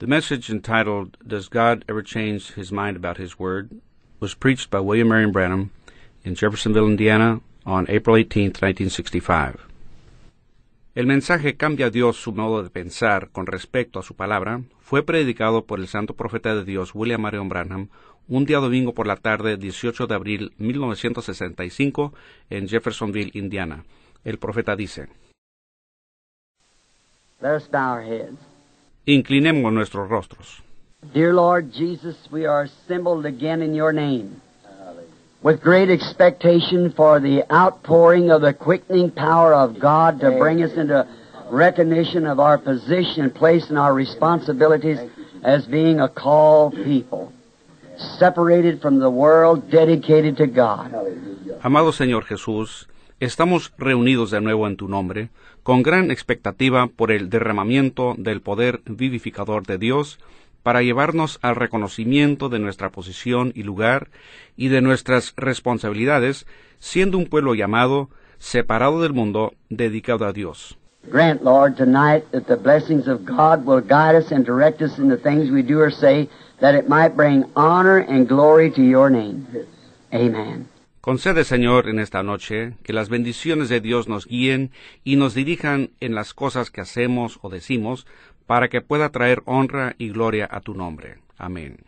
The message entitled, Does God Ever Change His Mind About His Word? was preached by William Marion Branham in Jeffersonville, Indiana, on April 18, 1965. El mensaje Cambia Dios su modo de pensar con respecto a su palabra fue predicado por el santo profeta de Dios William Marion Branham un día domingo por la tarde 18 de abril 1965 en Jeffersonville, Indiana. El profeta dice, Let us bow our heads. Inclinemos nuestros rostros. Dear Lord Jesus, we are assembled again in your name with great expectation for the outpouring of the quickening power of God to bring us into recognition of our position place and our responsibilities as being a called people, separated from the world, dedicated to God. Amado Señor Jesús, estamos reunidos de nuevo en tu nombre, con gran expectativa por el derramamiento del poder vivificador de Dios, para llevarnos al reconocimiento de nuestra posición y lugar y de nuestras responsabilidades, siendo un pueblo llamado, separado del mundo, dedicado a Dios. Grant, Lord, tonight that the blessings of God will guide us and direct us in the things we do or say, that it might bring honor and glory to your name. Amen. Concede, Señor, en esta noche que las bendiciones de Dios nos guíen y nos dirijan en las cosas que hacemos o decimos, para que pueda traer honra y gloria a tu nombre. Amén.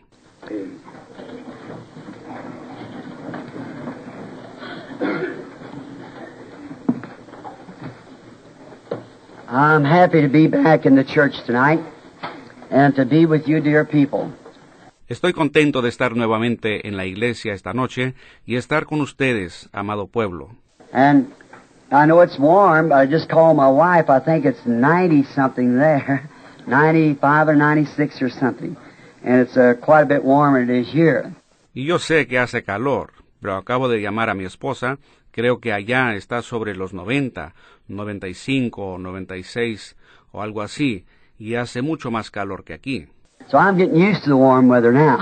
I'm happy to be back in the church tonight and to be with you, dear people. Estoy contento de estar nuevamente en la iglesia esta noche y estar con ustedes, amado pueblo. And I know it's warm, but I just called my wife. I think it's 90 something there, 95 or 96 or something. And it's uh, quite a bit warmer than it is here. Y yo sé que hace calor, pero acabo de llamar a mi esposa, creo que allá está sobre los 90, 95 o 96 o algo así, y hace mucho más calor que aquí. So I'm getting used to the warm weather now.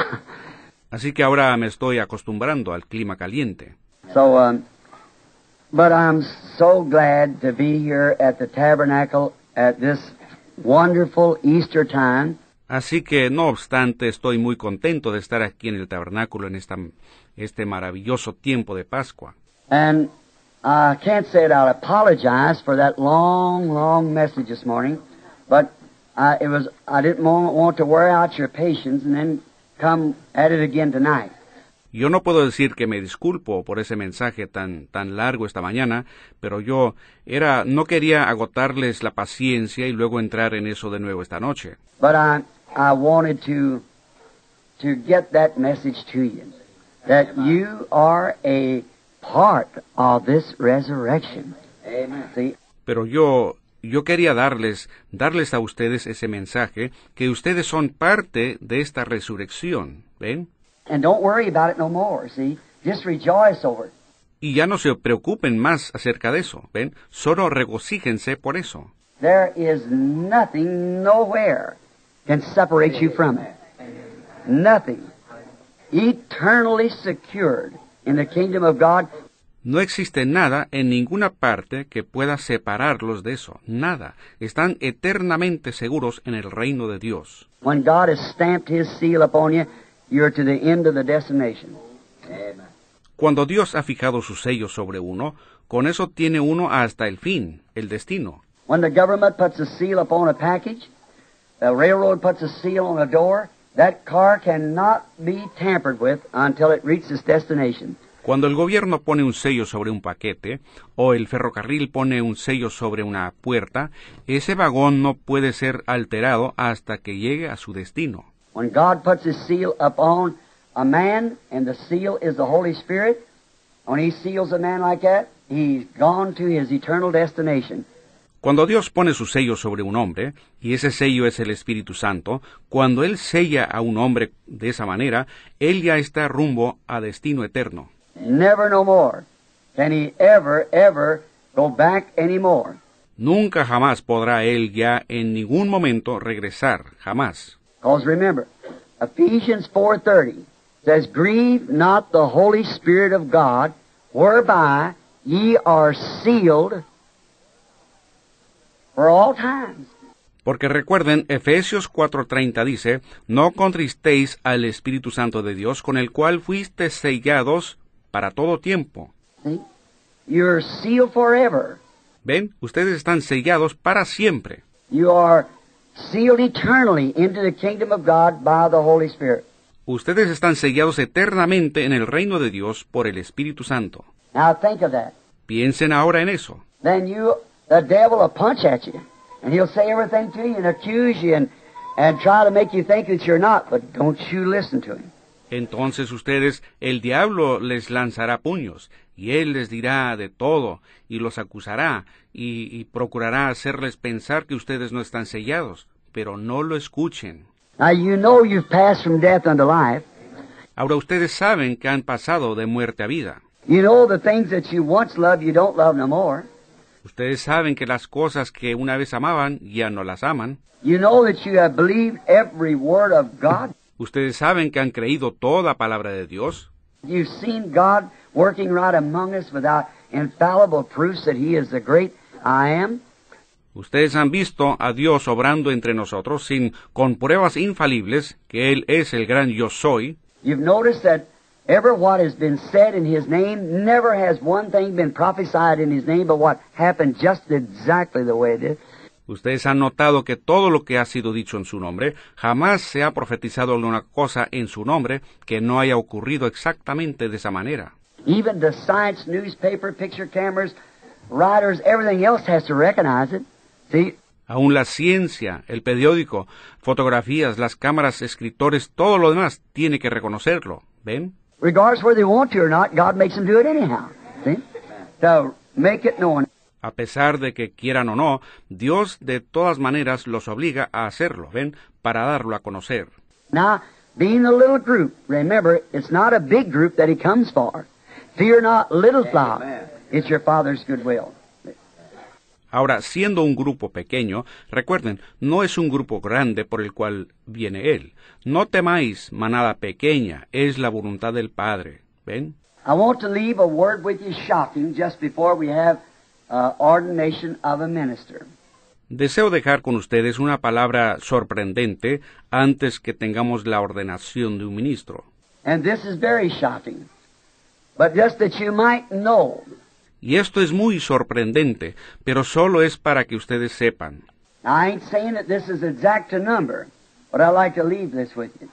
Así que ahora me estoy acostumbrando al clima caliente. So, um, but I'm so glad to be here at the tabernacle at this wonderful Easter time. Así que, no obstante, estoy muy contento de estar aquí en el tabernáculo en esta, este maravilloso tiempo de Pascua. And I can't say it, I'll apologize for that long, long message this morning, but it was I didn't want, want to wear out your patience and then come at it again tonight. Yo no puedo decir que me disculpo por ese mensaje tan tan largo esta mañana, pero yo era no quería agotarles la paciencia y luego entrar en eso de nuevo esta noche. But I I wanted to to get that message to you that you are a part of this resurrection. Amen. See, Pero yo yo quería darles darles a ustedes ese mensaje que ustedes son parte de esta resurrección, ¿ven? and don't worry about it no more. See, just rejoice over it. Y ya no se preocupen más acerca de eso, ¿ven? Solo regocíjense por eso. There is nothing nowhere can separate you from it. Nothing. Eternally secured in the kingdom of God. No existe nada en ninguna parte que pueda separarlos de eso. Nada. Están eternamente seguros en el reino de Dios. When God has stamped His seal upon you, you're to the end of the destination. Cuando Dios ha fijado su sello sobre uno, con eso tiene uno hasta el fin, el destino. When the government puts a seal upon a package, the railroad puts a seal on a door, that car cannot be tampered with until it reaches its destination. Cuando el gobierno pone un sello sobre un paquete o el ferrocarril pone un sello sobre una puerta, ese vagón no puede ser alterado hasta que llegue a su destino. When God puts His seal upon a man, and the seal is the Holy Spirit, when He seals a man like that, he's gone to his eternal destination. Cuando Dios pone su sello sobre un hombre, y ese sello es el Espíritu Santo, cuando Él sella a un hombre de esa manera, Él ya está rumbo a destino eterno. Never no more can he ever, ever go back anymore. Nunca jamás podrá Él ya en ningún momento regresar, jamás. Because remember, Ephesians 4.30 says, Grieve not the Holy Spirit of God, whereby ye are sealed for all times. Porque recuerden, Efesios 4:30 dice, no contristéis al Espíritu Santo de Dios, con el cual fuiste sellados para todo tiempo. See? You're sealed forever. ¿Ven? Ustedes están sellados para siempre. You are sealed eternally into the kingdom of God by the Holy Spirit. Ustedes están sellados eternamente en el reino de Dios por el Espíritu Santo. Now think of that. Piensen ahora en eso. Then you, the devil will punch at you, and he'll say everything to you and accuse you and, and try to make you think that you're not, but don't you listen to him. Entonces ustedes, el diablo les lanzará puños, y él les dirá de todo, y los acusará, y, y procurará hacerles pensar que ustedes no están sellados, pero no lo escuchen. Now you know you've passed from death unto life. Ahora ustedes saben que han pasado de muerte a vida. You know the things that you once loved you don't love no more. Ustedes saben que las cosas que una vez amaban ya no las aman. You know that you have believed every word of God. Ustedes saben que han creído toda palabra de Dios. You've seen God working right among us without infallible proofs that He is the great I am. Ustedes han visto a Dios obrando entre nosotros sin con pruebas infalibles que Él es el gran yo soy. You've noticed that ever what has been said in His name, never has one thing been prophesied in His name, but what happened just exactly the way it did. Ustedes han notado que todo lo que ha sido dicho en su nombre, jamás se ha profetizado alguna cosa en su nombre que no haya ocurrido exactamente de esa manera. Even the science, newspaper, picture cameras, writers, everything else has to recognize it. See, Aún la ciencia, el periódico, fotografías, las cámaras, escritores, todo lo demás tiene que reconocerlo. ¿Ven? regardless whether they want to or not, God makes them do it anyhow. See? To make it known. A pesar de que quieran o no, Dios de todas maneras los obliga a hacerlo, ¿ven? Para darlo a conocer. Now, being a little group, remember, it's not a big group that He comes for. Fear not, little flock. It's your Father's good will. Ahora, siendo un grupo pequeño, recuerden, no es un grupo grande por el cual viene Él. No temáis, manada pequeña, es la voluntad del Padre. ¿Ven? I want to leave a word with you shocking just before we have ordination of a minister. Deseo dejar con ustedes una palabra sorprendente antes que tengamos la ordenación de un ministro. And this is very shocking. But just that you might know, Y esto es muy sorprendente, pero solo es para que ustedes sepan. I ain't saying that this is exact a number, but I'd like to leave this with you.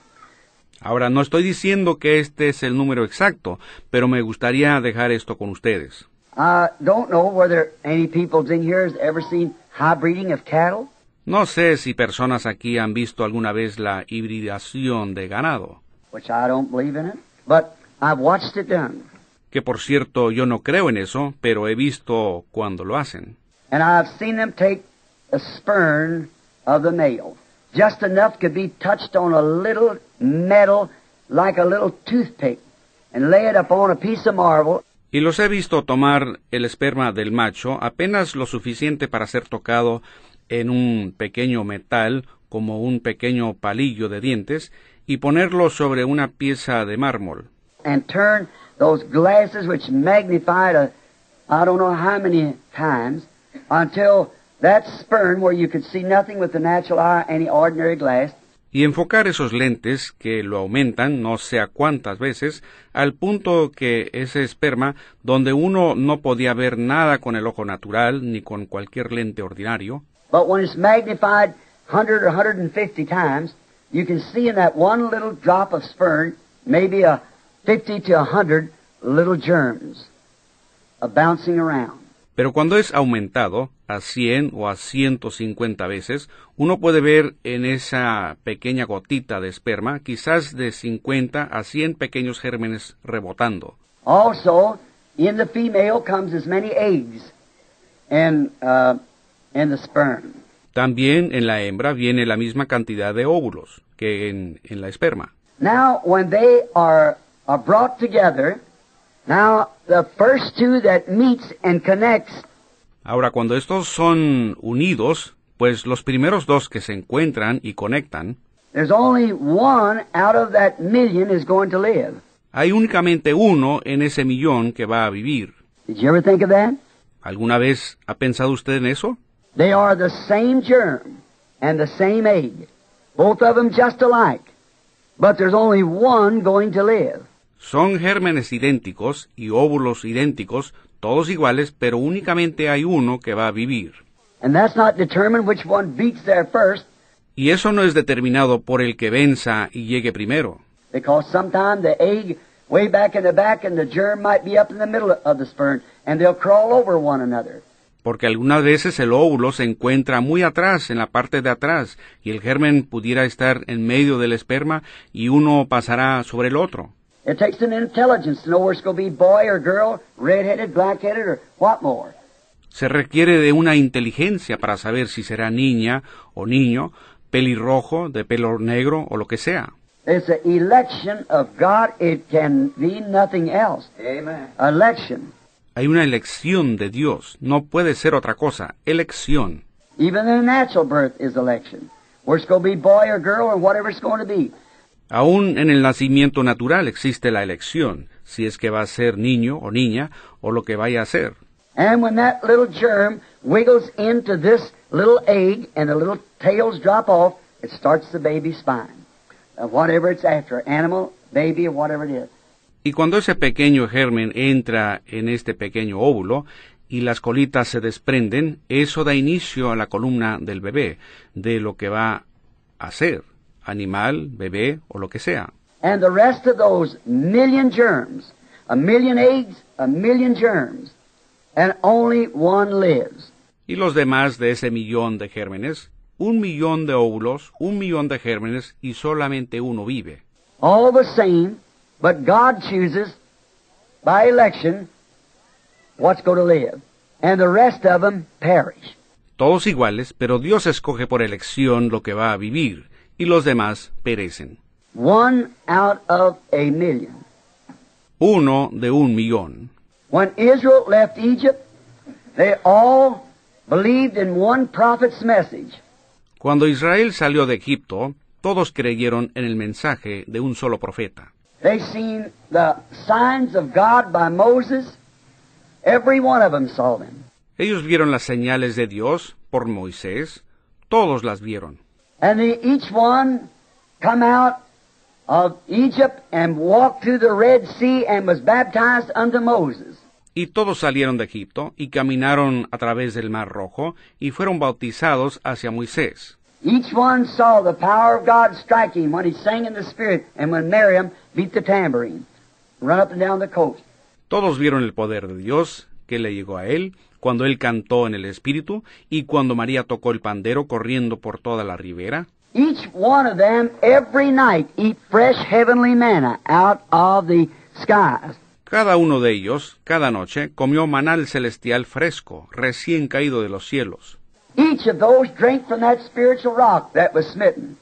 Ahora, no estoy diciendo que este es el número exacto, pero me gustaría dejar esto con ustedes. I don't know whether any people in here has ever seen high breeding of cattle. No sé si personas aquí han visto alguna vez la hibridación de ganado, which I don't believe in it, but I've watched it done. que por cierto yo no creo en eso, pero he visto cuando lo hacen. And I've seen them take a sperm of the male, just enough could be touched on a little metal like a little toothpick, and lay it upon a piece of marble, Y los he visto tomar el esperma del macho apenas lo suficiente para ser tocado en un pequeño metal como un pequeño palillo de dientes y ponerlo sobre una pieza de mármol. and turn those glasses which magnified a, I don't know how many times, until that sperm where you could see nothing with the natural eye, any ordinary glass, y enfocar esos lentes que lo aumentan no sé a cuántas veces al punto que ese esperma donde uno no podía ver nada con el ojo natural ni con cualquier lente ordinario, But when it's magnified 100 or 150 times, you can see in that one little drop of sperm maybe a 50 to 100 little germs a bouncing around. Pero cuando es aumentado a 100 o a 150 veces, uno puede ver en esa pequeña gotita de esperma quizás de 50 a 100 pequeños gérmenes rebotando. Also, in the female comes as many eggs in, uh, in the sperm. También en la hembra viene la misma cantidad de óvulos que en, en la esperma. Now, when they are, are brought together, now the first two that meets and connects Ahora, cuando estos son unidos, pues los primeros dos que se encuentran y conectan, There's only one out of that million is going to live. hay únicamente uno en ese millón que va a vivir. Did you ever think of that? ¿Alguna vez ha pensado usted en eso? They are the same germ, and the same egg, both of them just alike, but there's only one going to live. Son gérmenes idénticos y óvulos idénticos, todos iguales, pero únicamente hay uno que va a vivir. And that's not determined which one beats there first, Y eso no es determinado por el que venza y llegue primero, because sometime the egg way back in the back and the germ might be up in the middle of the sperm, and they'll crawl over one another. porque algunas veces el óvulo se encuentra muy atrás, en la parte de atrás, y el germen pudiera estar en medio del esperma y uno pasará sobre el otro. It takes an intelligence to know where it's going to be boy or girl, red-headed, black-headed, or what more. Se requiere de una inteligencia para saber si será niña o niño, pelirrojo, de pelo negro o lo que sea. It's an election of God. It can be nothing else. Amen. Election. Hay una elección de Dios, no puede ser otra cosa, elección. Even the natural birth is election. Where it's going to be boy or girl or whatever it's going to be. Aún en el nacimiento natural existe la elección, si es que va a ser niño o niña o lo que vaya a ser. And when that little germ wiggles into this little egg and the little tails drop off, it starts the baby's spine. Uh, whatever it's after, animal, baby, or whatever it is. Y cuando ese pequeño germen entra en este pequeño óvulo y las colitas se desprenden, eso da inicio a la columna del bebé, de lo que va a ser, animal, bebé o lo que sea. And the rest of those million germs, a million eggs, a million germs, and only one lives. Y los demás de ese millón de gérmenes, un millón de óvulos, un millón de gérmenes y solamente uno vive. All the same, but God chooses by election what's going to live. And the rest of them perish. Todos iguales, pero Dios escoge por elección lo que va a vivir, y los demás perecen. One out of a million. Uno de un millón. When Israel left Egypt, they all believed in one prophet's message. Cuando Israel salió de Egipto, todos creyeron en el mensaje de un solo profeta. They seen the signs of God by Moses. Every one of them saw them. Ellos vieron las señales de Dios por Moisés, todos las vieron. And they, each one come out of Egypt and walked through the Red Sea and was baptized unto Moses. Y todos salieron de Egipto y caminaron a través del Mar Rojo y fueron bautizados hacia Moisés. Each one saw the power of God strike him when he sang in the Spirit and when Miriam beat the tambourine, run up and down the coast. Todos vieron el poder de Dios que le llegó a él cuando él cantó en el Espíritu y cuando María tocó el pandero corriendo por toda la ribera. Each one of them every night eat fresh heavenly manna out of the skies. Cada uno de ellos, cada noche, comió manal celestial fresco, recién caído de los cielos. Each of those drank from that spiritual rock that was smitten.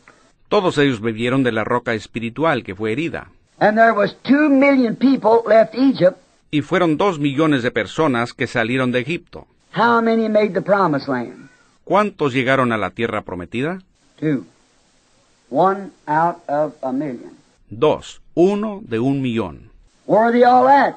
Todos ellos bebieron de la roca espiritual que fue herida. And there was two million people left Egypt. Y fueron dos millones de personas que salieron de Egipto. How many made the promised land? ¿Cuántos llegaron a la tierra prometida? Two. One out of a million. Dos, uno de un millón. Where are they all at?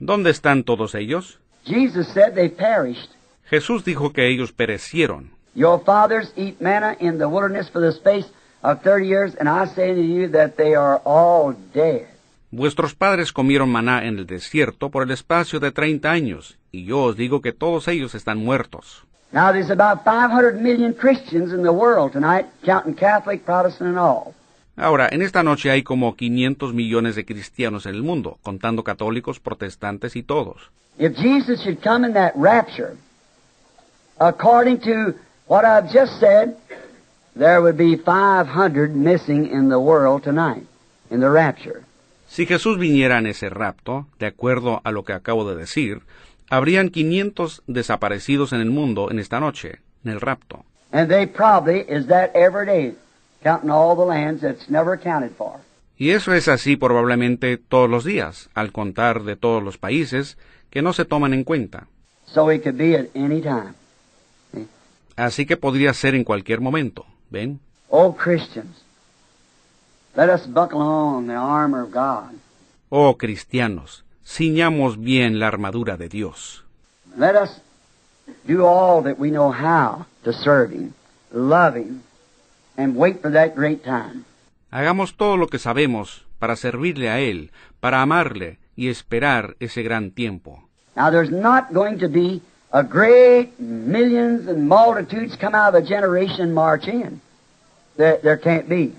¿Dónde están todos ellos? Jesus said they perished. Jesús dijo que ellos perecieron. Your fathers eat manna in the wilderness for the space of thirty years, and I say to you that they are all dead. Vuestros padres comieron maná en el desierto por el espacio de treinta años, y yo os digo que todos ellos están muertos. Now there's about 500 million Christians in the world tonight, counting Catholic, Protestant, and all. Ahora, en esta noche hay como 500 millones de cristianos en el mundo, contando católicos, protestantes y todos. If Jesus should come in that rapture, according to what I've just said, there would be 500 missing in the world tonight, in the rapture. Si Jesús viniera en ese rapto, de acuerdo a lo que acabo de decir, habrían 500 desaparecidos en el mundo en esta noche, en el rapto. Y eso es así probablemente todos los días, al contar de todos los países que no se toman en cuenta. So it could be at any time. Así que podría ser en cualquier momento, ¿ven? Oh, Christians, let us buckle on the armor of God. Oh cristianos, ciñamos bien la armadura de Dios. Let us do all that we know how to serve Him, love Him, and wait for that great time. Hagamos todo lo que sabemos para servirle a Él, para amarle y esperar ese gran tiempo. Now, there's not going to be a great millions and multitudes come out of a generation and march in. There, there can't be.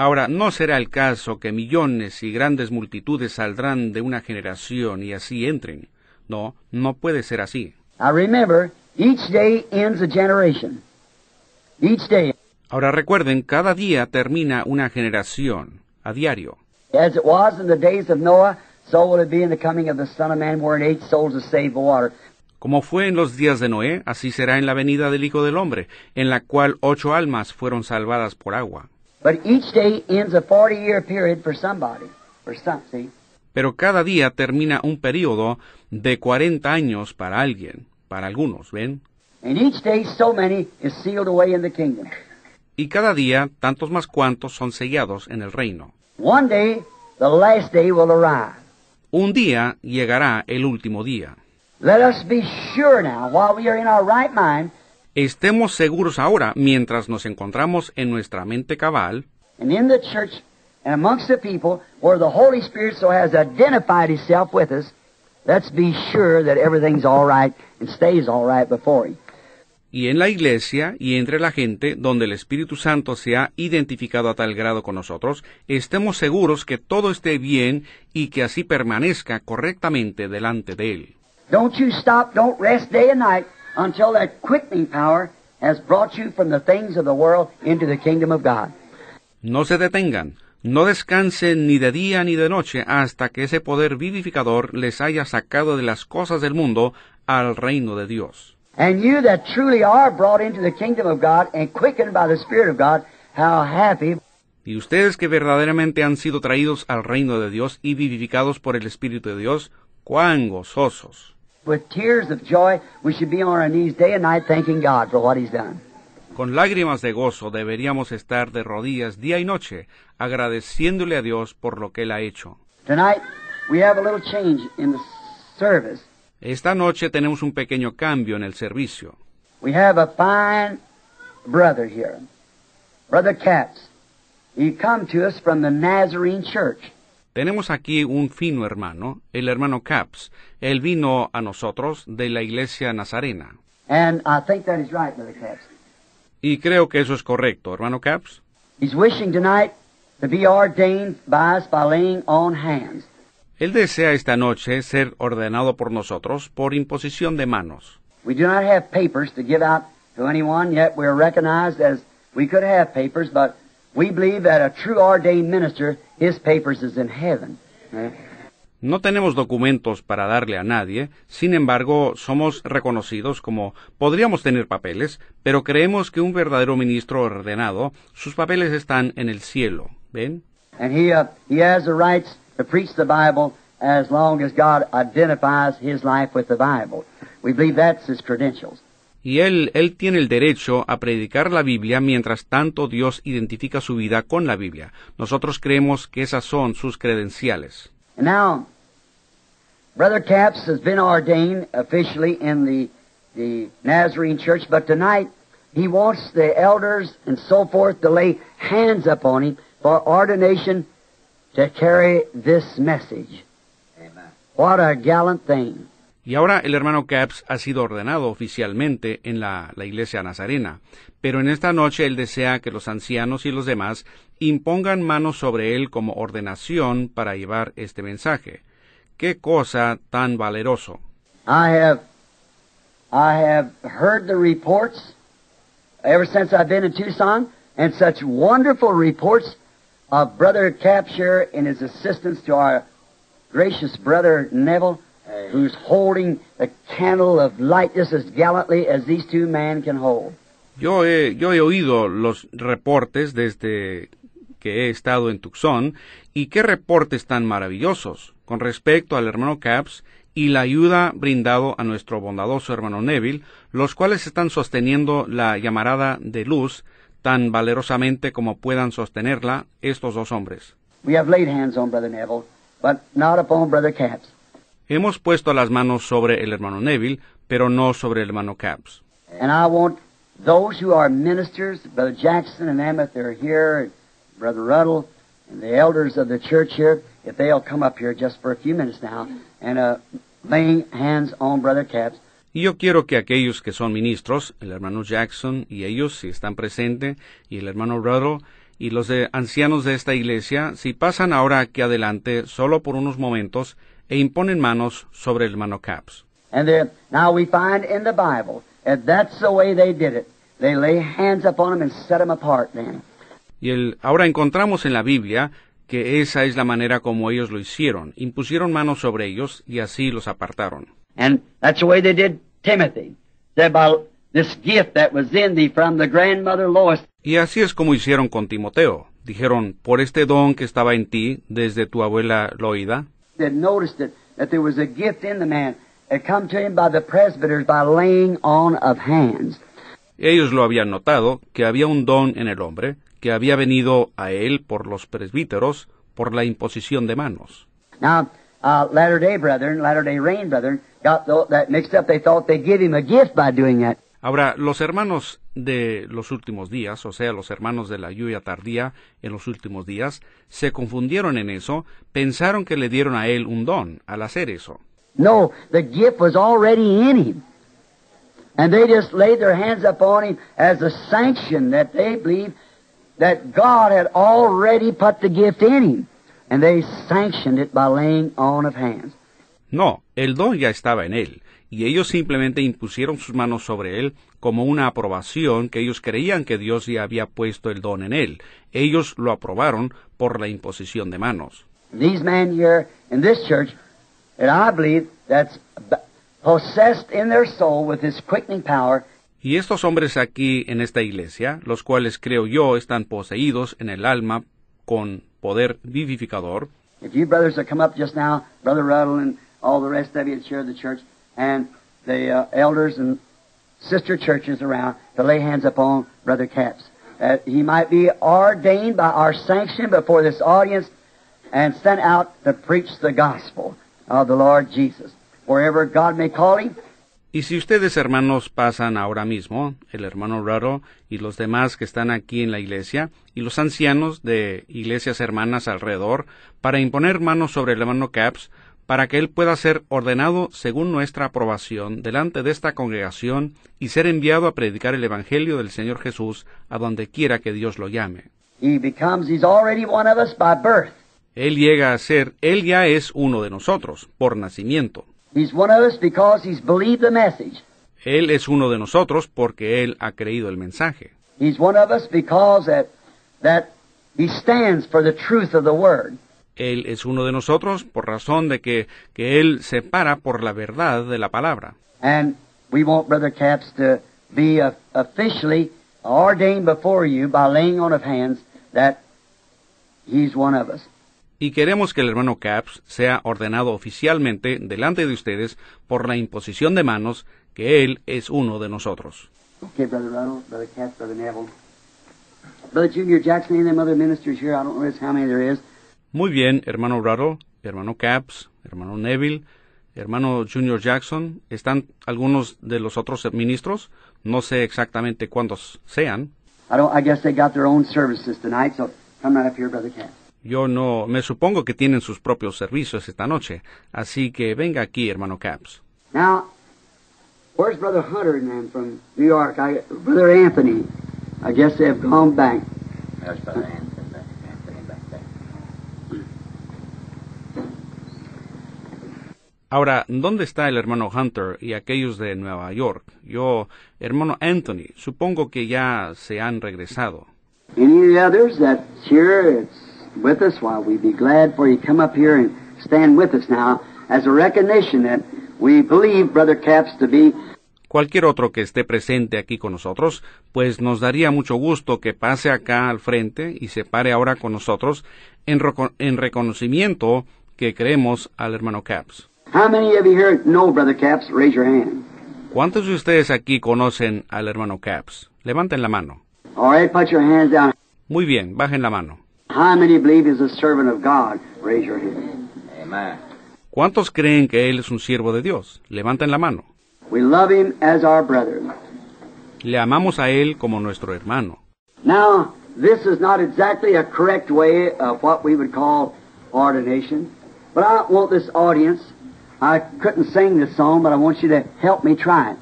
Ahora, no será el caso que millones y grandes multitudes saldrán de una generación y así entren. No, no puede ser así. Now, remember, each day ends a generation. Each day. Ahora recuerden, cada día termina una generación, a diario. Como fue en los días de Noé, así será en la venida del Hijo del Hombre, en la cual ocho almas fueron salvadas por agua. But each day ends a 40 year period for somebody. For some, see? Pero cada día termina un período de 40 años para alguien, para algunos, ¿ven? And each day so many is sealed away in the kingdom. Y cada día tantos más cuantos son sellados en el reino. One day, the last day will arrive. Un día llegará el último día. Let us be sure now, while we are in our right mind, Estemos seguros ahora, mientras nos encontramos en nuestra mente cabal, and in the church and amongst the people where the Holy Spirit so has identified Himself with us, let's be sure that everything's all right and stays all right before Him. y en la iglesia y entre la gente donde el Espíritu Santo se ha identificado a tal grado con nosotros, estemos seguros que todo esté bien y que así permanezca correctamente delante de Él. Don't you stop, don't rest day and night until that quickening power has brought you from the things of the world into the kingdom of God. No se detengan, no descansen ni de día ni de noche hasta que ese poder vivificador les haya sacado de las cosas del mundo al reino de Dios. And you that truly are brought into the kingdom of God and quickened by the Spirit of God, how happy Y ustedes que verdaderamente han sido traídos al reino de Dios y vivificados por el Espíritu de Dios, cuán gozosos. With tears of joy we should be on our knees day and night thanking God for what He's done. Con lágrimas de gozo deberíamos estar de rodillas día y noche, agradeciéndole a Dios por lo que Él ha hecho. Tonight we have a little change in the service. Esta noche tenemos un pequeño cambio en el servicio. We have a fine brother here, Brother Katz. He come to us from the Nazarene Church. Tenemos aquí un fino hermano, el hermano Caps. Él vino a nosotros de la iglesia nazarena. And I think that is right, Brother Katz. Y creo que eso es correcto, hermano Caps. He's wishing tonight to be ordained by us by laying on hands. Él desea esta noche ser ordenado por nosotros por imposición de manos. We do not have papers to give out to anyone, yet we're recognized as we could have papers, but we believe that a true ordained minister, his papers is in heaven. Eh? No tenemos documentos para darle a nadie, sin embargo, somos reconocidos como podríamos tener papeles, pero creemos que un verdadero ministro ordenado, sus papeles están en el cielo. ¿Ven? And he, uh, he has the rights to preach the Bible as long as God identifies his life with the Bible. We believe that's his credentials. Y él, él tiene el derecho a predicar la Biblia mientras tanto Dios identifica su vida con la Biblia. Nosotros creemos que esas son sus credenciales. And now, Brother Capps has been ordained officially in the, the Nazarene Church, but tonight he wants the elders and so forth to lay hands upon him for ordination to carry this message. Amen. What a gallant thing. Y ahora el hermano Caps ha sido ordenado oficialmente en la, la iglesia nazarena, pero en esta noche él desea que los ancianos y los demás impongan manos sobre él como ordenación para llevar este mensaje. ¡Qué cosa tan valeroso! I have, I have heard the reports ever since I've been in Tucson, and such wonderful reports of Brother Capture and his assistance to our gracious brother Neville, who's holding the candle of light just as gallantly as these two men can hold. Yo he, yo he oído los reportes desde que he estado en Tucson, y qué reportes tan maravillosos con respecto al hermano Caps y la ayuda brindado a nuestro bondadoso hermano Neville, los cuales están sosteniendo la llamarada de luz tan valerosamente como puedan sostenerla estos dos hombres. We have laid hands on Brother Neville, but not upon Brother Capps. Hemos puesto las manos sobre el hermano Neville, pero no sobre el hermano Caps. And I want those who are ministers, Brother Jackson and if they're here, Brother Ruddle, and the elders of the church here, if they'll come up here just for a few minutes now and uh, laying hands on Brother Capps. Y yo quiero que aquellos que son ministros, el hermano Jackson y ellos, si están presentes, y el hermano Ruddle, y los de ancianos de esta iglesia, si pasan ahora aquí adelante solo por unos momentos e imponen manos sobre el hermano Capps. And there, now we find in the Bible that that's the way they did it. They lay hands upon them and set them apart then. Y el, ahora encontramos en la Biblia que esa es la manera como ellos lo hicieron. Impusieron manos sobre ellos y así los apartaron. And that's the way they did Timothy. Said by this gift that was in thee from the grandmother Lois. Y así es como hicieron con Timoteo. Dijeron, por este don que estaba en ti desde tu abuela Loida, They noticed it, that there was a gift in the man. It come to him by the presbyters by laying on of hands. ellos lo habían notado, que había un don en el hombre, que había venido a él por los presbíteros, por la imposición de manos. Now, uh, Latter Day Brethren, Latter Day Rain Brethren, got that mixed up. They thought they'd give him a gift by doing that. Ahora, los hermanos de los últimos días, o sea, los hermanos de la lluvia tardía en los últimos días, se confundieron en eso, pensaron que le dieron a él un don al hacer eso. No, the gift was already in him. And they just laid their hands upon him as a sanction that they believed that God had already put the gift in him. And they sanctioned it by laying on of hands. No, el don ya estaba en él, y ellos simplemente impusieron sus manos sobre él como una aprobación que ellos creían que Dios ya había puesto el don en él. Ellos lo aprobaron por la imposición de manos. These men here in this church, that I believe that's possessed in their soul with this quickening power, Y estos hombres aquí en esta iglesia, los cuales creo yo están poseídos en el alma con poder vivificador, If you brothers will come up just now, Brother Ruddle and all the rest of you that share the church, and the uh, elders and sister churches around to lay hands upon Brother Capps, that he might be ordained by our sanction before this audience and sent out to preach the gospel of the Lord Jesus. Wherever God may call him, Y si ustedes hermanos pasan ahora mismo, el hermano Raro y los demás que están aquí en la iglesia, y los ancianos de iglesias hermanas alrededor, para imponer manos sobre el hermano Caps, para que él pueda ser ordenado según nuestra aprobación delante de esta congregación y ser enviado a predicar el Evangelio del Señor Jesús a donde quiera que Dios lo llame. he becomes, he's already one of us by birth. Él llega a ser, él ya es uno de nosotros, por nacimiento. He's one of us because he's believed the message. Él es uno de nosotros porque él ha creído el mensaje. He's one of us because that, that he stands for the truth of the word. Él es uno de nosotros por razón de que, que Él se para por la verdad de la palabra. And we want Brother Capps to be officially ordained before you by laying on of hands that he's one of us. Y queremos que el hermano Caps sea ordenado oficialmente delante de ustedes por la imposición de manos que Él es uno de nosotros. Okay, Brother Ruddle, Brother Capps, Brother Neville. Brother Junior Jackson, of them other ministers here, I don't know how many there is. Muy bien, hermano Ruddle, hermano Caps, hermano Neville, hermano Junior Jackson, ¿están algunos de los otros ministros? No sé exactamente cuántos sean. I don't, I guess they got their own services tonight, so come right up here, Brother Capps. Yo no, me supongo que tienen sus propios servicios esta noche, así que venga aquí, hermano Caps. Now, where's Brother Hunter and them from New York? I, Brother Anthony. I guess they've gone back. Brother Anthony back there. Ahora, ¿dónde está el hermano Hunter y aquellos de Nueva York? Yo, hermano Anthony, supongo que ya se han regresado. Any of the others that's here, it's with us, why we'd be glad for you to come up here and stand with us now as a recognition that we believe Brother Capps to be Cualquier otro que esté presente aquí con nosotros, pues nos daría mucho gusto que pase acá al frente y se pare ahora con nosotros en reconocimiento que creemos al hermano Caps. How many of you here know Brother Capps? Raise your hand. ¿Cuántos de ustedes aquí conocen al hermano Caps? Levanten la mano. All right, put your hands down. Muy bien, bajen la mano. How many believe he's a servant of God? Raise your hand. Amen. ¿Cuántos creen que él es un siervo de Dios? Levanten la mano. We love him as our brother. Le amamos a Él como nuestro hermano. Now, this is not exactly a correct way of what we would call ordination, but I want this audience. I couldn't sing this song, but I want you to help me try it.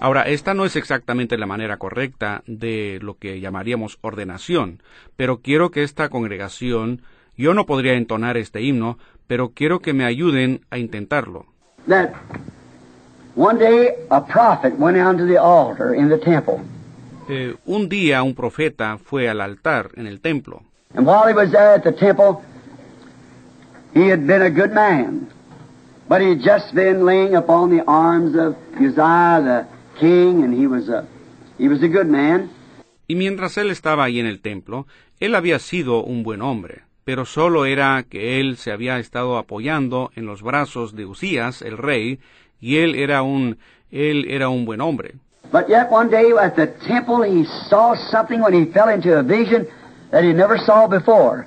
Ahora, esta no es exactamente la manera correcta de lo que llamaríamos ordenación, pero quiero que esta congregación, yo no podría entonar este himno, pero quiero que me ayuden a intentarlo. That one day a prophet went down to the altar in the temple, Eh, un día un profeta fue al altar en el templo, and while he was there at the temple, he had been a good man, but he had just been laying upon the arms of Uzziah the king, and he was a he was a good man. y mientras él estaba ahí en el templo, él había sido un buen hombre, pero solo era que él se había estado apoyando en los brazos de Usías, el rey, y él era un él era un buen hombre. But yet one day at the temple he saw something when he fell into a vision that he never saw before.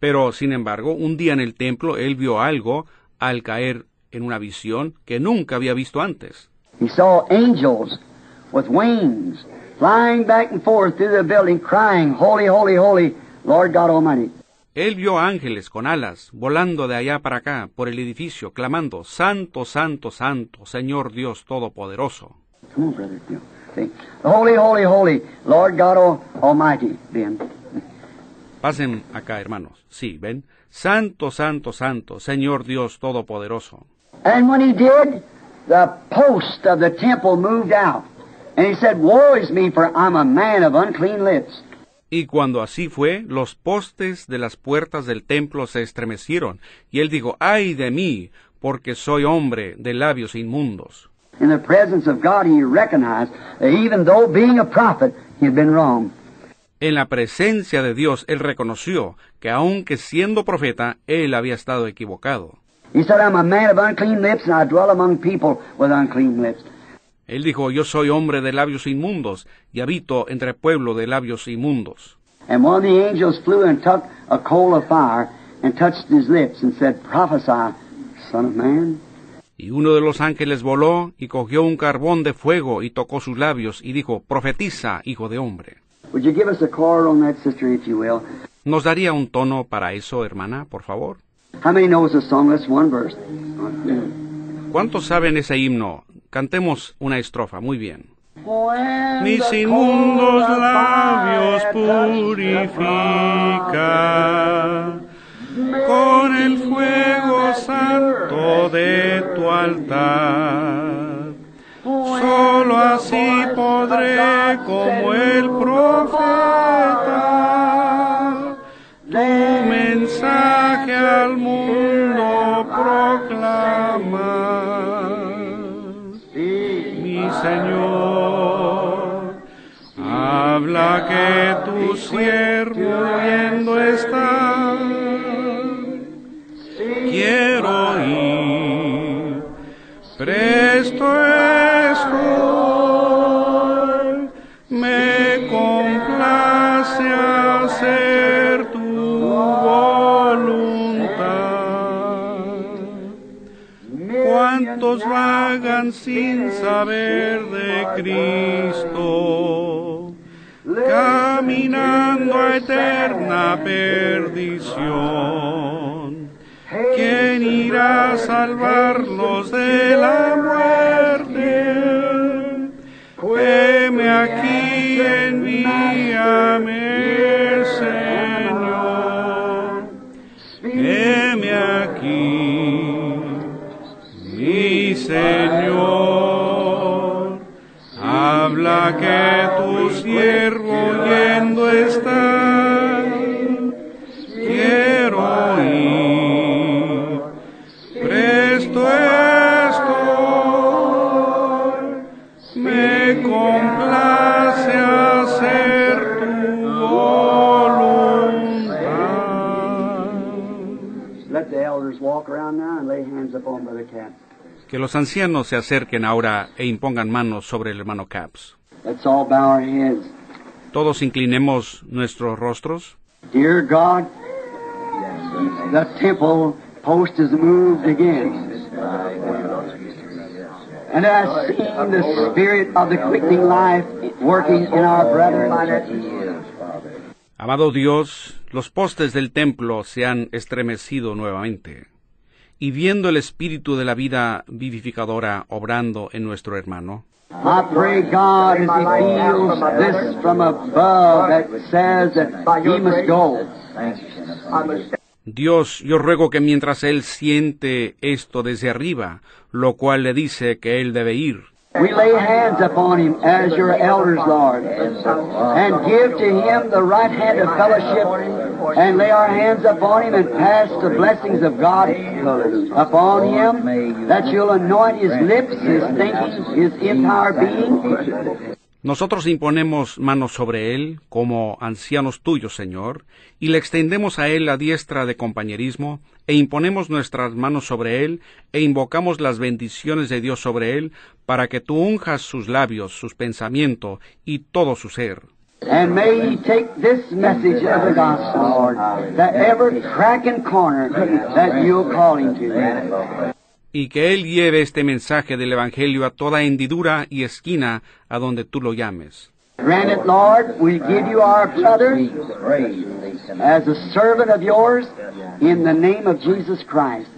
Pero, sin embargo, un día en el templo él vio algo al caer en una visión que nunca había visto antes. He saw angels with wings flying back and forth through the building crying, Holy, holy, holy, Lord God Almighty. Él vio ángeles con alas volando de allá para acá por el edificio, clamando, Santo, Santo, Santo, Señor Dios Todopoderoso. Come on, brother. Bill. See? Holy, holy, holy, Lord God Al- Almighty, Ben. Pasen acá, hermanos. Sí, ven. Santo, Santo, Santo, Señor Dios Todopoderoso. And when he did, the post of the temple moved out. And he said, Woe is me, for I'm a man of unclean lips. Y cuando así fue, los postes de las puertas del templo se estremecieron, y él dijo, ay de mí, porque soy hombre de labios inmundos. In the presence of God, he recognized that even though being a prophet, he had been wrong. En la presencia de Dios, él reconoció que aunque siendo profeta, él había estado equivocado. He said, I'm a man of unclean lips, and I dwell among people with unclean lips. Él dijo, yo soy hombre de labios inmundos, y habito entre pueblo de labios inmundos. And one of the angels flew and took a coal of fire and touched his lips and said, Prophesy, son of man. Y uno de los ángeles voló y cogió un carbón de fuego y tocó sus labios y dijo, profetiza, hijo de hombre. Would you give us a chord on that, sister, if you will? ¿Nos daría un tono para eso, hermana, por favor? How many knows the song? Let's one verse. ¿Cuántos saben ese himno? Cantemos una estrofa, muy bien. Mis inmundos labios purifica con el fuego santo de tu altar. Solo así podré como el profeta tu mensaje al mundo proclamar. Mi Señor, habla que tu siervo oyendo está. ¿Cuántos vagan sin saber de Cristo, caminando a eterna perdición? ¿Quién irá a salvarlos de la muerte? Heme aquí, envíame, Que tu siervo oyendo está. Quiero ir, presto estoy, me complace hacer tu voluntad. Let the elders walk around now and lay hands upon Brother Cap. Que los ancianos se acerquen ahora e impongan manos sobre el hermano Caps. Let's all bow our heads. Todos inclinemos nuestros rostros. Dear God, the temple post is moved again. And I've seen the spirit of the quickening life working in our brethren. Amado Dios, los postes del templo se han estremecido nuevamente, y viendo el espíritu de la vida vivificadora obrando en nuestro hermano, I pray God as He feels this from above that says that He must go. Dios, yo ruego que mientras Él siente esto desde arriba, lo cual le dice que Él debe ir, We lay hands upon him as your elders, Lord, and give to him the right hand of fellowship, and lay our hands upon him and pass the blessings of God upon him, that you'll anoint his lips, his thinking, his entire being. Nosotros imponemos manos sobre él como ancianos tuyos, Señor, y le extendemos a él la diestra de compañerismo, e imponemos nuestras manos sobre él, e invocamos las bendiciones de Dios sobre él, para que tú unjas sus labios, sus pensamientos y todo su ser. And may he take this message of the gospel, Lord, that every crack and corner that you'll call him. Y que Él lleve este mensaje del Evangelio a toda hendidura y esquina a donde tú lo llames. Grant it, Lord, we give you our brother as a servant of yours in the name of Jesus Christ.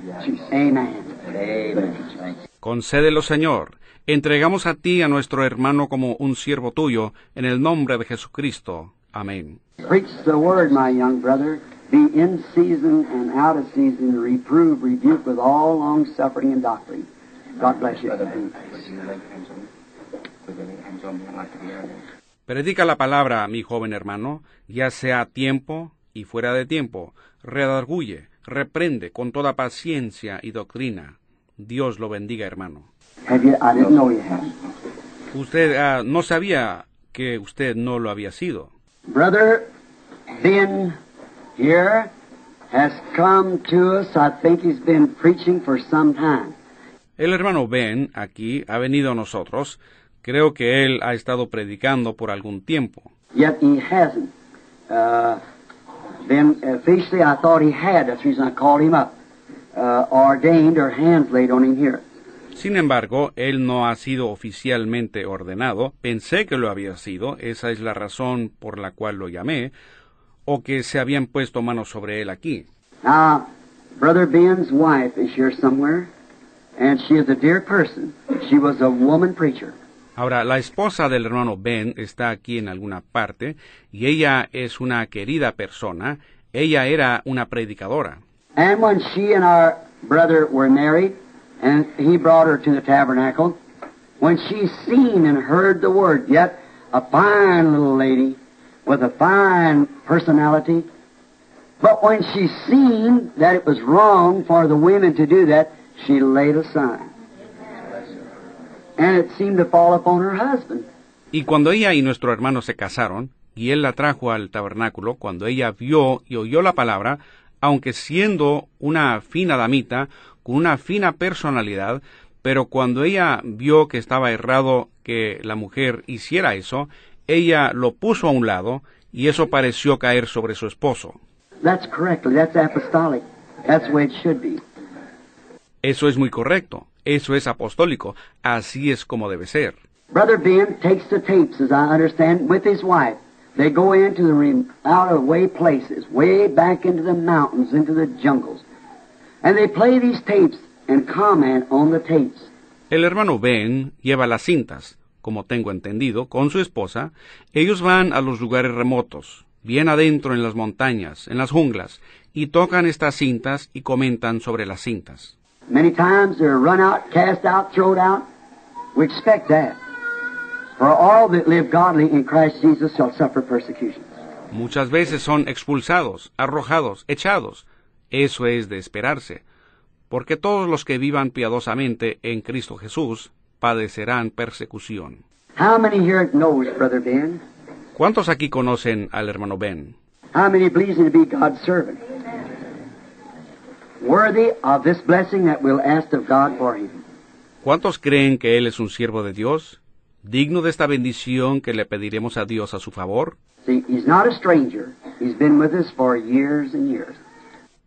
Amen. Concédelo, Señor. Entregamos a ti a nuestro hermano como un siervo tuyo, en el nombre de Jesucristo. Amén. Preach the word, my young brother. Be in season and out of season, reprove, rebuke with all long suffering and doctrine. God bless you. Predica la palabra, mi joven hermano, ya sea a tiempo y fuera de tiempo. Redarguye, reprende con toda paciencia y doctrina. Dios lo bendiga, hermano. Have you, I didn't know you had. Usted ah, no sabía que usted no lo había sido. Brother Ben here has come to us. I think he's been preaching for some time. El hermano Ben aquí ha venido a nosotros. Creo que él ha estado predicando por algún tiempo. Yet he hasn't. Uh, then officially I thought he had. That's the reason I called him up. Uh, ordained or hands laid on him here. Sin embargo, él no ha sido oficialmente ordenado. Pensé que lo había sido. Esa es la razón por la cual lo llamé. O que se habían puesto manos sobre él aquí. Now, Brother Ben's wife is here somewhere, and she is a dear person. She was a woman preacher. Ahora, la esposa del hermano Ben está aquí en alguna parte, y ella es una querida persona. Ella era una predicadora. And when she and our brother were married, and he brought her to the tabernacle, when she seen and heard the word, yet a fine little lady with a fine personality, but when she seen that it was wrong for the women to do that, she laid aside. And it seemed to fall upon her husband. Y cuando ella y nuestro hermano se casaron, y él la trajo al tabernáculo, cuando ella vio y oyó la palabra, aunque siendo una fina damita, con una fina personalidad, pero cuando ella vio que estaba errado que la mujer hiciera eso, ella lo puso a un lado, y eso pareció caer sobre su esposo. That's correctly. That's apostolic. That's the way it should be. Eso es muy correcto, eso es apostólico, así es como debe ser. Brother Ben takes the tapes, as I understand, with his wife. They go into the out of way places, way back into the mountains, into the jungles. And they play these tapes and comment on the tapes. El hermano Ben lleva las cintas, como tengo entendido, con su esposa. Ellos van a los lugares remotos, bien adentro en las montañas, en las junglas, y tocan estas cintas y comentan sobre las cintas. Many times they're run out, cast out, thrown out. We expect that. For all that live godly in Christ Jesus shall suffer persecution. Muchas veces son expulsados, arrojados, echados. Eso es de esperarse, porque todos los que vivan piadosamente en Cristo Jesús padecerán persecución. How many here knows Brother Ben? ¿Cuántos aquí conocen al hermano Ben? How many him to be God's servant? Worthy of this blessing that we'll ask of God for him. ¿Cuántos creen que Él es un siervo de Dios? ¿Digno de esta bendición que le pediremos a Dios a su favor? See, he's not a stranger. He's been with us for years and years.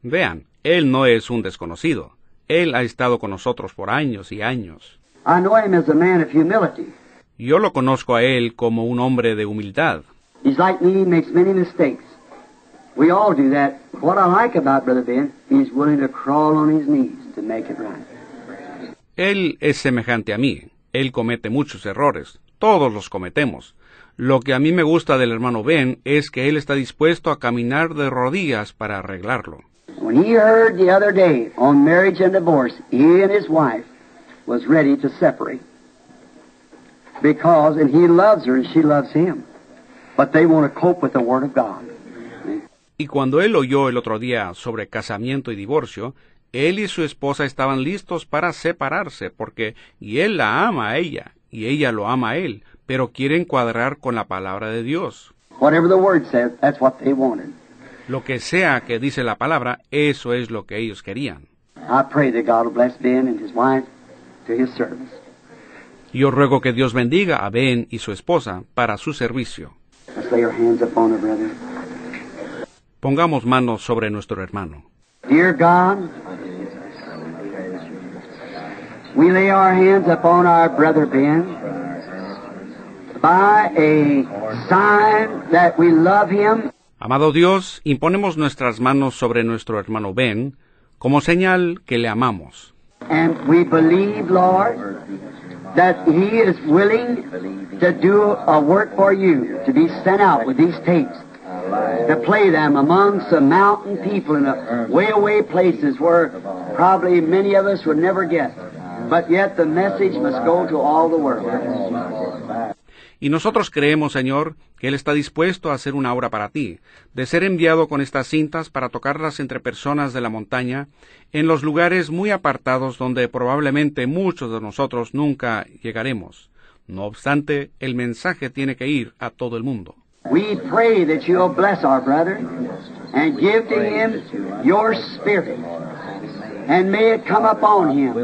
Vean, Él no es un desconocido. Él ha estado con nosotros por años y años. I know him as a man of humility. Yo lo conozco a él como un hombre de humildad. He's like me, he makes many mistakes. We all do that. What I like about Brother Ben, he's willing to crawl on his knees to make it right. Él es semejante a mí. Él comete muchos errores. Todos los cometemos. Lo que a mí me gusta del hermano Ben es que él está dispuesto a caminar de rodillas para arreglarlo. When he heard the other day on marriage and divorce, he and his wife was ready to separate. Because, and he loves her and she loves him. But they want to cope with the Word of God. Y cuando él oyó el otro día sobre casamiento y divorcio, él y su esposa estaban listos para separarse porque y él la ama a ella y ella lo ama a él, pero quieren cuadrar con la palabra de Dios. Whatever the Word says, that's what they wanted. Lo que sea que dice la palabra, eso es lo que ellos querían. I pray that God will bless Ben and his wife to his service. Yo ruego que Dios bendiga a Ben y su esposa para su servicio. Let's lay our hands upon her, brother. Pongamos manos sobre nuestro hermano. Dear God, we lay our hands upon our brother Ben by a sign that we love him Amado Dios, imponemos nuestras manos sobre nuestro hermano Ben como señal que le amamos. And we believe, Lord, that he is willing to do a work for you, to be sent out with these tapes, to play them among some mountain people in a way away places where probably many of us would never get. But yet the message must go to all the world. Y nosotros creemos, Señor, que Él está dispuesto a hacer una obra para ti, de ser enviado con estas cintas para tocarlas entre personas de la montaña, en los lugares muy apartados donde probablemente muchos de nosotros nunca llegaremos. No obstante, el mensaje tiene que ir a todo el mundo. We pray that you'll bless our brother and give to him your spirit, and may it come upon him.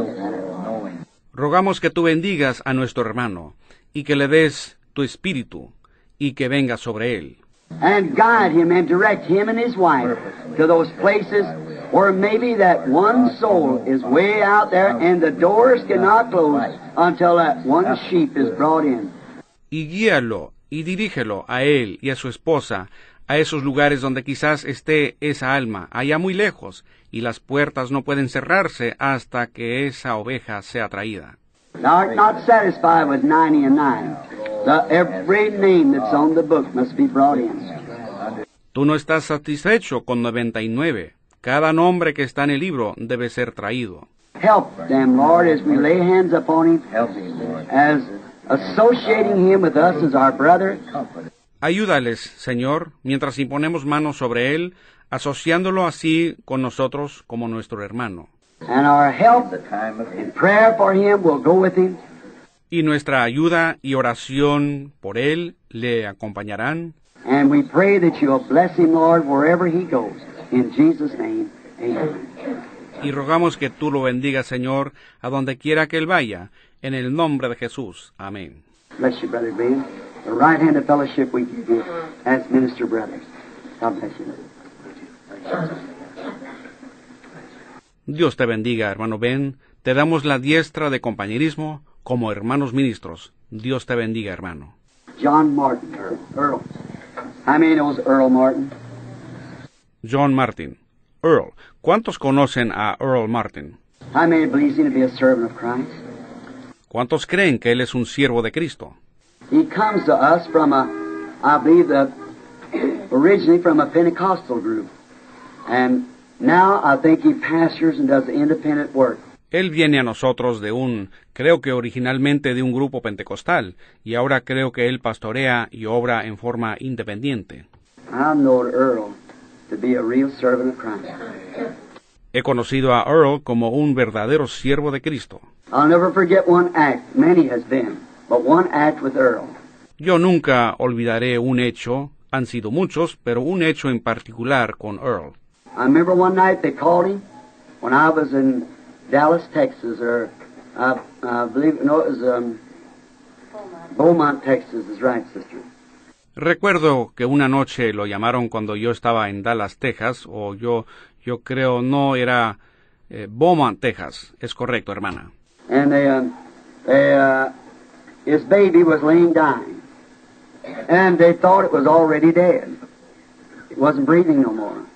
Rogamos que tú bendigas a nuestro hermano, y que le des tu espíritu, y que venga sobre él. and guide him and direct him and his wife to those places where maybe that one soul is way out there and the doors cannot close until that one sheep is brought in. y guíalo y dirígelo a él y a su esposa a esos lugares donde quizás esté esa alma, allá muy lejos, y las puertas no pueden cerrarse hasta que esa oveja sea traída. Thou art not satisfied with ninety and nine. The, every name that's on the book must be brought in. Tú no estás satisfecho con 99. Cada nombre que está en el libro debe ser traído. Help them, Lord, as we lay hands upon him, as associating him with us as our brother, Ayúdales, Señor, mientras imponemos manos sobre él, asociándolo así con nosotros como nuestro hermano. And our help and prayer for him will go with him. Y nuestra ayuda y oración por él le acompañarán. And we pray that you'll bless him, Lord, wherever he goes. In Jesus' name, amen. Y rogamos que tú lo bendigas, Señor, a donde quiera que él vaya, en el nombre de Jesús. Amén. Bless you, Brother Ben. The right hand of fellowship we give you as minister brothers. God bless you. Dios te bendiga, hermano Ben. Te damos la diestra de compañerismo como hermanos ministros. Dios te bendiga, hermano. John Martin, Earl. Many knows Earl Martin? John Martin. Earl. ¿Cuántos conocen a Earl Martin? Many believes him to be a servant of Christ? ¿Cuántos creen que él es un siervo de Cristo? He comes to us from a, I believe that originally from a Pentecostal group. And now I think he pastors and does independent work. Él viene a nosotros de un, creo que originalmente de un grupo pentecostal, y ahora creo que él pastorea y obra en forma independiente. I know Earl to be a real servant of Christ. He conocido a Earl como un verdadero siervo de Cristo. I'll never forget one act, many has been, but one act with Earl. Yo nunca olvidaré un hecho, han sido muchos, pero un hecho en particular con Earl. I remember one night they called him when I was in Dallas, Texas, or I, I believe, no, it was um, Beaumont, Texas, is right, sister. Recuerdo que una noche lo llamaron cuando yo estaba en Dallas, Texas, o yo, yo creo no era eh, Beaumont, Texas. Es correcto, hermana. And they, um, They, uh, his baby was laying dying, and they thought it was already dead. It wasn't breathing no more.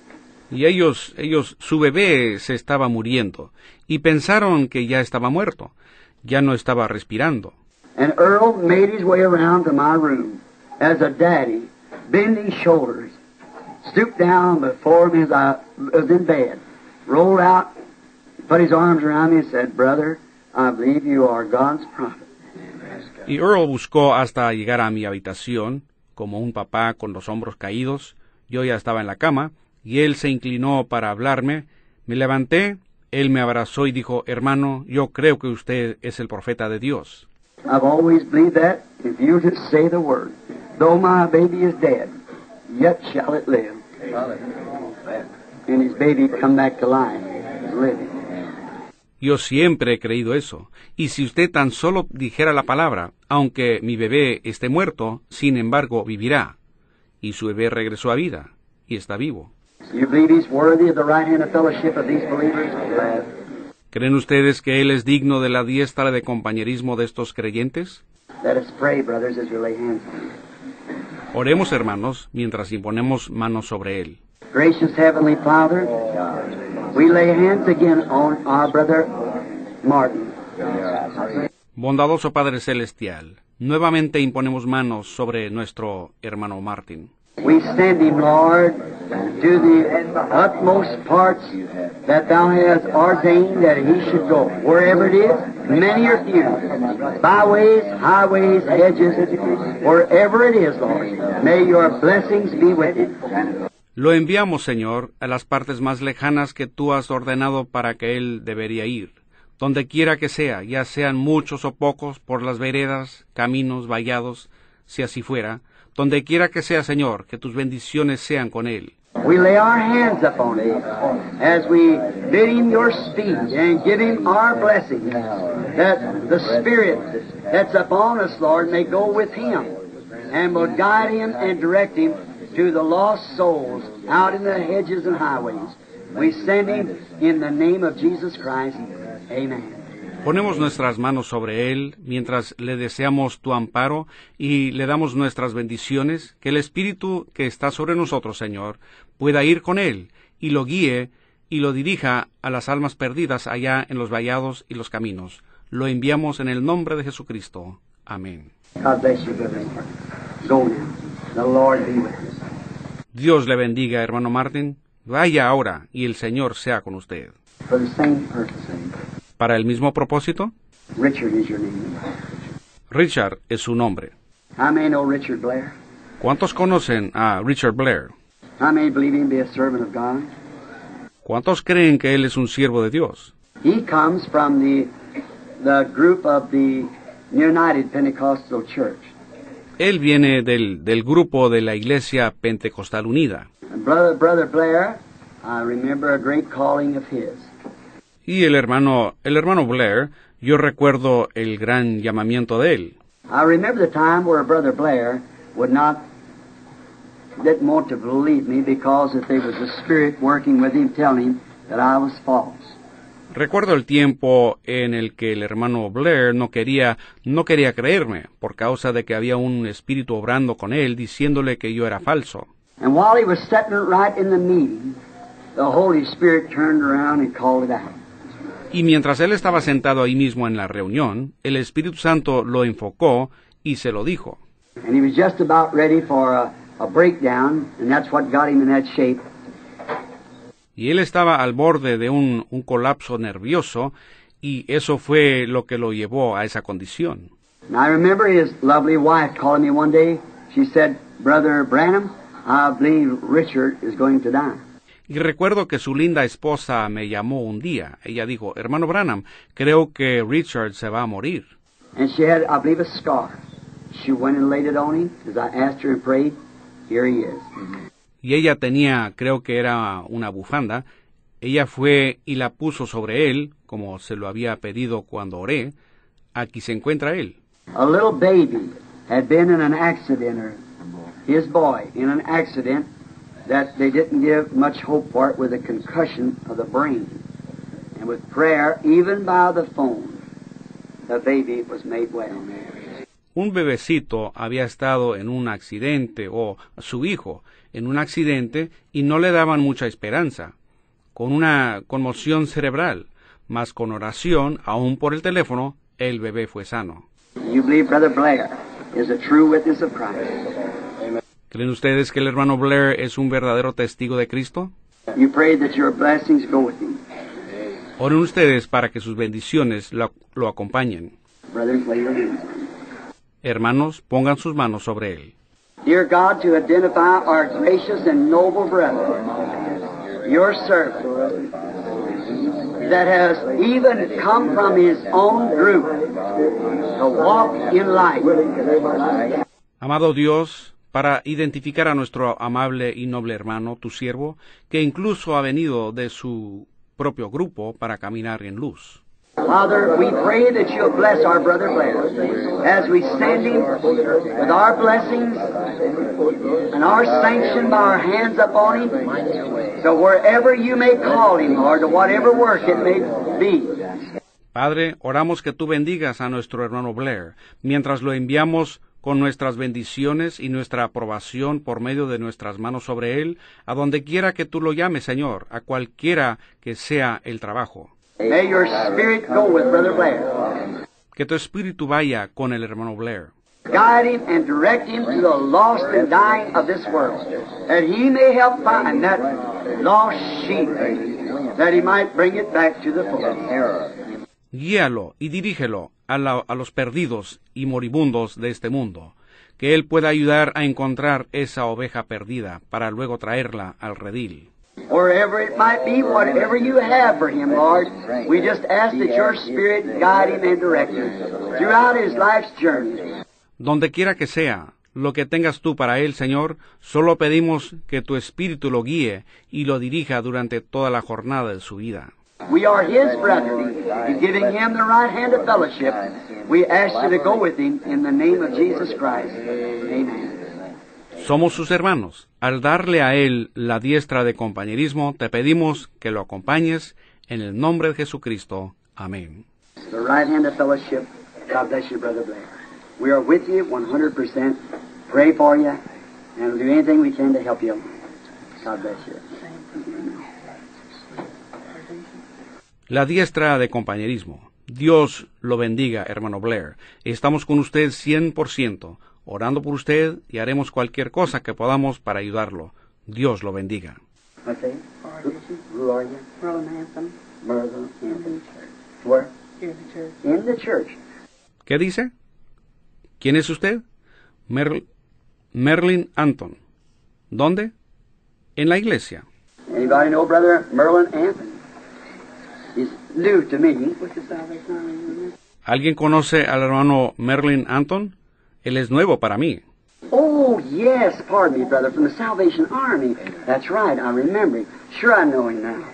Y ellos, ellos, su bebé se estaba muriendo, y pensaron que ya estaba muerto, ya no estaba respirando. And Earl made his way around to my room as a daddy, bending shoulders, stooped down before me as I was in bed, rolled out, put his arms around me and said, Brother, I believe you are God's prophet. Y Earl buscó hasta llegar a mi habitación, como un papá con los hombros caídos. Yo ya estaba en la cama, y él se inclinó para hablarme. Me levanté, él me abrazó y dijo, hermano, yo creo que usted es el profeta de Dios. I've always believed that if you just say the word, though my baby is dead, yet shall it live. And his baby come back to life, living. Yo siempre he creído eso. Y si usted tan solo dijera la palabra, aunque mi bebé esté muerto, sin embargo vivirá. Y su bebé regresó a vida, y está vivo. You believe he's worthy of the right hand of fellowship of these believers? Glad. ¿Creen ustedes que Él es digno de la diestra de compañerismo de estos creyentes? Let us pray, brothers, as we lay hands on him. Oremos, hermanos, mientras imponemos manos sobre Él. Gracious Heavenly Father, we lay hands again on our brother Martin. Bondadoso Padre Celestial, nuevamente imponemos manos sobre nuestro hermano Martin. We send him, Lord, to the utmost parts that Thou hast ordained that he should go, wherever it is, many or few, byways, highways, hedges, wherever it is, Lord. May your blessings be with him. Lo enviamos, Señor, a las partes más lejanas que tú has ordenado para que Él debería ir, donde quiera que sea, ya sean muchos o pocos, por las veredas, caminos, vallados, si así fuera, donde quiera que sea, Señor, que tus bendiciones sean con Él. We lay our hands upon him as we bid him your speed and give him our blessing, that the Spirit that's upon us, Lord, may go with him and will guide him and direct him to the lost souls out in the hedges and highways. We send him in the name of Jesus Christ. Amen. Ponemos nuestras manos sobre Él mientras le deseamos tu amparo y le damos nuestras bendiciones, que el Espíritu que está sobre nosotros, Señor, pueda ir con Él y lo guíe y lo dirija a las almas perdidas allá en los vallados y los caminos. Lo enviamos en el nombre de Jesucristo. Amén. Dios le bendiga, hermano Martin. Vaya ahora y el Señor sea con usted. Para el mismo propósito, Richard is your name. Richard es su nombre. How many know Richard Blair? ¿Cuántos conocen a Richard Blair? How many believe him be a servant of God? ¿Cuántos creen que él es un siervo de Dios? He comes from the the group of the United Pentecostal Church. Él viene del, del grupo de la Iglesia Pentecostal Unida. Brother Brother Blair, I remember a great calling of his. Y el hermano, el hermano Blair, yo recuerdo el gran llamamiento de él. I remember the time where Brother Blair would not didn't want to believe me because that there was a spirit working with him telling him that I was false. Recuerdo el tiempo en el que el hermano Blair no quería, no quería creerme, por causa de que había un espíritu obrando con él diciéndole que yo era falso. And while he was sitting right in the meeting, the Holy Spirit turned around and called it out. Y mientras él estaba sentado ahí mismo en la reunión, el Espíritu Santo lo enfocó y se lo dijo. And he was just about ready for a, a breakdown, and that's what got him in that shape. Y él estaba al borde de un, un colapso nervioso y eso fue lo que lo llevó a esa condición. And I remember his lovely wife calling me one day. She said, Brother Branham, I believe Richard is going to die. Y recuerdo que su linda esposa me llamó un día. Ella dijo, hermano Branham, creo que Richard se va a morir. And she had, I believe, a scar. She went and laid it on him. As I asked her and prayed, here he is. Y ella tenía, creo que era una bufanda. Ella fue y la puso sobre él, como se lo había pedido cuando oré. Aquí se encuentra él. A little baby had been in an accident, or his boy, in an accident that they didn't give much hope for it with a concussion of the brain. And with prayer, even by the phone, the baby was made well. Un bebecito había estado en un accidente o su hijo en un accidente y no le daban mucha esperanza, con una conmoción cerebral, mas con oración, aún por el teléfono, el bebé fue sano. You believe Brother Blair is a true witness of Christ. ¿Creen ustedes que el hermano Blair es un verdadero testigo de Cristo? You pray that your blessings go with him. Oren ustedes para que sus bendiciones lo, lo acompañen. Brothers. Hermanos, pongan sus manos sobre él. Dear God, to identify our gracious and noble brother, your servant, that has even come from his own group to walk in light. Amado Dios, para identificar a nuestro amable y noble hermano, tu siervo, que incluso ha venido de su propio grupo para caminar en luz. Father, we pray that you'll bless our brother Blair as we send him with our blessings and our sanction by our hands upon him to wherever you may call him, Lord, to whatever work it may be. Padre, oramos que tú bendigas a nuestro hermano Blair, mientras lo enviamos con nuestras bendiciones y nuestra aprobación por medio de nuestras manos sobre él, a donde quiera que tú lo llames, Señor, a cualquiera que sea el trabajo. May your spirit go with Brother Blair. Que tu espíritu vaya con el hermano Blair. Guide him and direct him to the lost and dying of this world, that he may help find that lost sheep, that he might bring it back to the fold. Guíalo y dirígelo a, la- a los perdidos y moribundos de este mundo, que él pueda ayudar a encontrar esa oveja perdida para luego traerla al redil. Wherever it might be, whatever you have for him, Lord, we just ask that your spirit guide him and direct him throughout his life's journey. Donde quiera que sea, lo que tengas tú para él, Señor, solo pedimos que tu espíritu lo guíe y lo dirija durante toda la jornada de su vida. We are his brethren. In giving him the right hand of fellowship, we ask you to go with him in the name of Jesus Christ. Amen. Somos sus hermanos. Al darle a él la diestra de compañerismo, te pedimos que lo acompañes en el nombre de Jesucristo. Amén. The right hand of fellowship. God bless you, Brother Blair. We are with you 100%. Pray for you, and we'll do anything we can to help you. God bless you. La diestra de compañerismo. Dios lo bendiga, hermano Blair. Estamos con usted 100%, orando por usted y haremos cualquier cosa que podamos para ayudarlo. Dios lo bendiga. What's that? Who, who are you? Roland Anthem Merlin. in the church. Where? Here in the church. In the church. ¿Qué dice? ¿Quién es usted? Merl- Merlin Anton. ¿Dónde? En la iglesia. Anybody know Brother Merlin Anthony? He's new to me. With the Salvation Army Union. ¿Alguien conoce al hermano Merlin Anton? Él es nuevo para mí. Oh, yes, pardon me, brother, from the Salvation Army. That's right, I remember him. Sure, I know him now.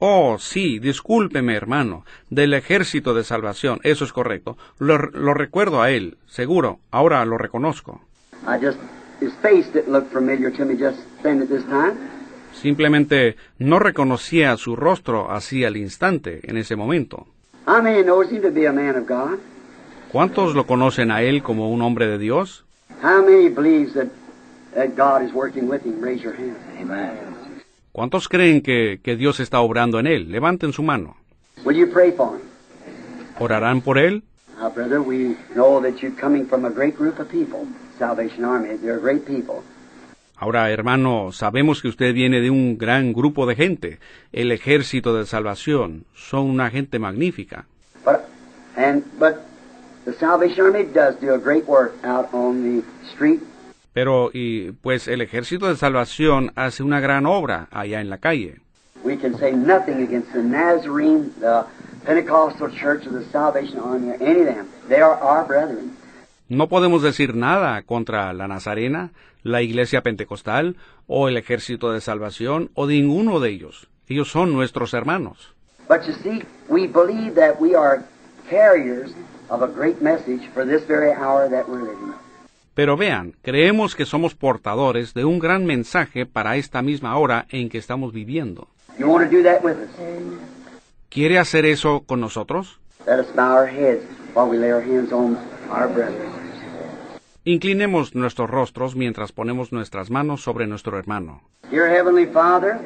Oh, sí, discúlpeme, hermano, del ejército de salvación, eso es correcto. Lo, lo recuerdo a él, seguro, ahora lo reconozco. I just, his face didn't look familiar to me just then at this time. Simplemente no reconocía su rostro así al instante, en ese momento. How many knows him to be a man of God? ¿Cuántos lo conocen a él como un hombre de Dios? How many believes that, that God is working with him? Raise your hand. Amen. ¿Cuántos creen que, que Dios está obrando en él? Levanten su mano. Will you pray for him? ¿Orarán por él? Now, brother, we know that you're coming from a great group of people, Salvation Army. They're great people. Ahora, hermano, sabemos que usted viene de un gran grupo de gente. El ejército de salvación son una gente magnífica. But and but the Salvation Army does do a great work out on the street. Pero, y pues el ejército de salvación hace una gran obra allá en la calle. We can say nothing against the Nazarene, the Pentecostal Church, or the Salvation Army, or any of them. They are our brethren. No podemos decir nada contra la Nazarena, la Iglesia Pentecostal o el Ejército de Salvación o ninguno de ellos. Ellos son nuestros hermanos. But you see, we believe that we are carriers of a great message for this very hour that we're living. Pero vean, creemos que somos portadores de un gran mensaje para esta misma hora en que estamos viviendo. You want to do that with us? ¿Quiere hacer eso con nosotros? Let us bow our heads while we lay our hands on our brethren. Inclinemos nuestros rostros mientras ponemos nuestras manos sobre nuestro hermano. Dear Heavenly Father,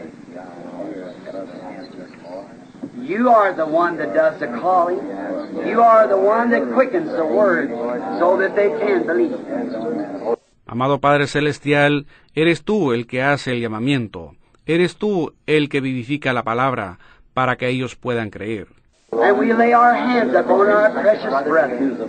you are the one that does the calling. You are the one that quickens the word so that they can believe. Amado Padre Celestial, eres tú el que hace el llamamiento. Eres tú el que vivifica la palabra para que ellos puedan creer. And we lay our hands upon our precious brethren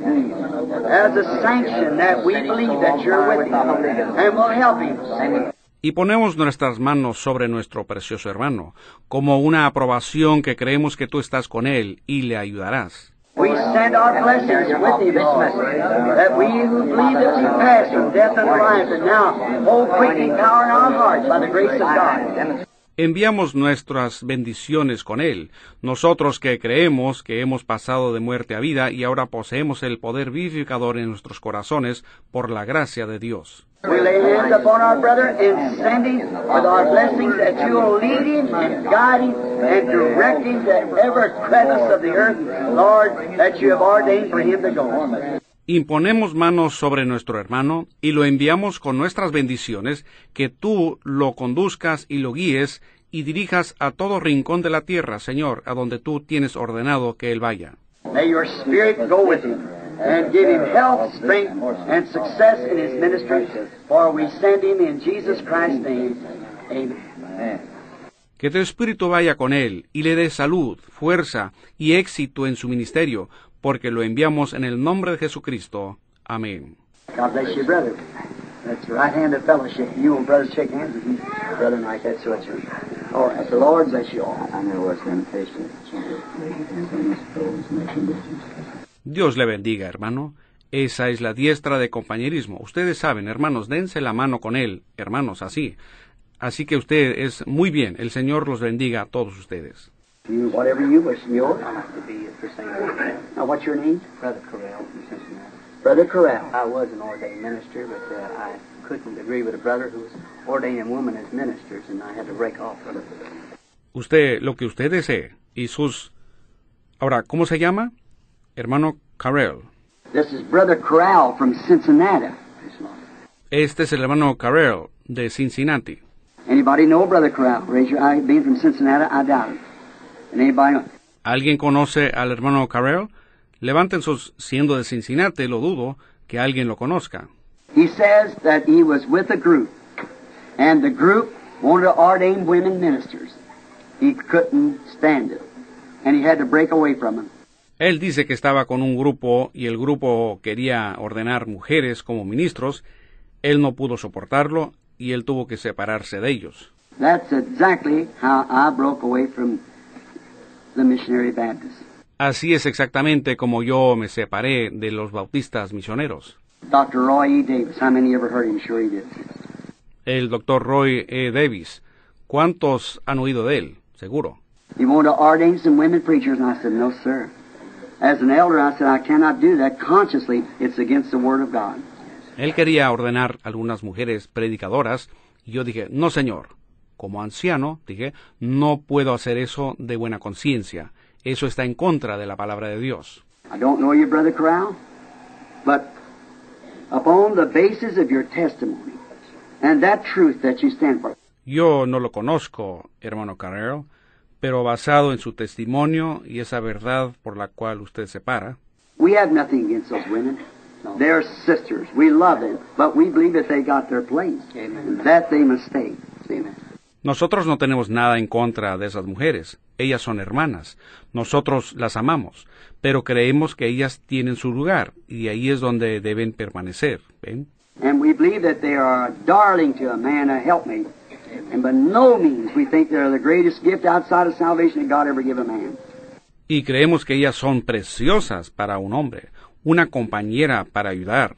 as a sanction that we believe that you're with him and will help him. Y ponemos nuestras manos sobre nuestro precioso hermano, como una aprobación que creemos que tú estás con él y le ayudarás. We send our blessings with thee this message, that we who believe that we pass from death unto life and now hold quickening power in our hearts by the grace of God. Enviamos nuestras bendiciones con él, nosotros que creemos que hemos pasado de muerte a vida y ahora poseemos el poder vivificador en nuestros corazones por la gracia de Dios. Imponemos manos sobre nuestro hermano y lo enviamos con nuestras bendiciones, que tú lo conduzcas y lo guíes y dirijas a todo rincón de la tierra, Señor, a donde tú tienes ordenado que él vaya. May your spirit go with him and give him health, strength, and success in his ministry, for we send him in Jesus Christ's name. Amen. Que tu espíritu vaya con él y le dé salud, fuerza y éxito en su ministerio, porque lo enviamos en el nombre de Jesucristo. Amén. God bless you, brother. That's the right hand of fellowship. You and brothers shake hands with you, brother Mike. That's what you're. All right. The Lord bless you all. I know what's temptation. Dios le bendiga, hermano. Esa es la diestra de compañerismo. Ustedes saben, hermanos, dense la mano con él, hermanos, así. Así que usted es muy bien. El Señor los bendiga a todos ustedes. You, whatever you wish, yours. I like to be for St. Now, what's your name? Brother Correll from Cincinnati. Brother Corral. I was an ordained minister, but uh, I couldn't agree with a brother who was ordaining women as ministers, and I had to break off from it. Usted, lo que usted desee. Y sus... Ahora, ¿cómo se llama? Hermano Carell. This is Brother Corral from Cincinnati. It's not. Este es el hermano Carell de Cincinnati. Anybody know Brother Corral? Raise your eye. Being from Cincinnati, I doubt it. ¿Alguien conoce al hermano Carell? Levanten sus... Siendo de Cincinnati, lo dudo que alguien lo conozca. He says that he was with a group, and the group wanted to ordain women ministers. He couldn't stand it, and he had to break away from them. Él dice que estaba con un grupo y el grupo quería ordenar mujeres como ministros. Él no pudo soportarlo y él tuvo que separarse de ellos. That's exactly how I broke away from the missionary Baptists. Así es exactamente como yo me separé de los bautistas misioneros. Dr. Roy E. Davis, how many ever heard him? Sure he did. El doctor Roy E. Davis. ¿Cuántos han oído de él? Seguro. He wanted to ordain some women preachers, and I said, no, sir. As an elder, I said, I cannot do that consciously. It's against the Word of God. Él quería ordenar algunas mujeres predicadoras y yo dije, no señor. Como anciano, dije, no puedo hacer eso de buena conciencia. Eso está en contra de la palabra de Dios. I don't know you, Brother Corral, but upon the basis of your testimony and that truth that you stand for, Yo no lo conozco, hermano Carrero, pero basado en su testimonio y esa verdad por la cual usted se para, we have nothing against those women. They're sisters. We love them, but we believe that they got their place, Amen. that they stay. Amen. Nosotros no tenemos nada en contra de esas mujeres. Ellas son hermanas. Nosotros las amamos, pero creemos que ellas tienen su lugar y ahí es donde deben permanecer. ¿Ven? And we believe that they are a darling to a man, a helpmate. And by no means we think they're the greatest gift outside of salvation that God ever give a man. Y creemos que ellas son preciosas para un hombre, una compañera para ayudar.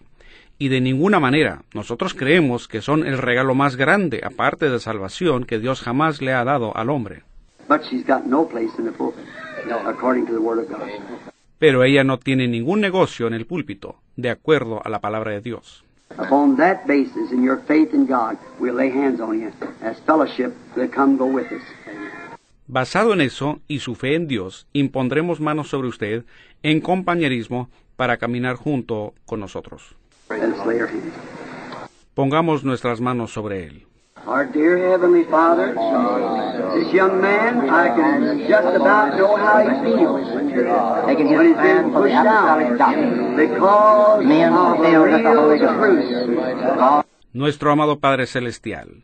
Y de ninguna manera nosotros creemos que son el regalo más grande, aparte de salvación, que Dios jamás le ha dado al hombre. But she's got no place in the pulpit, according to the Word of God. Pero ella no tiene ningún negocio en el púlpito, de acuerdo a la palabra de Dios. Basado en eso y su fe en Dios, impondremos manos sobre usted en compañerismo para caminar junto con nosotros. Pongamos nuestras manos sobre él. Our dear Heavenly Father, this young man, I can just about know how he feels. Taking his when he's stand been for the pushed out apostolic doctrine. because Men of the filled with the Holy real Ghost. truth. Nuestro amado Padre Celestial,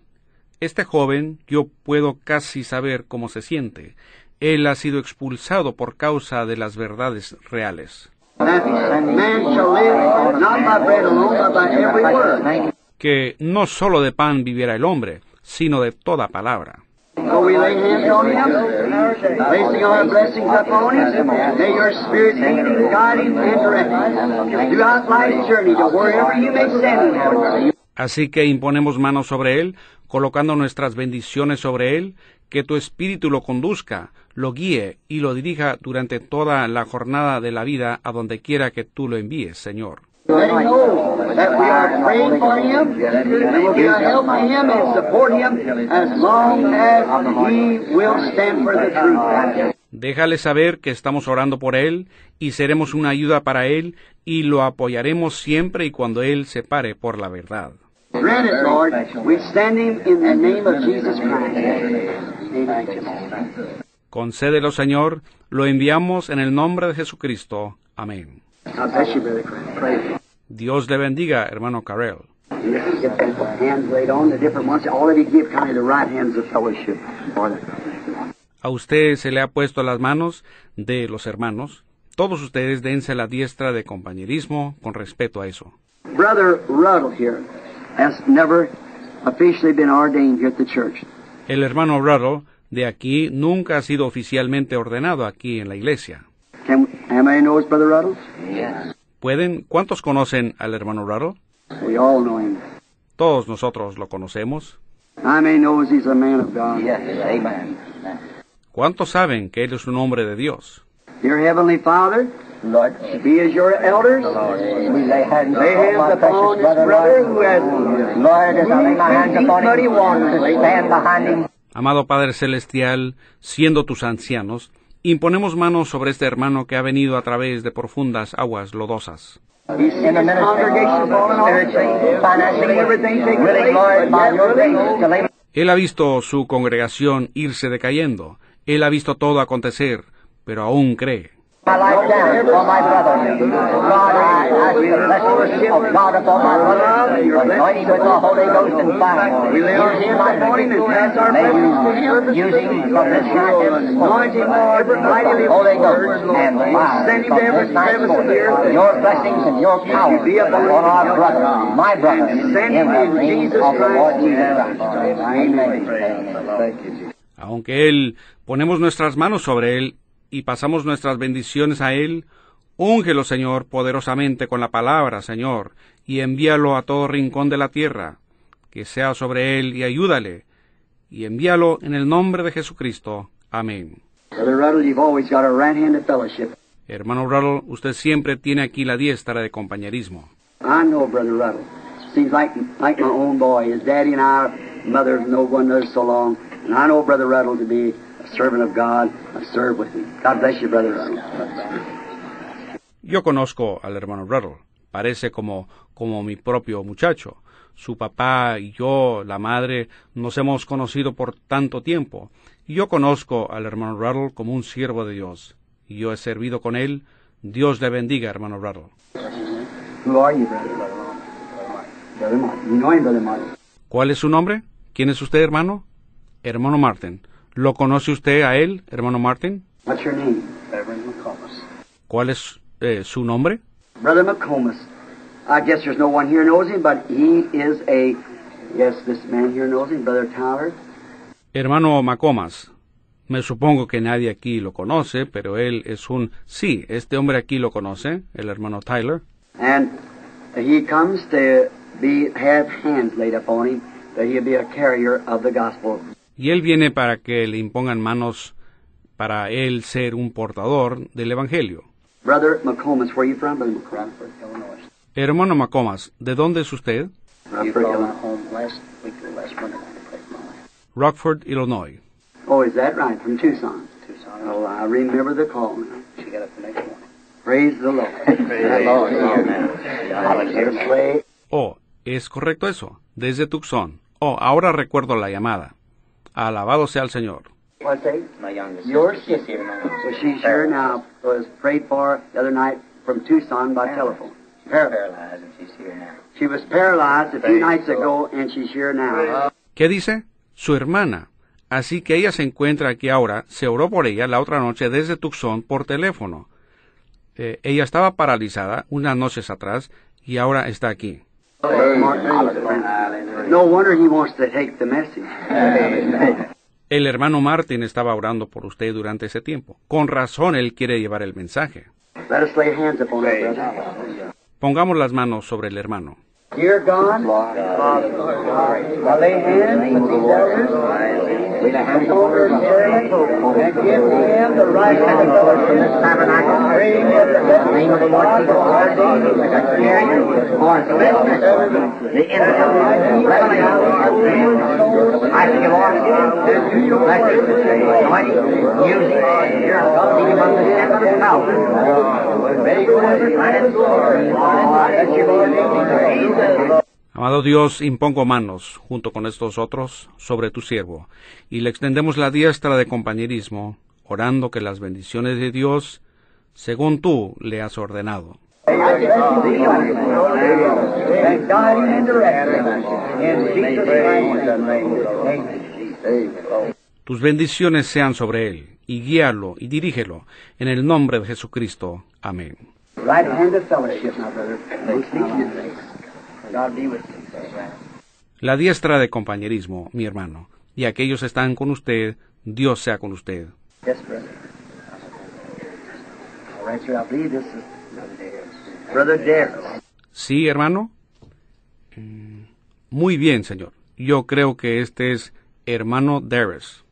este joven yo puedo casi saber cómo se siente. Él ha sido expulsado por causa de las verdades reales. That man shall live not by bread alone, but by every word. Que no solo de pan viviera el hombre, sino de toda palabra. Así que imponemos manos sobre él, colocando nuestras bendiciones sobre él, que tu espíritu lo conduzca, lo guíe y lo dirija durante toda la jornada de la vida a donde quiera que tú lo envíes, Señor. Déjale saber que estamos orando por él y seremos una ayuda para él y lo apoyaremos siempre y cuando él se pare por la verdad. Concédelo, Señor, lo enviamos en el nombre de Jesucristo. Amén. Dios le bendiga, hermano Carrell. A usted se le ha puesto las manos de los hermanos. Todos ustedes dense la diestra de compañerismo con respeto a eso. Brother Ruddle here has never officially been ordained here at the church. El hermano Ruddle de aquí nunca ha sido oficialmente ordenado aquí en la iglesia. Can anybody knows Brother Ruddle? ¿Pueden? ¿Cuántos conocen al hermano Ruddle? We all know him. Todos nosotros lo conocemos. I may knows he's a man of God. Yes, amen. ¿Cuántos saben que él es un hombre de Dios? Dear Heavenly Father, Lord, be as your elders. we lay hands Lay hands upon this brother, brother who has Lord, as I lay my hands upon him, waters. stand behind him. Amado Padre Celestial, siendo tus ancianos, imponemos manos sobre este hermano que ha venido a través de profundas aguas lodosas. His your to Él ha visto su congregación irse decayendo. Él ha visto todo acontecer, pero aún cree. Aunque Él ponemos nuestras manos sobre Él y pasamos nuestras bendiciones a Él, úngelo, Señor, poderosamente con la palabra, Señor, y envíalo a todo rincón de la tierra, que sea sobre Él y ayúdale, y envíalo en el nombre de Jesucristo. Amén. Brother Ruddle, you've always got a right hand of fellowship. Hermano Ruddle, usted siempre tiene aquí la diestra de compañerismo. I know Brother Ruddle. Seems like like my own boy. His daddy and I, mother, no one knows so long. And I know Brother Ruddle to be servant of God. With him. God bless you, Brother Ruddle. Yo conozco al hermano Ruddle. Parece como, como mi propio muchacho. Su papá y yo, la madre, nos hemos conocido por tanto tiempo. Y yo conozco al hermano Ruddle como un siervo de Dios. Y yo he servido con él. Dios le bendiga, hermano Ruddle. ¿Cuál es su nombre? ¿Quién es usted, hermano? Hermano Martin. ¿Lo conoce usted a él, hermano Martin? What's your name? ¿Cuál es eh, su nombre? Brother McComas. I guess there's no one here knows him, but he is a, yes, this man here knows him, Brother Tyler. Hermano Macomas, me supongo que nadie aquí lo conoce, pero él es un... Sí, este hombre aquí lo conoce, el hermano Tyler. And he comes to be have hands laid upon him that he'll be a carrier of the gospel. Y él viene para que le impongan manos para él ser un portador del Evangelio. Brother McComas, where you from, Brother McComas? Illinois. Hermano Macomas, ¿de dónde es usted? Rockford. Rockford, Illinois. Oh, is that right? From Tucson. Tucson. Oh, I remember the call now. She got up the next morning. Praise the Lord. the Lord. Way. Oh, es correcto eso, desde Tucson. Oh, ahora recuerdo la llamada. Alabado sea el Señor. What's that? My youngest Your sister. She's sister. here now. Well, she's here now. Was prayed for the other night from Tucson by telephone. Par- Paralyzed, and she's here now. She was paralyzed a few nights ago, and she's here now. ¿Qué dice? Su hermana. Así que ella se encuentra aquí ahora. Se oró por ella la otra noche desde Tucson por teléfono. Eh, ella estaba paralizada unas noches atrás y ahora está aquí. No wonder he wants to take the message. El hermano Martin estaba orando por usted durante ese tiempo. Con razón él quiere llevar el mensaje. Let us lay hands upon our brother. Pongamos las manos sobre el hermano. Dear God, I lay hands with these elders. We lay hands upon their servant and give him the right hand of God from this tabernacle. Praying that the name of the Lord Jesus Christ, the carrier, for especially the innocent, I give all blessings, anointing, music, lead him on the step of his power. Amado Dios, impongo manos, junto con estos otros, sobre tu siervo, y le extendemos la diestra de compañerismo, orando que las bendiciones de Dios, según tú le has ordenado, tus bendiciones sean sobre él, y guíalo y dirígelo, en el nombre de Jesucristo. Amén. La diestra de compañerismo, mi hermano, y aquellos están con usted, Dios sea con usted. Yes, brother. All right, sir. I believe this is Brother Darius. ¿Sí, hermano? Mm, Muy bien, señor. Yo creo que este es hermano Darius.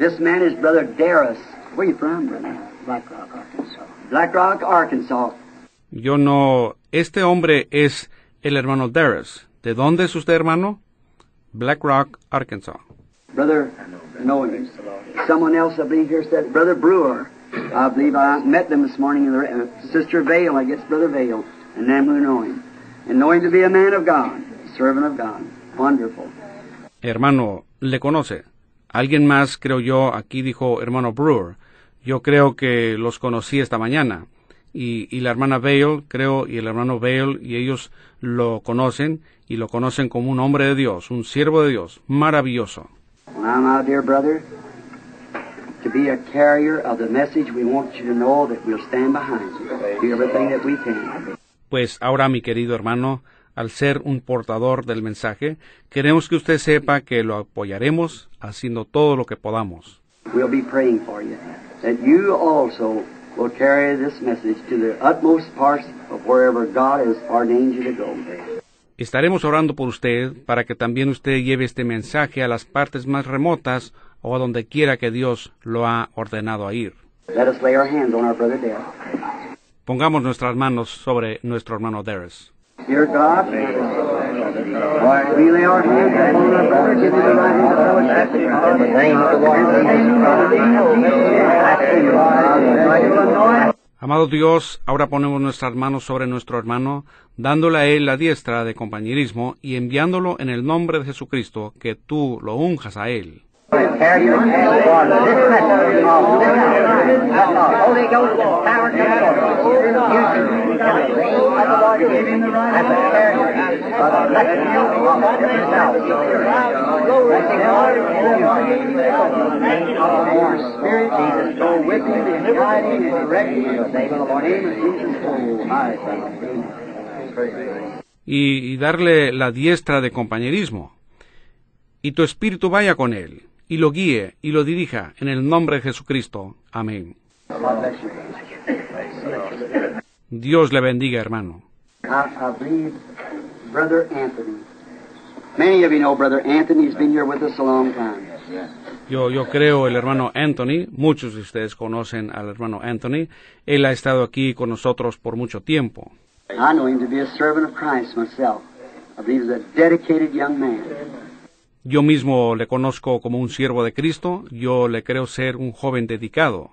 This man is Brother Darius. Where you from, brother? Black Rock, Arkansas. Black Rock, Arkansas. Yo no... Este hombre es el hermano Darius. ¿De dónde es usted, hermano? Black Rock, Arkansas. Brother, no, someone else I believe here said Brother Brewer. I believe I met them this morning in the uh, Sister Vale, I guess Brother Vale, and them who know him, and know him to be a man of God, servant of God. Wonderful. Hermano, ¿le conoce? Alguien más, creo yo, aquí dijo hermano Brewer. Yo creo que los conocí esta mañana. Y, y la hermana Vale, creo, y el hermano Vale, y ellos lo conocen, y lo conocen como un hombre de Dios, un siervo de Dios, maravilloso. Now, my dear brother, to be a carrier of the message, we want you to know that we'll stand behind you. Do everything that we can. Pues ahora, mi querido hermano, al ser un portador del mensaje, queremos que usted sepa que lo apoyaremos haciendo todo lo que podamos. We'll be praying for you, that you also will carry this message to the utmost parts of wherever God has ordained you to go. Estaremos orando por usted para que también usted lleve este mensaje a las partes más remotas o a donde quiera que Dios lo ha ordenado a ir. Let us lay our hands on our brother Dale. Pongamos nuestras manos sobre nuestro hermano Darius. God, give the. In the name of the Lord. Amado Dios, ahora ponemos nuestras manos sobre nuestro hermano, dándole a él la diestra de compañerismo y enviándolo en el nombre de Jesucristo, que tú lo unjas a él. Y, y darle la diestra de compañerismo. Y tu espíritu vaya con él, y lo guíe y lo dirija en el nombre de Jesucristo. Amén. Dios le bendiga, hermano. Yo, yo creo el hermano Anthony, muchos de ustedes conocen al hermano Anthony, él ha estado aquí con nosotros por mucho tiempo. I know him to be a servant of Christ myself. I believe he's a dedicated young man. Yo mismo le conozco como un siervo de Cristo, yo le creo ser un joven dedicado.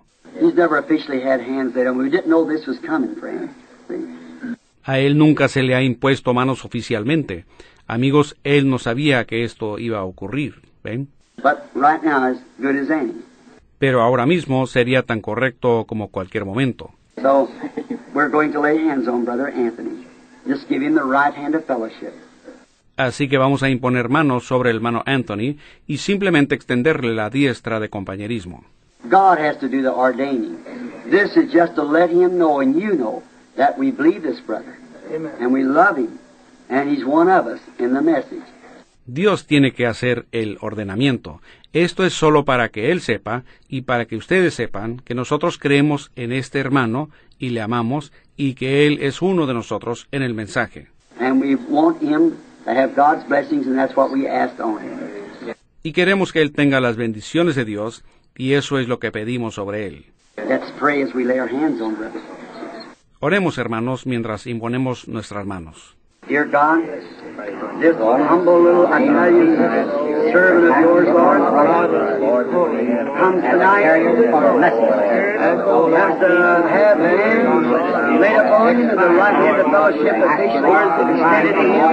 A él nunca se le ha impuesto manos oficialmente. Amigos, él no sabía que esto iba a ocurrir, ¿ven? But right now, as good as any. Pero ahora mismo sería tan correcto como cualquier momento. So, we're going to lay hands on Brother Anthony. Just give him the right hand of fellowship. Así que vamos a imponer manos sobre el hermano Anthony y simplemente extenderle la diestra de compañerismo. God has to do the ordaining. This is just to let him know and you know that we believe this brother. And we love him. And he's one of us in the message. Dios tiene que hacer el ordenamiento. Esto es solo para que Él sepa y para que ustedes sepan que nosotros creemos en este hermano y le amamos y que Él es uno de nosotros en el mensaje. And we want him Y queremos que Él tenga las bendiciones de Dios y eso es lo que pedimos sobre Él. Let's pray as we lay our hands on brother. Oremos, hermanos, mientras imponemos nuestras manos. Dear God, this humble little Italian servant of yours, Lord, comes tonight. Have hands laid upon and the right hand of fellowship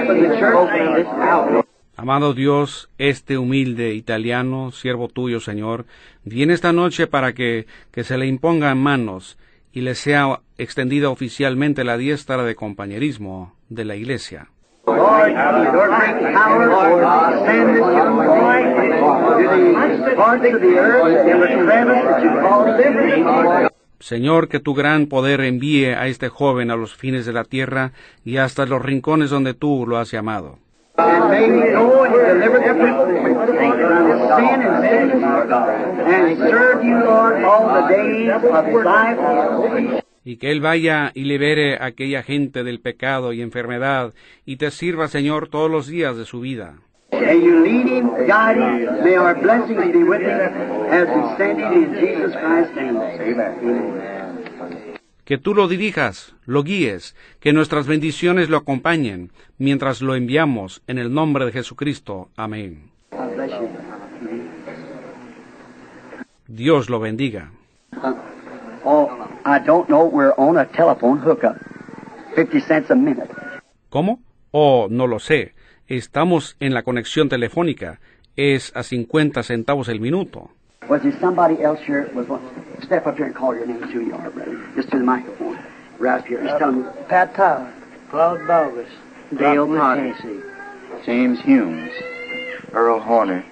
from the church. Amado Dios, este humilde italiano, siervo tuyo, Señor, viene esta noche para que, que se le impongan manos y le sea extendida oficialmente la diestra de compañerismo de la Iglesia. Señor, que tu gran poder envíe a este joven a los fines de la tierra y hasta los rincones donde tú lo has llamado. Y que Él vaya y libere a aquella gente del pecado y enfermedad, y te sirva, Señor, todos los días de su vida. Que tú lo dirijas, lo guíes, que nuestras bendiciones lo acompañen, mientras lo enviamos en el nombre de Jesucristo. Amén. Dios lo bendiga. Oh, I don't know. We're on a telephone hookup. 50 cents a minute. ¿Cómo? Oh, no lo sé. Estamos en la conexión telefónica. Es a 50 centavos el minuto. Was there somebody else here? Was one? Step up here and call your name, who you are, brother. Just to the microphone. Right up here. Just tell them. Pat Tyler, Claude Bogus, Dale Potter. James Humes. Earl Horner.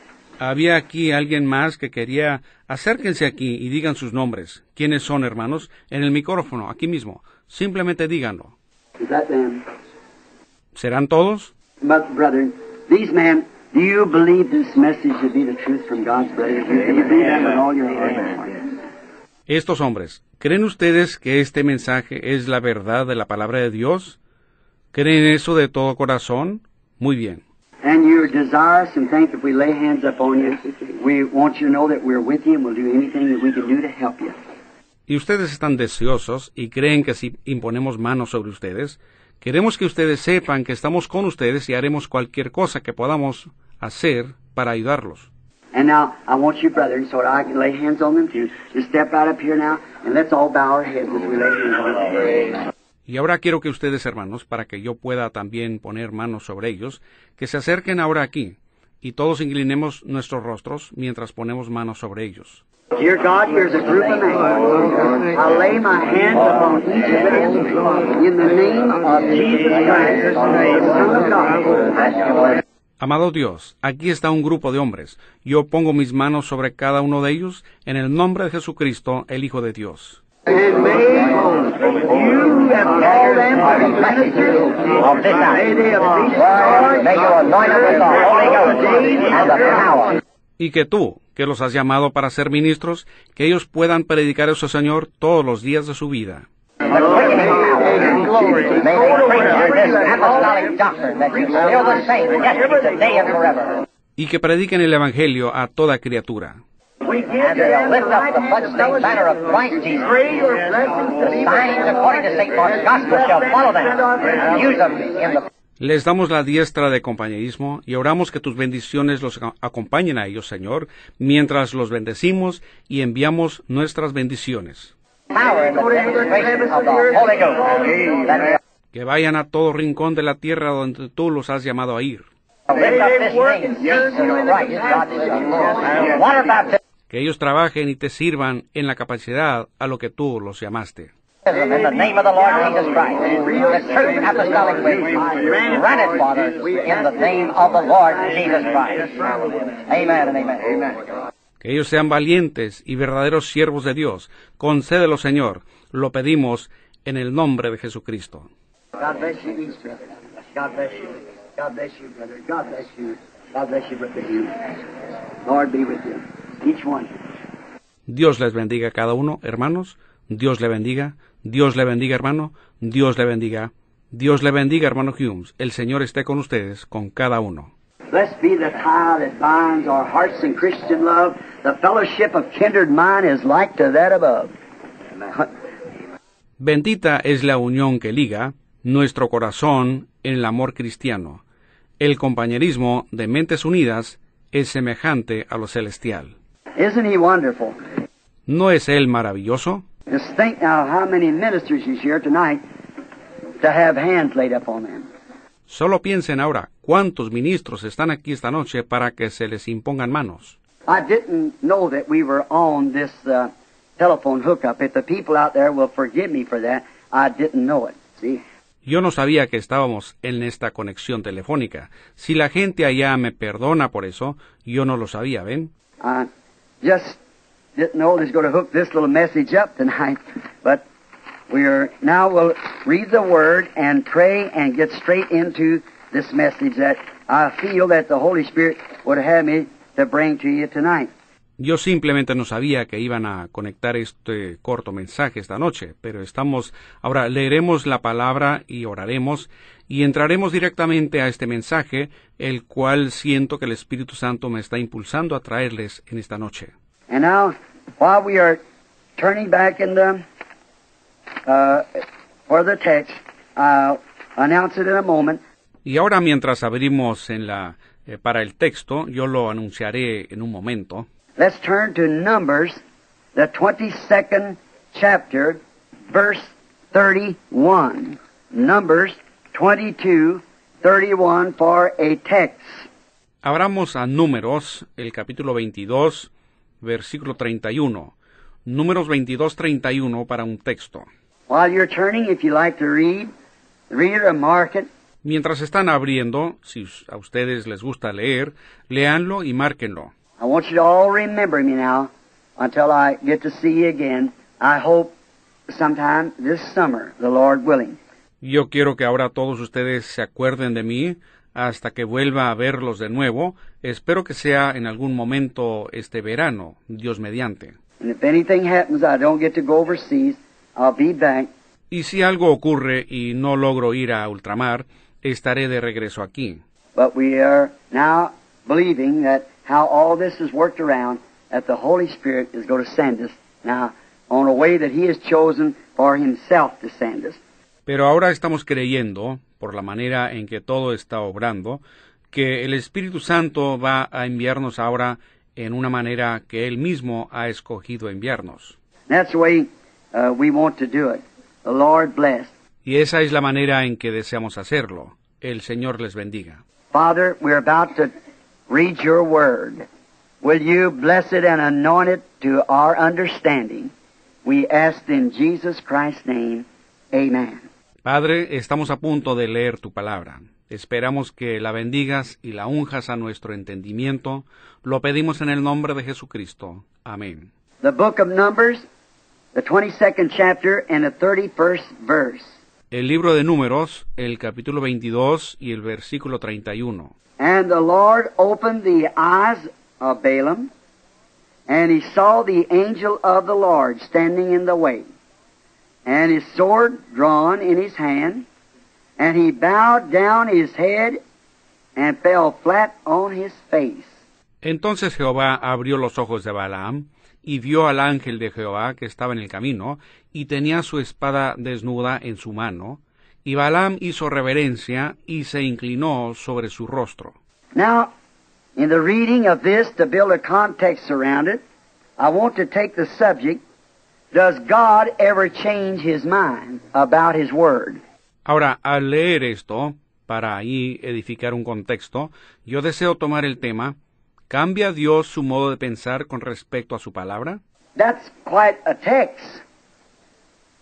Había aquí alguien más que quería. Acérquense aquí y digan sus nombres. ¿Quiénes son, hermanos? En el micrófono, aquí mismo. Simplemente díganlo. Them? ¿Serán todos? Estos hombres, ¿creen ustedes que este mensaje es la verdad de la palabra de Dios? ¿Creen eso de todo corazón? Muy bien. And you're desirous and think if we lay hands upon you, we want you to know that we're with you and we'll do anything that we can do to help you. Y ustedes están deseosos y creen que si imponemos manos sobre ustedes, queremos que ustedes sepan que estamos con ustedes y haremos cualquier cosa que podamos hacer para ayudarlos. And now, I want you, brethren, so that I can lay hands on them too, to step right up here now, and let's all bow our heads as we lay hands on them. Y ahora quiero que ustedes, hermanos, para que yo pueda también poner manos sobre ellos, que se acerquen ahora aquí, y todos inclinemos nuestros rostros mientras ponemos manos sobre ellos. Dear God, here's a group of men. I lay my hands upon each of them in the name of Jesus Christ, Son of God. Amado Dios, aquí está un grupo de hombres. Yo pongo mis manos sobre cada uno de ellos en el nombre de Jesucristo, el Hijo de Dios. Y que tú, que los has llamado para ser ministros, que ellos puedan predicar eso, Señor, todos los días de su vida. Y que prediquen el Evangelio a toda criatura. We give And to they'll them lift the up right the hand of bloodstained banner of Christ fellowship. Jesus. Pray your blessings to The be with signs them. according to St. Mark's gospel shall follow them. Use them in the Les damos la diestra de compañerismo y oramos que tus bendiciones los acompañen a ellos, Señor, mientras los bendecimos y enviamos nuestras bendiciones. Que vayan a todo rincón de la tierra donde tú los has llamado a ir. Que ellos trabajen y te sirvan en la capacidad a lo que tú los llamaste. Que ellos sean valientes y verdaderos siervos de Dios. Concédelo, Señor. Lo pedimos en el nombre de Jesucristo. God bless you brother. God bless you. God bless you, brother. Lord be with you. Dios les bendiga a cada uno, hermanos. Dios le bendiga. Dios le bendiga, hermano. Dios le bendiga. Dios le bendiga, hermano Humes. El Señor esté con ustedes, con cada uno. Blessed be the tie that binds our hearts in Christian love. The fellowship of kindred mind is like to that above. Bendita es la unión que liga nuestro corazón en el amor cristiano. El compañerismo de mentes unidas es semejante a lo celestial. Isn't he wonderful? ¿No es Él maravilloso? Just think now how many ministers tonight to have hands laid up on them. Solo piensen ahora cuántos ministros están aquí esta noche para que se les impongan manos. I didn't know that we were on this uh, telephone hookup. If the people out there will forgive me for that, I didn't know it. See? Yo no sabía que estábamos en esta conexión telefónica. Si la gente allá me perdona por eso, yo no lo sabía, ¿ven? I just didn't know was going to hook this little message up tonight. But we're now we'll read the word and pray and get straight into this message that I feel that the Holy Spirit would have me to bring to you tonight. Yo simplemente no sabía que iban a conectar este corto mensaje esta noche, pero estamos ahora leeremos la palabra y oraremos y entraremos directamente a este mensaje, el cual siento que el Espíritu Santo me está impulsando a traerles en esta noche. And now, while we are turning back in the uh, for the text, I'll announce it in a moment. Y ahora mientras abrimos en la eh, para el texto, yo lo anunciaré en un momento. Let's turn to Numbers, the 22nd chapter, verse 31. Numbers 22, 31 for a text. Abramos a Números, el capítulo 22, versículo 31. Números 22, 31 para un texto. While you're turning, if you like to read, read or mark it. Mientras están abriendo, si a ustedes les gusta leer, léanlo y márquenlo. I want you to all remember me now until I get to see you again. I hope sometime this summer, the Lord willing. Yo quiero que ahora todos ustedes se acuerden de mí hasta que vuelva a verlos de nuevo. Espero que sea en algún momento este verano, Dios mediante. And if anything happens, I don't get to go overseas, I'll be back. Y si algo ocurre y no logro ir a ultramar, estaré de regreso aquí. But we are now believing that how all this is worked around, that the Holy Spirit is going to send us now on a way that He has chosen for Himself to send us. Pero ahora estamos creyendo, por la manera en que todo está obrando, que el Espíritu Santo va a enviarnos ahora en una manera que Él mismo ha escogido enviarnos. That's the way uh, we want to do it. The Lord bless. Y esa es la manera en que deseamos hacerlo. El Señor les bendiga. Father, we're about to read your word. Will you bless it and anoint it to our understanding? We ask in Jesus Christ's name. Amen. Padre, estamos a punto de leer tu palabra. Esperamos que la bendigas y la unjas a nuestro entendimiento. Lo pedimos en el nombre de Jesucristo. Amén. The book of Numbers, the 22nd chapter and the 31st verse. El libro de Números, el capítulo 22 y el versículo 31. And the Lord opened the eyes of Balaam, and he saw the angel of the Lord standing in the way, and his sword drawn in his hand, and he bowed down his head and fell flat on his face. Entonces Jehová abrió los ojos de Balaam, y vio al ángel de Jehová que estaba en el camino, y tenía su espada desnuda en su mano, Y Balaam hizo reverencia y se inclinó sobre su rostro. Now, in the reading of this, to build a context around it, I want to take the subject, Does God ever change His mind about His Word? Ahora, al leer esto, para ahí edificar un contexto, yo deseo tomar el tema, ¿cambia Dios su modo de pensar con respecto a su palabra? That's quite a text.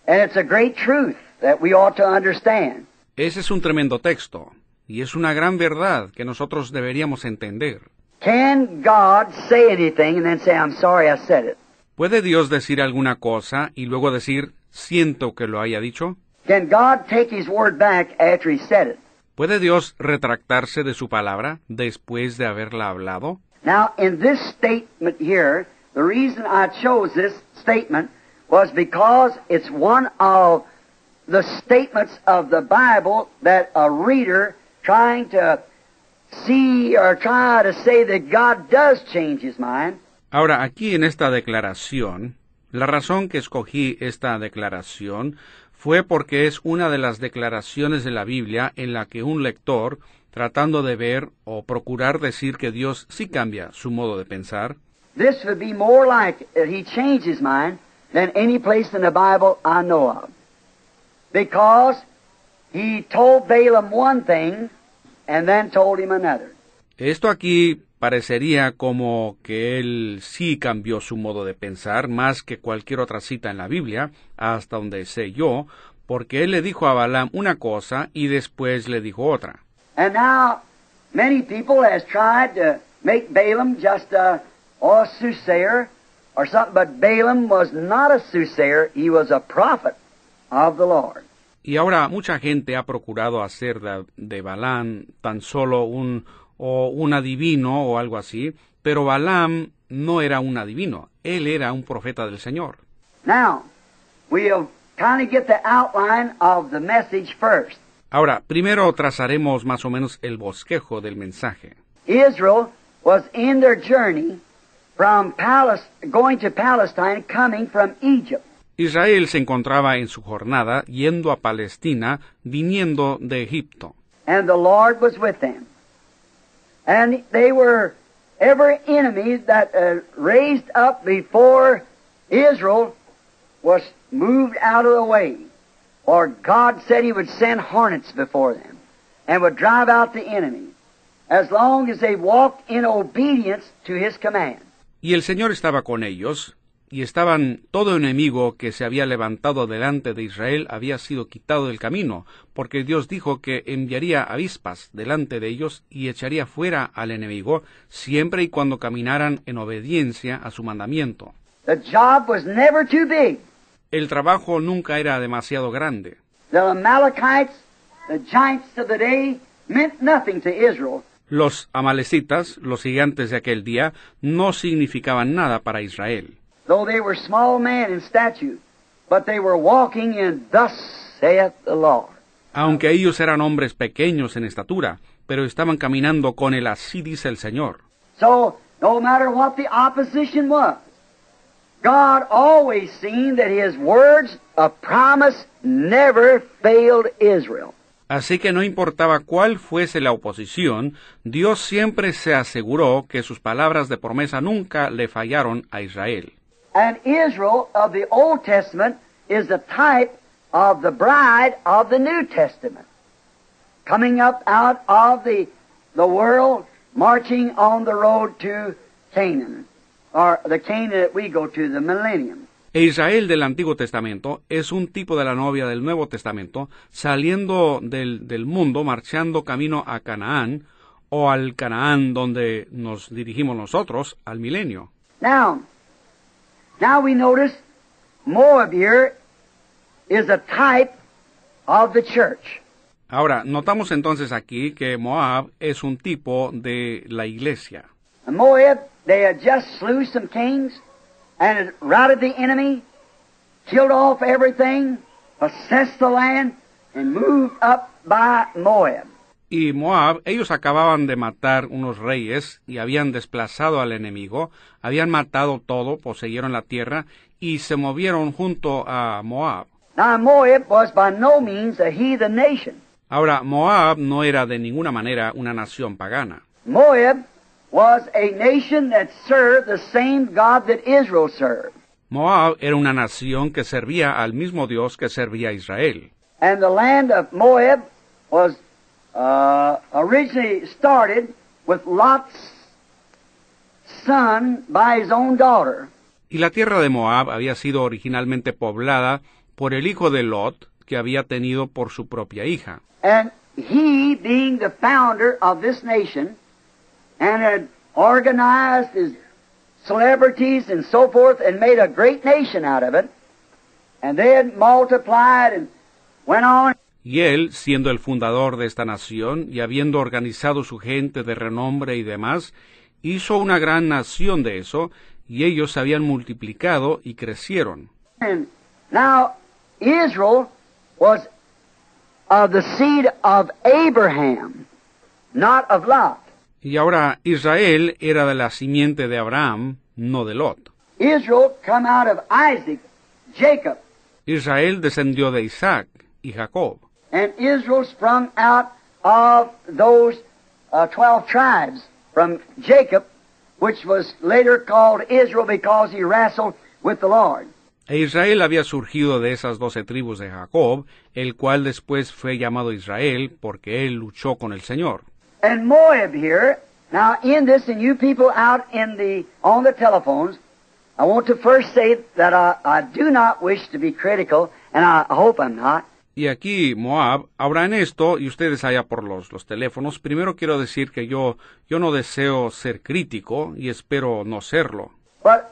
And it's a great truth that we ought to understand. Ese es un tremendo texto, y es una gran verdad que nosotros deberíamos entender. Can God say anything and then say, I'm sorry I said it? ¿Puede Dios decir alguna cosa y luego decir, siento que lo haya dicho? Can God take His word back after He said it? ¿Puede Dios retractarse de su palabra después de haberla hablado? Now, in this statement here, the reason I chose this statement was because it's one of the statements of the Bible that a reader trying to see or try to say that God does change his mind Ahora, aquí en esta declaración, la razón que escogí esta declaración fue porque es una de las declaraciones de la Biblia en la que un lector, tratando de ver o procurar decir que Dios sí cambia su modo de pensar, This would be more like he changed his mind than any place in the Bible I know of. Because he told Balaam one thing and then told him another. Esto aquí parecería como que él sí cambió su modo de pensar más que cualquier otra cita en la Biblia, hasta donde sé yo, porque él le dijo a Balaam una cosa y después le dijo otra. And now many people has tried to make Balaam just a, or a soothsayer or something, but Balaam was not a soothsayer, he was a prophet of the Lord. Y ahora mucha gente ha procurado hacer de, de Balaam tan solo un o un adivino o algo así, pero Balaam no era un adivino, él era un profeta del Señor. Now, we'll kind of get the outline of the message first. Ahora, primero trazaremos más o menos el bosquejo del mensaje. Israel was in their journey from Palis- going to Palestine, coming from Egypt. Israel se encontraba en su jornada yendo a Palestina, viniendo de Egipto. and the Lord was with them. And they were every enemy that uh, raised up before Israel was moved out of the way. For God said He would send hornets before them and would drive out the enemy as long as they walked in obedience to His command. Y el Señor estaba con ellos, y estaban todo enemigo que se había levantado delante de Israel había sido quitado del camino, porque Dios dijo que enviaría avispas delante de ellos y echaría fuera al enemigo, siempre y cuando caminaran en obediencia a su mandamiento. The job was never too big. El trabajo nunca era demasiado grande. The Amalekites, the giants of the day, meant nothing to Israel. Los amalecitas, los gigantes de aquel día, no significaban nada para Israel. Though they were small men in stature, but they were walking in thus saith the Lord. Aunque ellos eran hombres pequeños en estatura, pero estaban caminando con el así dice el Señor. So, no matter what the opposition was, God always seen that His words of promise never failed Israel. Así que no importaba cuál fuese la oposición, Dios siempre se aseguró que sus palabras de promesa nunca le fallaron a Israel. And Israel of the Old Testament is the type of the bride of the New Testament, coming up out of the, the world, marching on the road to Canaan, or the Canaan that we go to, the millennium. E Israel del Antiguo Testamento es un tipo de la novia del Nuevo Testamento, saliendo del, del mundo, marchando camino a Canaán, o al Canaán donde nos dirigimos nosotros, al milenio. Now, now we notice Moab here is a type of the church. Ahora, notamos entonces aquí que Moab es un tipo de la iglesia. And Moab, they had just slew some kings and had routed the enemy, killed off everything, possessed the land, and moved up by Moab. Y Moab, ellos acababan de matar unos reyes y habían desplazado al enemigo, habían matado todo, poseyeron la tierra y se movieron junto a Moab. Now Moab was by no means a heathen nation. Ahora, Moab no era de ninguna manera una nación pagana. Moab was a nation that served the same God that Israel served. Moab era una nación que servía al mismo Dios que servía Israel. And the land of Moab was uh, originally started with Lot's son by his own daughter. Y la tierra de Moab había sido originalmente poblada por el hijo de Lot, que había tenido por su propia hija. And he, being the founder of this nation, and had organized his celebrities and so forth, and made a great nation out of it, and then multiplied and went on. Y él, siendo el fundador de esta nación y habiendo organizado su gente de renombre y demás, hizo una gran nación de eso, y ellos se habían multiplicado y crecieron. And now Israel was of the seed of Abraham, not of Lot. Y ahora Israel era de la simiente de Abraham, no de Lot. Israel come out of Isaac, Jacob, Israel descendió de Isaac y Jacob. And Israel sprung out of those uh, twelve tribes from Jacob, which was later called Israel because he wrestled with the Lord. E Israel había surgido de esas doce tribus de Jacob, el cual después fue llamado Israel porque él luchó con el Señor. And Moab here, now in this, and you people out in the on the telephones, I want to first say that I, I do not wish to be critical, and I hope I'm not. Y aquí Moab, ahora en esto, y ustedes allá por los, los teléfonos, primero quiero decir que yo, yo no deseo ser crítico y espero no serlo. But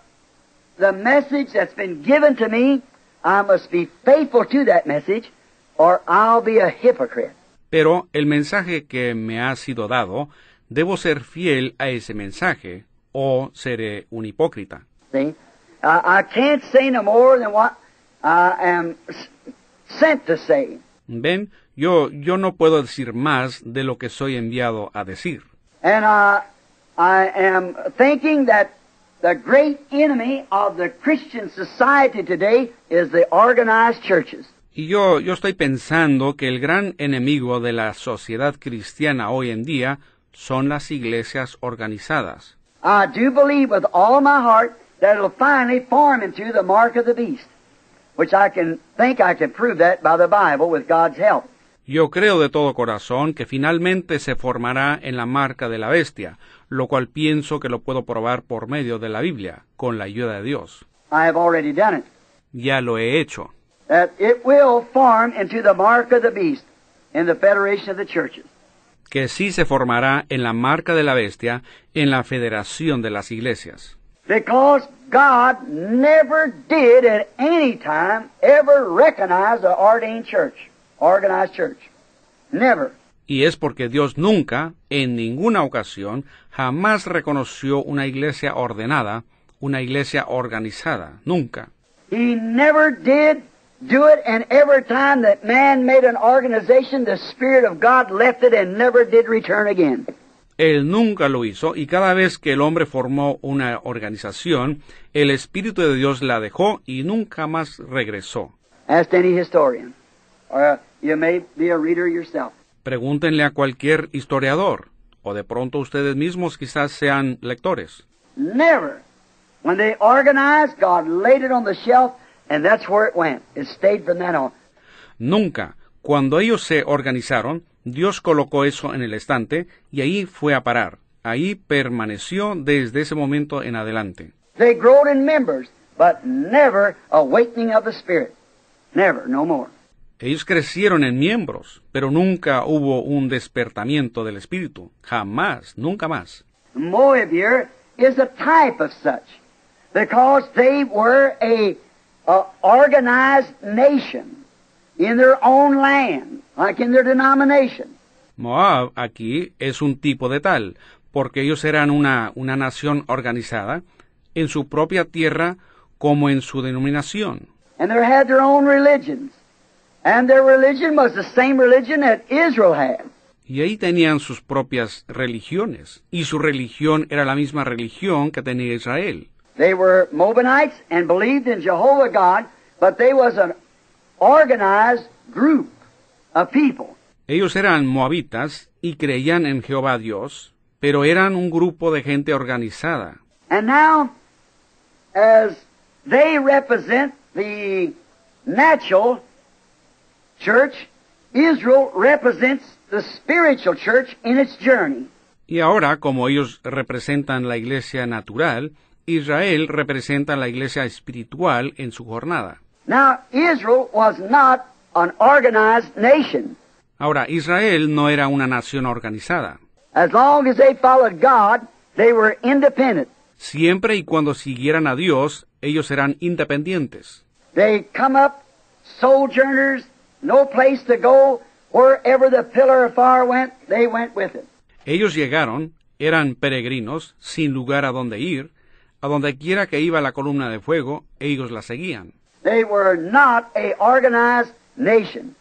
the message that's been given to me, I must be faithful to that message, or I'll be a hypocrite. Pero el mensaje que me ha sido dado, debo ser fiel a ese mensaje o seré un hipócrita. See, I, I can't say no more than what I am sent to say. Ven, yo, yo no puedo decir más de lo que soy enviado a decir. And uh, I am thinking that the great enemy of the Christian society today is the organized churches. Y yo, yo estoy pensando que el gran enemigo de la sociedad cristiana hoy en día son las iglesias organizadas. I do believe with all my heart that it'll finally form into the mark of the beast, which I can think I can prove that by the Bible with God's help. Yo creo de todo corazón que finalmente se formará en la marca de la bestia, lo cual pienso que lo puedo probar por medio de la Biblia, con la ayuda de Dios. I have already done it. Ya lo he hecho. That it will form into the mark of the beast in the federation of the churches. que sí se formará en la marca de la bestia en la federación de las iglesias. Because God never did at any time ever recognize the ordained church, organized church. Never. Y es porque Dios nunca, en ninguna ocasión, jamás reconoció una iglesia ordenada, una iglesia organizada, nunca. He never did do it, and every time that man made an organization, the Spirit of God left it and never did return again. Él nunca lo hizo y cada vez que el hombre formó una organización, el Espíritu de Dios la dejó y nunca más regresó. Yourself. Pregúntenle a cualquier historiador, o de pronto ustedes mismos quizás sean lectores. Never. When they organized, God laid it on the shelf, and that's where it went. It stayed from then on. Nunca. Cuando ellos se organizaron, Dios colocó eso en el estante y ahí fue a parar. Ahí permaneció desde ese momento en adelante. They growed in members, but never awakening of the Spirit. Never, no more. Ellos crecieron en miembros, pero nunca hubo un despertamiento del espíritu. Jamás, nunca más. Moab here is a type of such, because they were a, a organized nation in their own land, like in their denomination. Moab aquí es un tipo de tal, porque ellos eran una, una nación organizada en su propia tierra como en su denominación. And they had their own religions. And their religion was the same religion that Israel had. Y ahí tenían sus propias religiones, y su religión era la misma religión que tenía Israel. They were Moabites and believed in Jehovah God, but they was an organized group of people. Ellos eran moabitas y creían en Jehová Dios, pero eran un grupo de gente organizada. And now, as they represent the natural church, Israel represents the spiritual church in its journey. Y ahora, como ellos representan la iglesia natural, Israel representa la iglesia espiritual en su jornada. Now, Israel was not an organized nation. Ahora, Israel no era una nación organizada. As long as they followed God, they were independent. Siempre y cuando siguieran a Dios, ellos eran independientes. They come up sojourners, no place to go. Wherever the pillar of fire went, they went with it. Ellos llegaron, eran peregrinos, sin lugar a donde ir, a donde quiera que iba la columna de fuego, ellos la seguían. They were not a organized nation.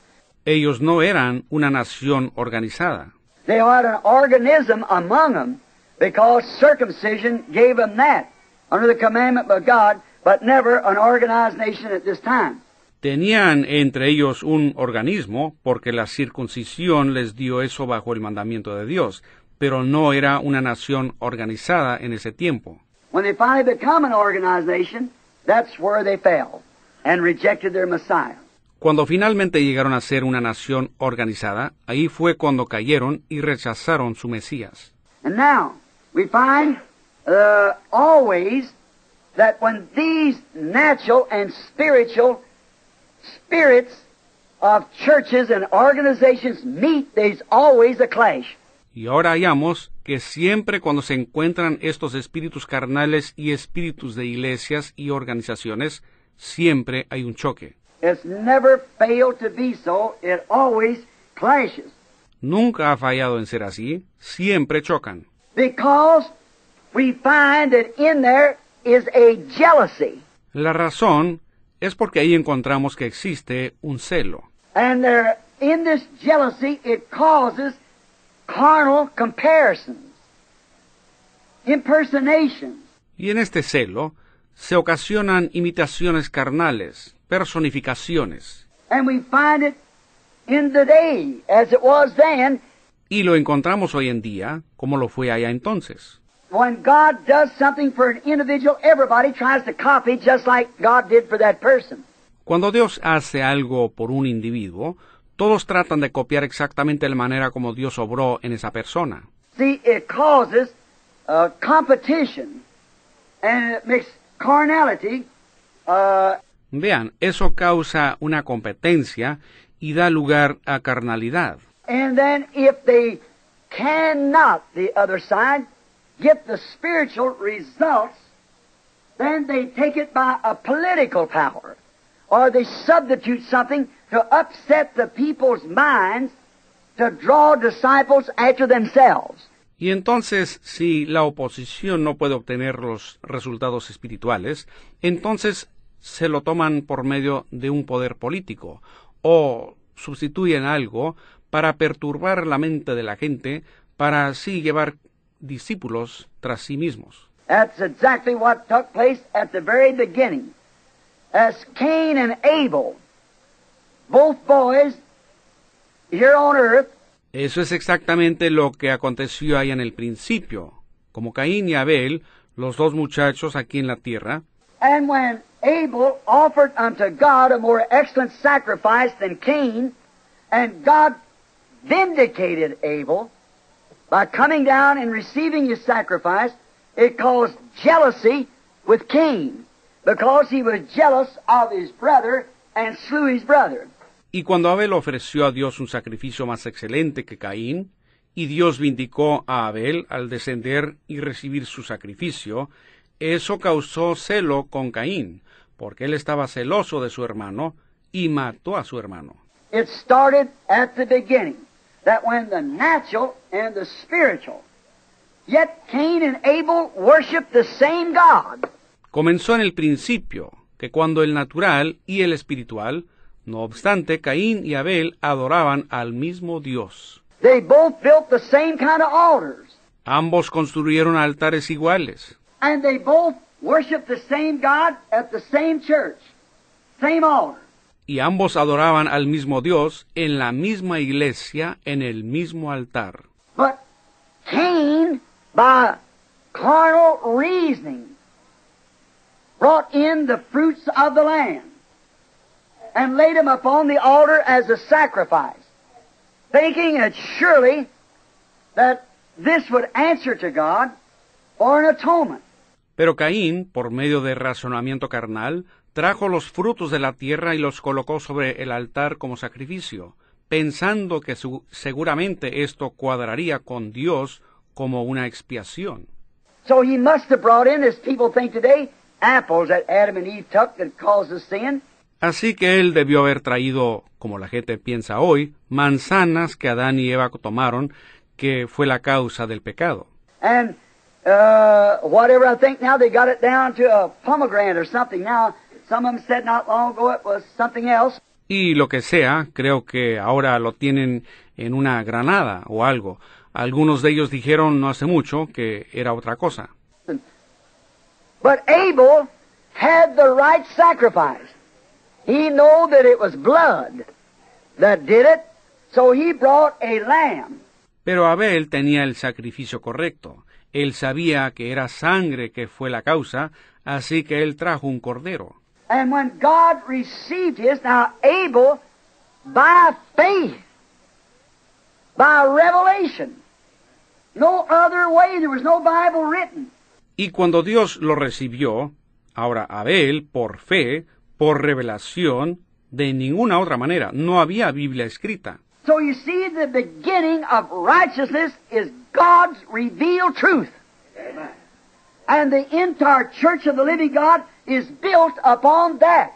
Ellos no eran una nación organizada. They had an organism among them because circumcision gave them that under the commandment of God, but never an organized nation at this time. Tenían entre ellos un organismo, porque la circuncisión les dio eso bajo el mandamiento de Dios, pero no era una nación organizada en ese tiempo. When they finally become an organized nation, that's where they fell and rejected their Messiah. Cuando finalmente llegaron a ser una nación organizada, ahí fue cuando cayeron y rechazaron su Mesías. And now we find always that when these natural and spiritual spirits of churches and organizations meet, there's always a clash. Y ahora hallamos que siempre cuando se encuentran estos espíritus carnales y espíritus de iglesias y organizaciones, siempre hay un choque. It's never failed to be so. It always clashes. Nunca ha fallado en ser así, siempre chocan. Because we find that in there is a jealousy. La razón es porque ahí encontramos que existe un celo. And there, in this jealousy, it causes carnal comparisons, impersonations, Y en este celo se ocasionan imitaciones carnales, personificaciones. and we find it in the day as it was then. Y lo encontramos hoy en día como lo fue allá entonces. When God does something for an individual, everybody tries to copy just like God did for that person. Cuando Dios hace algo por un individuo, todos tratan de copiar exactamente la manera como Dios obró en esa persona. See, it causes uh, competition, and it makes Uh, Vean, eso causa una competencia y da lugar a carnalidad. And then if they cannot, the other side, get the spiritual results, then they take it by a political power. Or they substitute something to upset the people's minds to draw disciples after themselves. Y entonces, si la oposición no puede obtener los resultados espirituales, entonces se lo toman por medio de un poder político o sustituyen algo para perturbar la mente de la gente para así llevar discípulos tras sí mismos. That's exactly what took place at the very beginning. As Cain and Abel, both boys here on earth, Eso es exactamente lo que aconteció ahí en el principio. Como Caín y Abel, los dos muchachos aquí en la tierra, And when Abel offered unto God a more excellent sacrifice than Cain, and God vindicated Abel by coming down and receiving his sacrifice, it caused jealousy with Cain, because he was jealous of his brother and slew his brother. Y cuando Abel ofreció a Dios un sacrificio más excelente que Caín, y Dios vindicó a Abel al descender y recibir su sacrificio, eso causó celo con Caín, porque él estaba celoso de su hermano y mató a su hermano. It started at the beginning, that when the natural and the spiritual, yet Cain and Abel worshiped the same God. Comenzó en el principio, que cuando el natural y el espiritual, no obstante, Caín y Abel adoraban al mismo Dios. They both built the same kind of altars. Ambos construyeron altares iguales, And they both worshiped the same God at the same church. Same altar. y ambos adoraban al mismo Dios en la misma iglesia, en el mismo altar. But Cain, by carnal reasoning, brought in the fruits of the land and laid them upon the altar as a sacrifice, thinking that surely that this would answer to God for an atonement. Pero Caín, por medio de razonamiento carnal, trajo los frutos de la tierra y los colocó sobre el altar como sacrificio, pensando que su- seguramente esto cuadraría con Dios como una expiación. So he must have brought in, as people think today, apples that Adam and Eve took that caused the sin. Así que él debió haber traído, como la gente piensa hoy, manzanas que Adán y Eva tomaron, que fue la causa del pecado. And uh, whatever I think now, they got it down to a pomegranate or something. Now, some of them said not long ago it was something else. Y lo que sea, creo que ahora lo tienen en una granada o algo. Algunos de ellos dijeron no hace mucho que era otra cosa. But Abel had the right sacrifice. He knew that it was blood that did it, so he brought a lamb. Pero Abel tenía el sacrificio correcto. Él sabía que era sangre que fue la causa, así que él trajo un cordero. And when God received his, now Abel, by faith, by revelation, no other way, there was no Bible written. Y cuando Dios lo recibió, ahora Abel, por fe, por revelación, de ninguna otra manera, no había Biblia escrita. So you see, the beginning of righteousness is God's revealed truth. And the entire church of the living God is built upon that.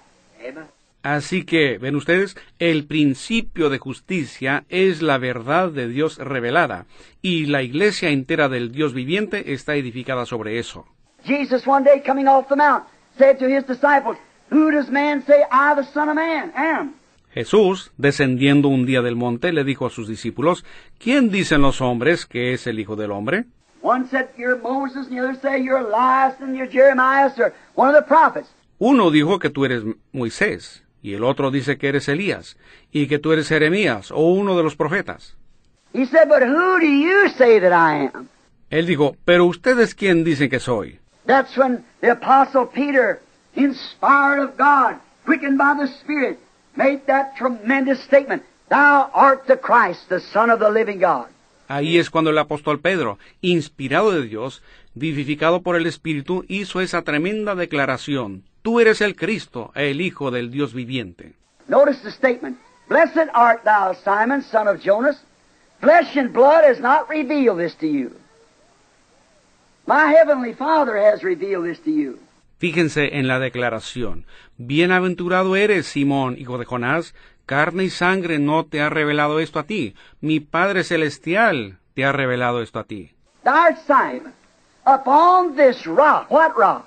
Así que, ven ustedes, el principio de justicia es la verdad de Dios revelada, y la iglesia entera del Dios viviente está edificada sobre eso. Jesus one day coming off the mount said to his disciples, Who does man say I, the Son of Man, am? Jesús, descendiendo un día del monte, le dijo a sus discípulos, ¿quién dicen los hombres que es el Hijo del Hombre? One said you're Moses, and the other say you're Elias, and you're Jeremiah, or one of the prophets. Uno dijo que tú eres Moisés, y el otro dice que eres Elías, y que tú eres Jeremías o uno de los profetas. He said, But who do you say that I am? Él dijo, pero ustedes quién dicen que soy. That's when the Apostle Peter, inspired of God, quickened by the Spirit, made that tremendous statement, Thou art the Christ, the Son of the living God. Ahí es cuando el apóstol Pedro, inspirado de Dios, vivificado por el Espíritu, hizo esa tremenda declaración. Tú eres el Cristo, el Hijo del Dios viviente. Notice the statement, Blessed art thou, Simon, son of Jonas. Flesh and blood has not revealed this to you. My heavenly Father has revealed this to you. Fíjense en la declaración. Bienaventurado eres, Simón, hijo de Jonás, carne y sangre no te ha revelado esto a ti, mi Padre Celestial te ha revelado esto a ti. Simon, upon this rock. What rock?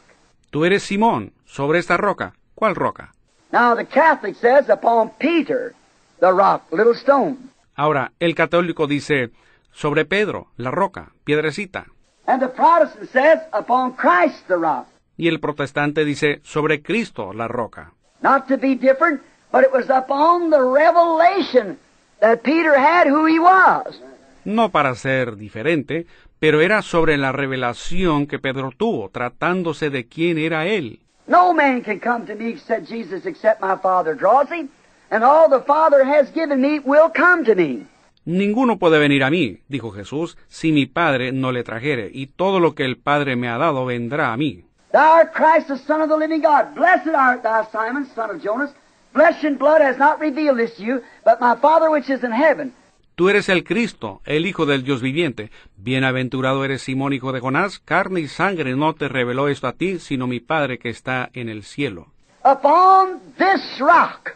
Tú eres Simón, sobre esta roca. ¿Cuál roca? Now the Catholic says upon Peter, the rock, little stone. Ahora, el católico dice, sobre Pedro, la roca, piedrecita. And the Protestant says upon Christ, the rock. Y el protestante dice, sobre Cristo, la roca. Not to be different, but it was upon the revelation that Peter had who he was. No para ser diferente, pero era sobre la revelación que Pedro tuvo, tratándose de quién era él. No man can come to me, said Jesus, except my Father draws him, and all the Father has given me will come to me. Ninguno puede venir a mí, dijo Jesús, si mi Padre no le trajere, y todo lo que el Padre me ha dado vendrá a mí. Thou art Christ, the Son of the living God. Blessed art thou, Simon, son of Jonas. Flesh and blood has not revealed this to you, but my Father which is in heaven. Tú eres el Cristo, el Hijo del Dios viviente. Bienaventurado eres Simón, hijo de Jonás, carne y sangre no te reveló esto a ti, sino mi Padre que está en el cielo. Upon this rock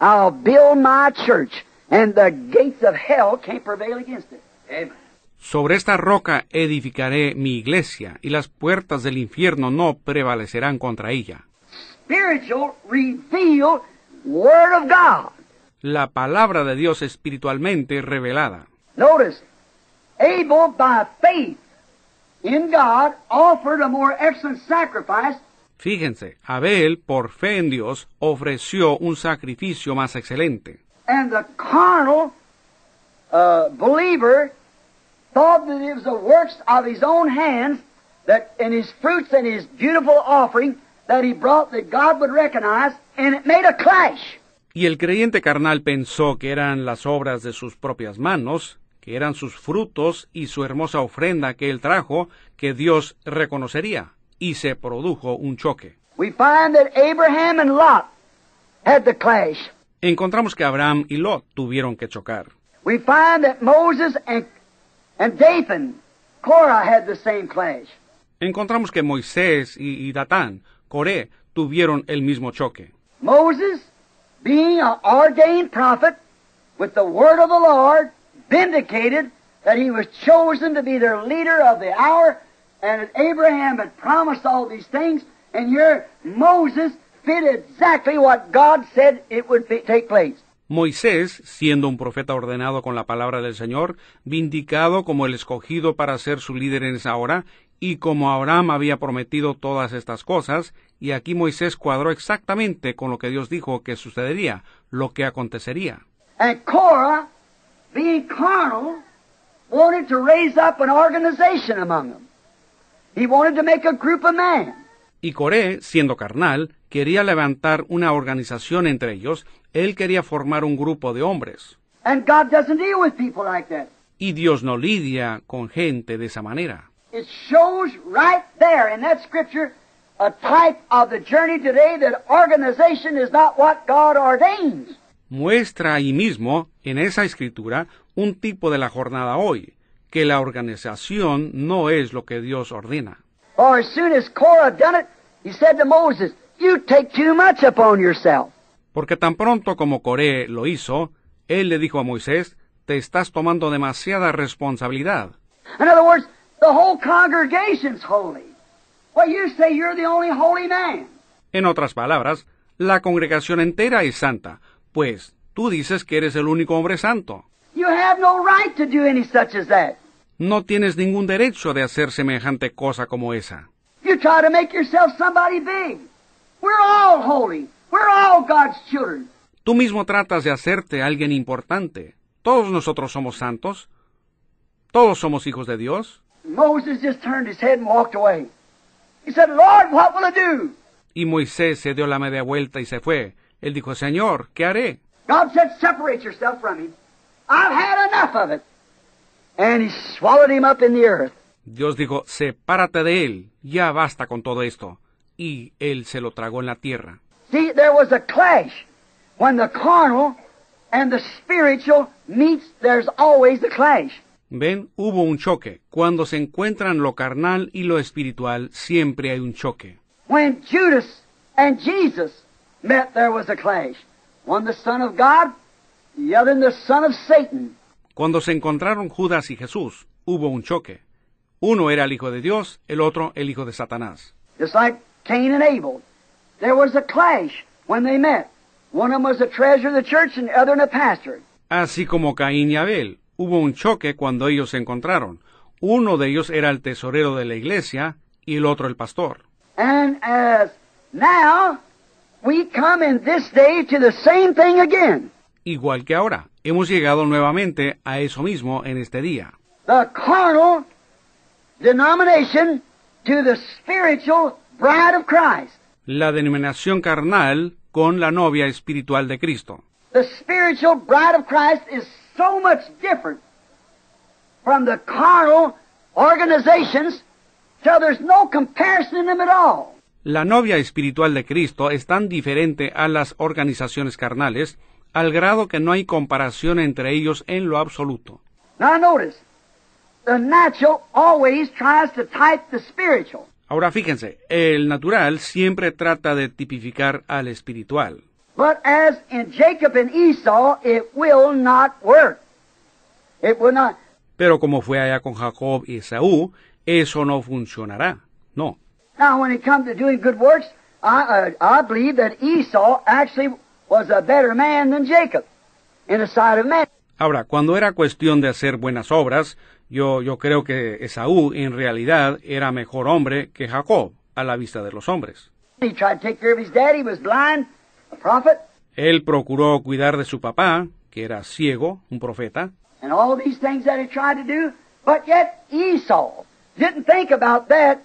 I'll build my church, and the gates of hell can't prevail against it. Amen. Sobre esta roca edificaré mi iglesia, y las puertas del infierno no prevalecerán contra ella. Spiritual, revealed Word of God. La palabra de Dios espiritualmente revelada. Notice, Abel, by faith in God, offered a more excellent sacrifice Fíjense, Abel, por fe en Dios, ofreció un sacrificio más excelente. And the carnal uh, believer thought that it was the works of his own hands that in his fruits and his beautiful offering that he brought that God would recognize, and it made a clash. Y el creyente carnal pensó que eran las obras de sus propias manos, que eran sus frutos y su hermosa ofrenda que él trajo, que Dios reconocería, y se produjo un choque. We find that Abraham and Lot had the clash. Encontramos que Abraham y Lot tuvieron que chocar. We find that Moses and, and Dathan, Korah had the same clash. Encontramos que Moisés y, y Datán, Coré, tuvieron el mismo choque. Moses, being an ordained prophet with the word of the Lord, vindicated that he was chosen to be their leader of the hour, and that Abraham had promised all these things, and here Moses fit exactly what God said it would be, take place. Moisés, siendo un profeta ordenado con la palabra del Señor, vindicado como el escogido para ser su líder en esa hora, y como Abraham había prometido todas estas cosas, y aquí Moisés cuadró exactamente con lo que Dios dijo que sucedería, lo que acontecería. And Korah, being carnal, wanted to raise up an organization among them. He wanted to make a group of men. Y Coré, siendo carnal, quería levantar una organización entre ellos, él quería formar un grupo de hombres. And God doesn't deal with people like that. Y Dios no lidia con gente de esa manera. It shows right there in that scripture a type of the journey today that organization is not what God ordains. Muestra ahí mismo, en esa escritura, un tipo de la jornada hoy, que la organización no es lo que Dios ordena. For as soon as Korah done it, he said to Moses, You take too much upon yourself. Porque tan pronto como Coré lo hizo, él le dijo a Moisés, te estás tomando demasiada responsabilidad. In other words, the whole congregation's holy. Well, you say you're the only holy man. En otras palabras, la congregación entera es santa, pues tú dices que eres el único hombre santo. You have no right to do any such as that. No tienes ningún derecho de hacer semejante cosa como esa. You try to make yourself somebody big. We're all holy. We're all God's children. Tú mismo tratas de hacerte alguien importante. Todos nosotros somos santos. Todos somos hijos de Dios. Moses just turned his head and walked away. He said, Lord, what will I do? Y Moisés se dio la media vuelta y se fue. Él dijo, Señor, ¿qué haré? God said, separate yourself from him. I've had enough of it. And he swallowed him up in the earth. Dios dijo, sepárate de él, ya basta con todo esto. Y él se lo tragó en la tierra. See, there was a clash. When the carnal and the spiritual meets, there's always a clash. Ven, hubo un choque. Cuando se encuentran lo carnal y lo espiritual, siempre hay un choque. When Judas and Jesus met, there was a clash. One the Son of God, the other the Son of Satan. Cuando se encontraron Judas y Jesús, hubo un choque. Uno era el hijo de Dios, el otro el hijo de Satanás. Just like Cain and Abel. There was a clash when they met. One of them was a treasure of the church and the other a pastor. Así como Caín y Abel, hubo un choque cuando ellos se encontraron. Uno de ellos era el tesorero de la iglesia y el otro el pastor. And as now, we come in this day to the same thing again. Igual que ahora, hemos llegado nuevamente a eso mismo en este día. The carnal denomination to the spiritual bride of Christ. La denominación carnal con la novia espiritual de Cristo. The spiritual bride of Christ is so much different from the carnal organizations till there's no comparison in them at all. La novia espiritual de Cristo es tan diferente a las organizaciones carnales, al grado que no hay comparación entre ellos en lo absoluto. Now notice, the natural always tries to type the spiritual. Ahora fíjense, el natural siempre trata de tipificar al espiritual. But as in Jacob and Esau, it will not work. It will not. Pero como fue allá con Jacob y Esaú, eso no funcionará. No. Now, when it comes to doing good works, I, uh, I believe that Esau actually was a better man than Jacob in the sight of men. Ahora, cuando era cuestión de hacer buenas obras, yo, yo creo que Esaú en realidad era mejor hombre que Jacob a la vista de los hombres. He tried to take care of his dad. He was blind, a prophet. Él procuró cuidar de su papá, que era ciego, un profeta, and all these things that he tried to do, but yet Esau didn't think about that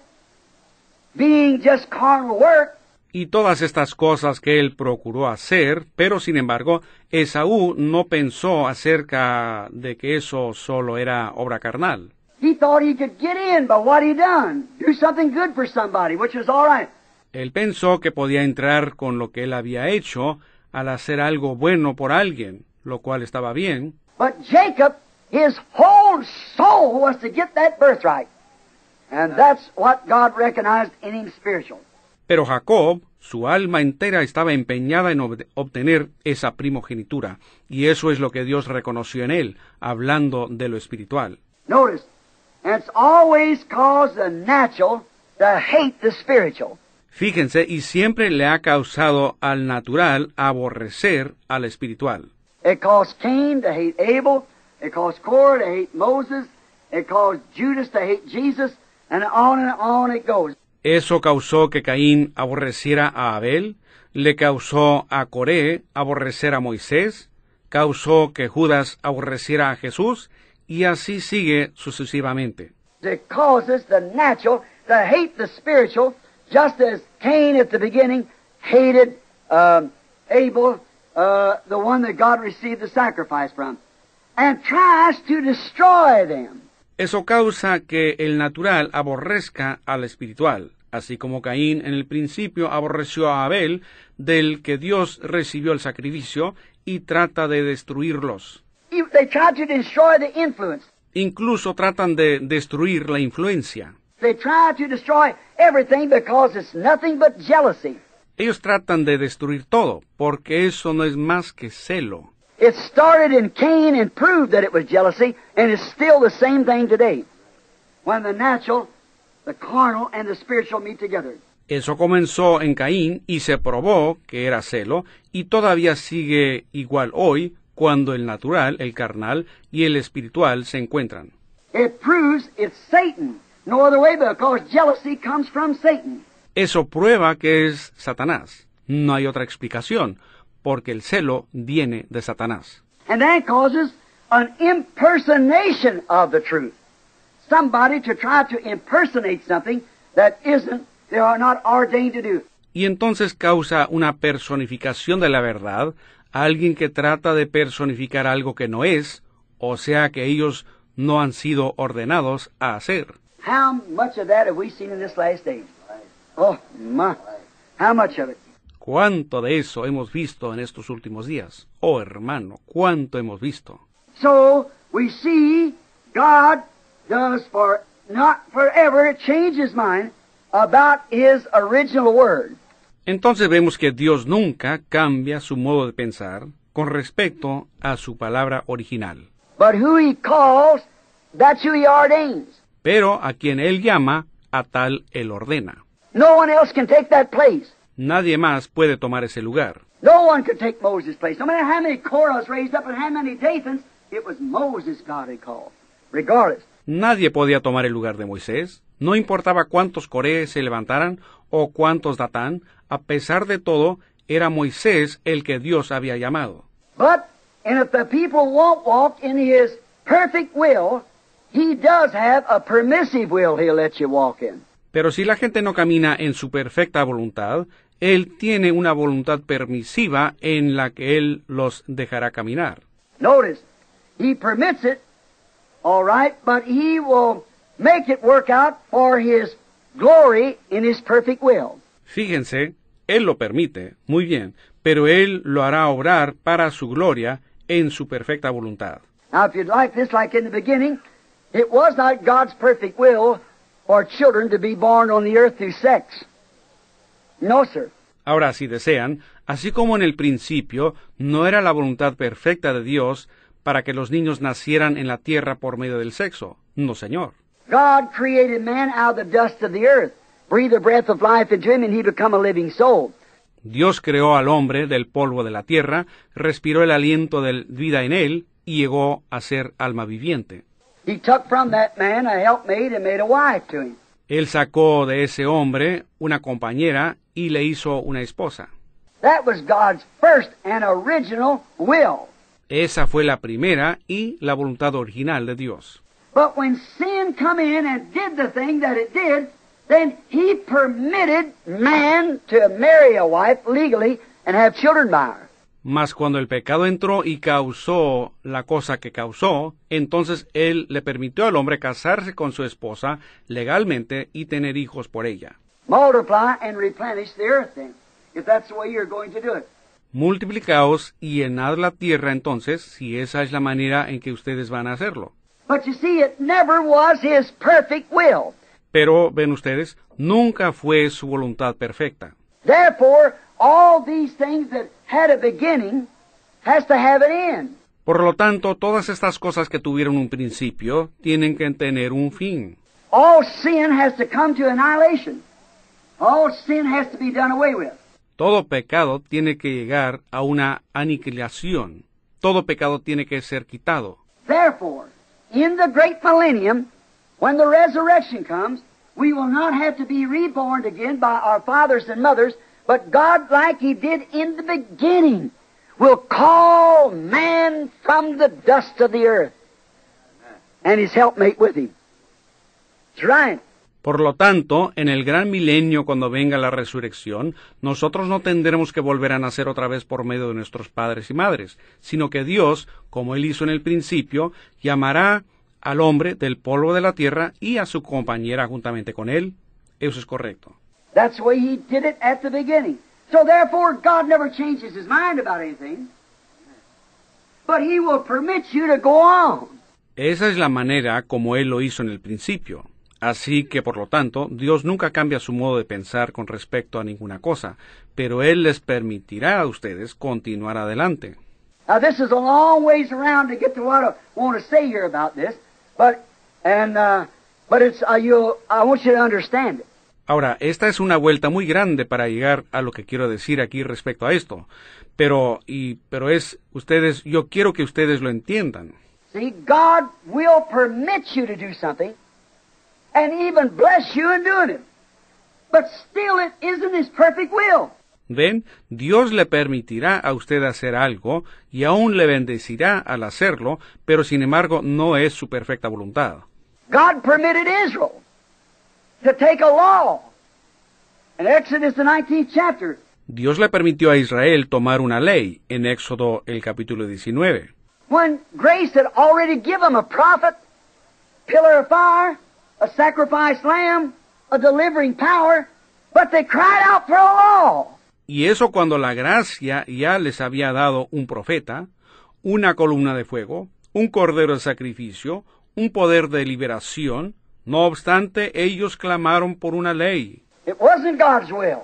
being just carnal work. Y todas estas cosas que él procuró hacer, pero sin embargo, Esaú no pensó acerca de que eso solo era obra carnal. He thought he could get in by what he done, do something good for somebody, which was all right. Él pensó que podía entrar con lo que él había hecho al hacer algo bueno por alguien, lo cual estaba bien, But Jacob, his whole soul was to get that birthright. And that's what God recognized in him spiritual. Pero Jacob, su alma entera estaba empeñada en ob- obtener esa primogenitura, y eso es lo que Dios reconoció en él, hablando de lo espiritual. Notice, it's always caused the natural to hate the spiritual. Fíjense, y siempre le ha causado al natural aborrecer al espiritual. It caused Cain to hate Abel. It caused Korah to hate Moses. It caused Judas to hate Jesus. And on and on it goes. Eso causó que Caín aborreciera a Abel, le causó a Coré aborrecer a Moisés, causó que Judas aborreciera a Jesús, y así sigue sucesivamente. It causes the natural to hate the spiritual, just as Cain at the beginning hated um, Abel, uh, the one that God received the sacrifice from, and tries to destroy them. Eso causa que el natural aborrezca al espiritual, así como Caín en el principio aborreció a Abel, del que Dios recibió el sacrificio, y trata de destruirlos. He- They tried to destroy the influence. Incluso tratan de destruir la influencia. They try to destroy everything because it's nothing but jealousy. Ellos tratan de destruir todo, porque eso no es más que celo. It started in Cain and proved that it was jealousy, and it's still the same thing today. When the natural, the carnal, and the spiritual meet together. Eso comenzó en Caín y se probó que era celo, y todavía sigue igual hoy cuando el natural, el carnal y el espiritual se encuentran. It proves it's Satan. No other way because jealousy comes from Satan. Eso prueba que es Satanás. No hay otra explicación, porque el celo viene de Satanás. And that causes an impersonation of the truth. Somebody to try to impersonate something that isn't, they are not ordained to do. Y entonces causa una personificación de la verdad, alguien que trata de personificar algo que no es, o sea que ellos no han sido ordenados a hacer. How much of that have we seen in this last age? Oh, my. How much of it? ¿Cuánto de eso hemos visto en estos últimos días? Oh hermano, ¿cuánto hemos visto? So we see God does for not forever change his mind about his original word. Entonces vemos que Dios nunca cambia su modo de pensar con respecto a su palabra original. But who he calls, that's who he ordains. Pero a quien Él llama, a tal Él ordena. No one else can take that place. Nadie más puede tomar ese lugar. No one could take Moses' place. No matter how many Korahs raised up and how many Dathans, it was Moses God had called. Regardless. Nadie podía tomar el lugar de Moisés. No importaba cuántos corees se levantaran o cuántos datán, a pesar de todo, era Moisés el que Dios había llamado. But, and if the people won't walk in his perfect will, he does have a permissive will he'll let you walk in. Pero si la gente no camina en su perfecta voluntad, Él tiene una voluntad permisiva en la que Él los dejará caminar. Notice, he permits it, all right, but he will make it work out for his glory in his perfect will. Fíjense, Él lo permite, muy bien, pero Él lo hará obrar para su gloria en su perfecta voluntad. Now, if you'd like this, like in the beginning, it was not God's perfect will for children to be born on the earth through sex. No, sir. Ahora, si desean, así como en el principio no era la voluntad perfecta de Dios para que los niños nacieran en la tierra por medio del sexo. No, Señor. God created man out of the dust of the earth, breathed the breath of life into him, and he become a living soul. Dios creó al hombre del polvo de la tierra, respiró el aliento de vida en él y llegó a ser alma viviente. He took from that man a helpmate and made a wife to him. Él sacó de ese hombre una compañera y le hizo una esposa. That was God's first and original will. Esa fue la primera y la voluntad original de Dios. But when sin come in and did the thing that it did, then he permitted man to marry a wife legally and have children by her. Mas cuando el pecado entró y causó la cosa que causó, entonces él le permitió al hombre casarse con su esposa legalmente y tener hijos por ella. Multiply and replenish the earth then, if that's the way you're going to do it. Multiplicaos y llenad la tierra entonces, si esa es la manera en que ustedes van a hacerlo. But you see, it never was his perfect will. Pero, ven ustedes, nunca fue su voluntad perfecta. Therefore, all these things that had a beginning has to have an end. Por lo tanto, todas estas cosas que tuvieron un principio tienen que tener un fin. All sin has to come to annihilation. All sin has to be done away with. Todo pecado tiene que llegar a una aniquilación. Todo pecado tiene que ser quitado. Therefore, in the great millennium, when the resurrection comes, we will not have to be reborn again by our fathers and mothers, but God, like He did in the beginning, will call man from the dust of the earth and his helpmate with him. That's right. Por lo tanto, en el gran milenio, cuando venga la resurrección, nosotros no tendremos que volver a nacer otra vez por medio de nuestros padres y madres, sino que Dios, como Él hizo en el principio, llamará al hombre del polvo de la tierra y a su compañera juntamente con él. Eso es correcto. That's the way He did it at the beginning. So therefore, God never changes His mind about anything. But He will permit you to go on. Esa es la manera como Él lo hizo en el principio. Así que, por lo tanto, Dios nunca cambia su modo de pensar con respecto a ninguna cosa, pero Él les permitirá a ustedes continuar adelante. Now this is a long ways around to get to what I want to say here about this, but and uh, but it's uh, you. I want you to understand it. Ahora, esta es una vuelta muy grande para llegar a lo que quiero decir aquí respecto a esto, pero y pero es ustedes, yo quiero que ustedes lo entiendan. See, God will permit you to do something, and even bless you in doing it, but still it isn't His perfect will. Ven, Dios le permitirá a usted hacer algo y aún le bendecirá al hacerlo, pero sin embargo no es su perfecta voluntad. God permitted Israel to take a law. In Exodus, the 19th chapter, Dios le permitió a Israel tomar una ley en Éxodo el capítulo 19, when grace had already given them a prophet, pillar of fire, a sacrificed lamb, a delivering power, but they cried out for a law. y eso cuando la gracia ya les había dado un profeta, una columna de fuego, un cordero de sacrificio, un poder de liberación, no obstante ellos clamaron por una ley. It wasn't God's will,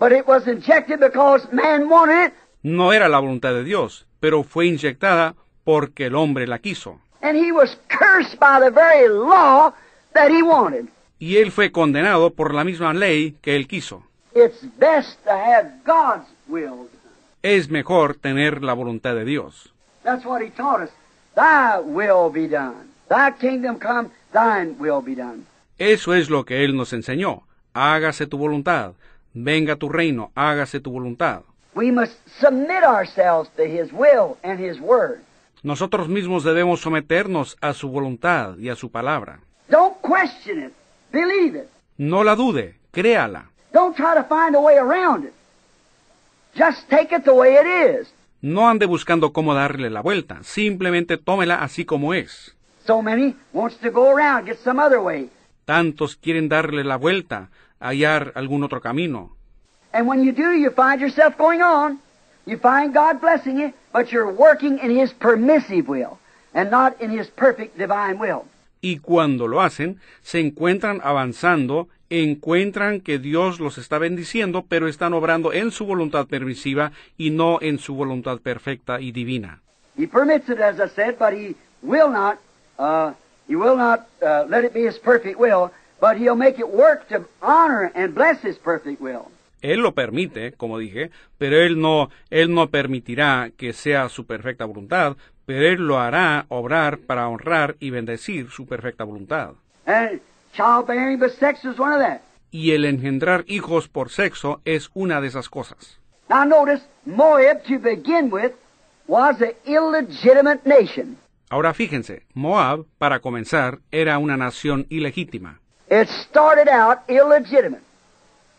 but it was injected because man wanted it, No era la voluntad de Dios, pero fue inyectada porque el hombre la quiso. and he was cursed by the very law that he wanted. y él fue condenado por la misma ley que él quiso. It's best to have God's will. Es mejor tener la voluntad de Dios. That's what he taught us. Thy will be done. Thy kingdom come, thine will be done. Eso es lo que él nos enseñó. Hágase tu voluntad. Venga tu reino, hágase tu voluntad. We must submit ourselves to his will and his word. Nosotros mismos debemos someternos a su voluntad y a su palabra. Don't question it. Believe it. No la dude, créala. Don't try to find a way around it. Just take it the way it is. No ande buscando cómo darle la vuelta, simplemente tómela así como es. So many wants to go around, get some other way. Tantos quieren darle la vuelta, hallar algún otro camino. And when you do, you find yourself going on. You find God blessing you, but you're working in His permissive will and not in His perfect divine will. Y cuando lo hacen, se encuentran avanzando, encuentran que Dios los está bendiciendo, pero están obrando en su voluntad permisiva y no en su voluntad perfecta y divina. He permits it, as I said, but He will not. Uh, he will not uh, let it be His perfect will, but He'll make it work to honor and bless His perfect will. Él lo permite, como dije, pero él no, él no permitirá que sea su perfecta voluntad, pero él lo hará obrar para honrar y bendecir su perfecta voluntad. And childbearing but sex is one of that. y el engendrar hijos por sexo es una de esas cosas. Now notice, Moab, to begin with, was an illegitimate nation. Ahora fíjense, Moab, para comenzar, era una nación ilegítima. It started out illegitimate,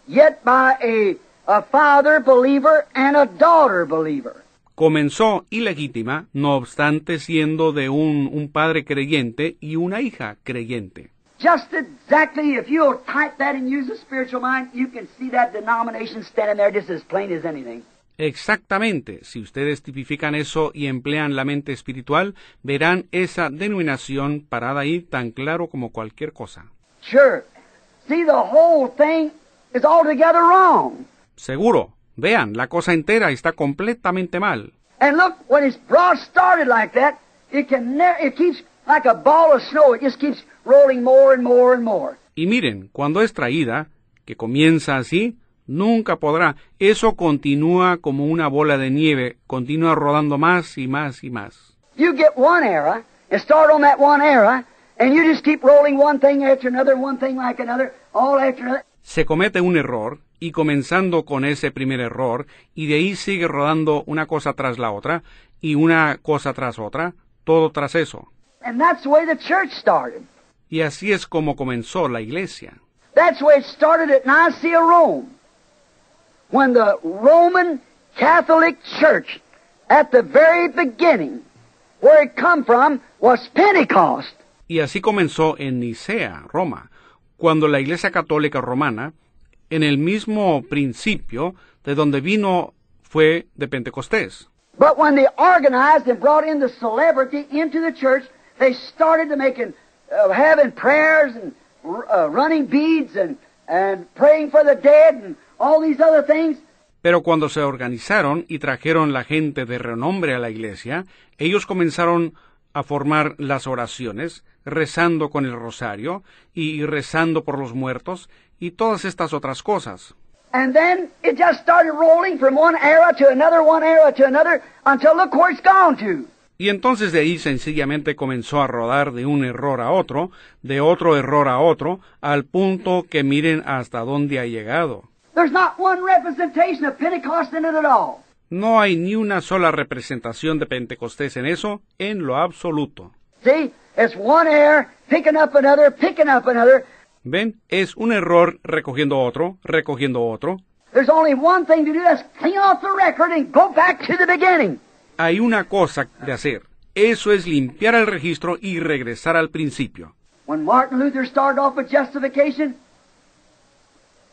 yet by a, a father believer and a daughter believer. Comenzó ilegítima, no obstante siendo de un, un padre creyente y una hija creyente. Just exactly, if you'll type that and use the spiritual mind, you can see that denomination standing there just as plain as anything. Exactamente, si ustedes tipifican eso y emplean la mente espiritual, verán esa denominación parada ahí tan claro como cualquier cosa. Sure. See, the whole thing is altogether wrong. Seguro, vean, la cosa entera está completamente mal. And look, when it's brought started like that, it can it keeps like a ball of snow. It just keeps rolling more and more and more. Y miren, cuando es traída, que comienza así, nunca podrá. Eso continúa como una bola de nieve, continúa rodando más y más y más. You get one era and start on that one era, and you just keep rolling one thing after another, one thing like another, all after another. Se comete un error, y comenzando con ese primer error, y de ahí sigue rodando una cosa tras la otra, y una cosa tras otra, todo tras eso. And that's the way the church started. Y así es como comenzó la iglesia. That's way it started at Nicaea, Rome. When the Roman Catholic Church, at the very beginning, where it come from, was Pentecost. Y así comenzó en Nicea, Roma, cuando la Iglesia Católica Romana, en el mismo principio de donde vino fue de Pentecostés. But when they organized and brought in the celebrity into the church, they started to making, uh, having prayers and uh, running beads and, and praying for the dead and all these other things. Pero cuando se organizaron y trajeron la gente de renombre a la iglesia, ellos comenzaron a formar las oraciones, rezando con el rosario y rezando por los muertos y todas estas otras cosas. And then it just started rolling from one era to another, one era to another, until look where it's gone to. Y entonces de ahí sencillamente comenzó a rodar de un error a otro, de otro error a otro, al punto que miren hasta dónde ha llegado. There's not one representation of Pentecost in it at all. No hay ni una sola representación de Pentecostés en eso, en lo absoluto. ¿Ven? Es un error recogiendo otro, recogiendo otro. There's only one thing to do, that's clean off the record and go back to the beginning. Hay una cosa de hacer. Eso es limpiar el registro y regresar al principio. When Martin Luther started off with justification,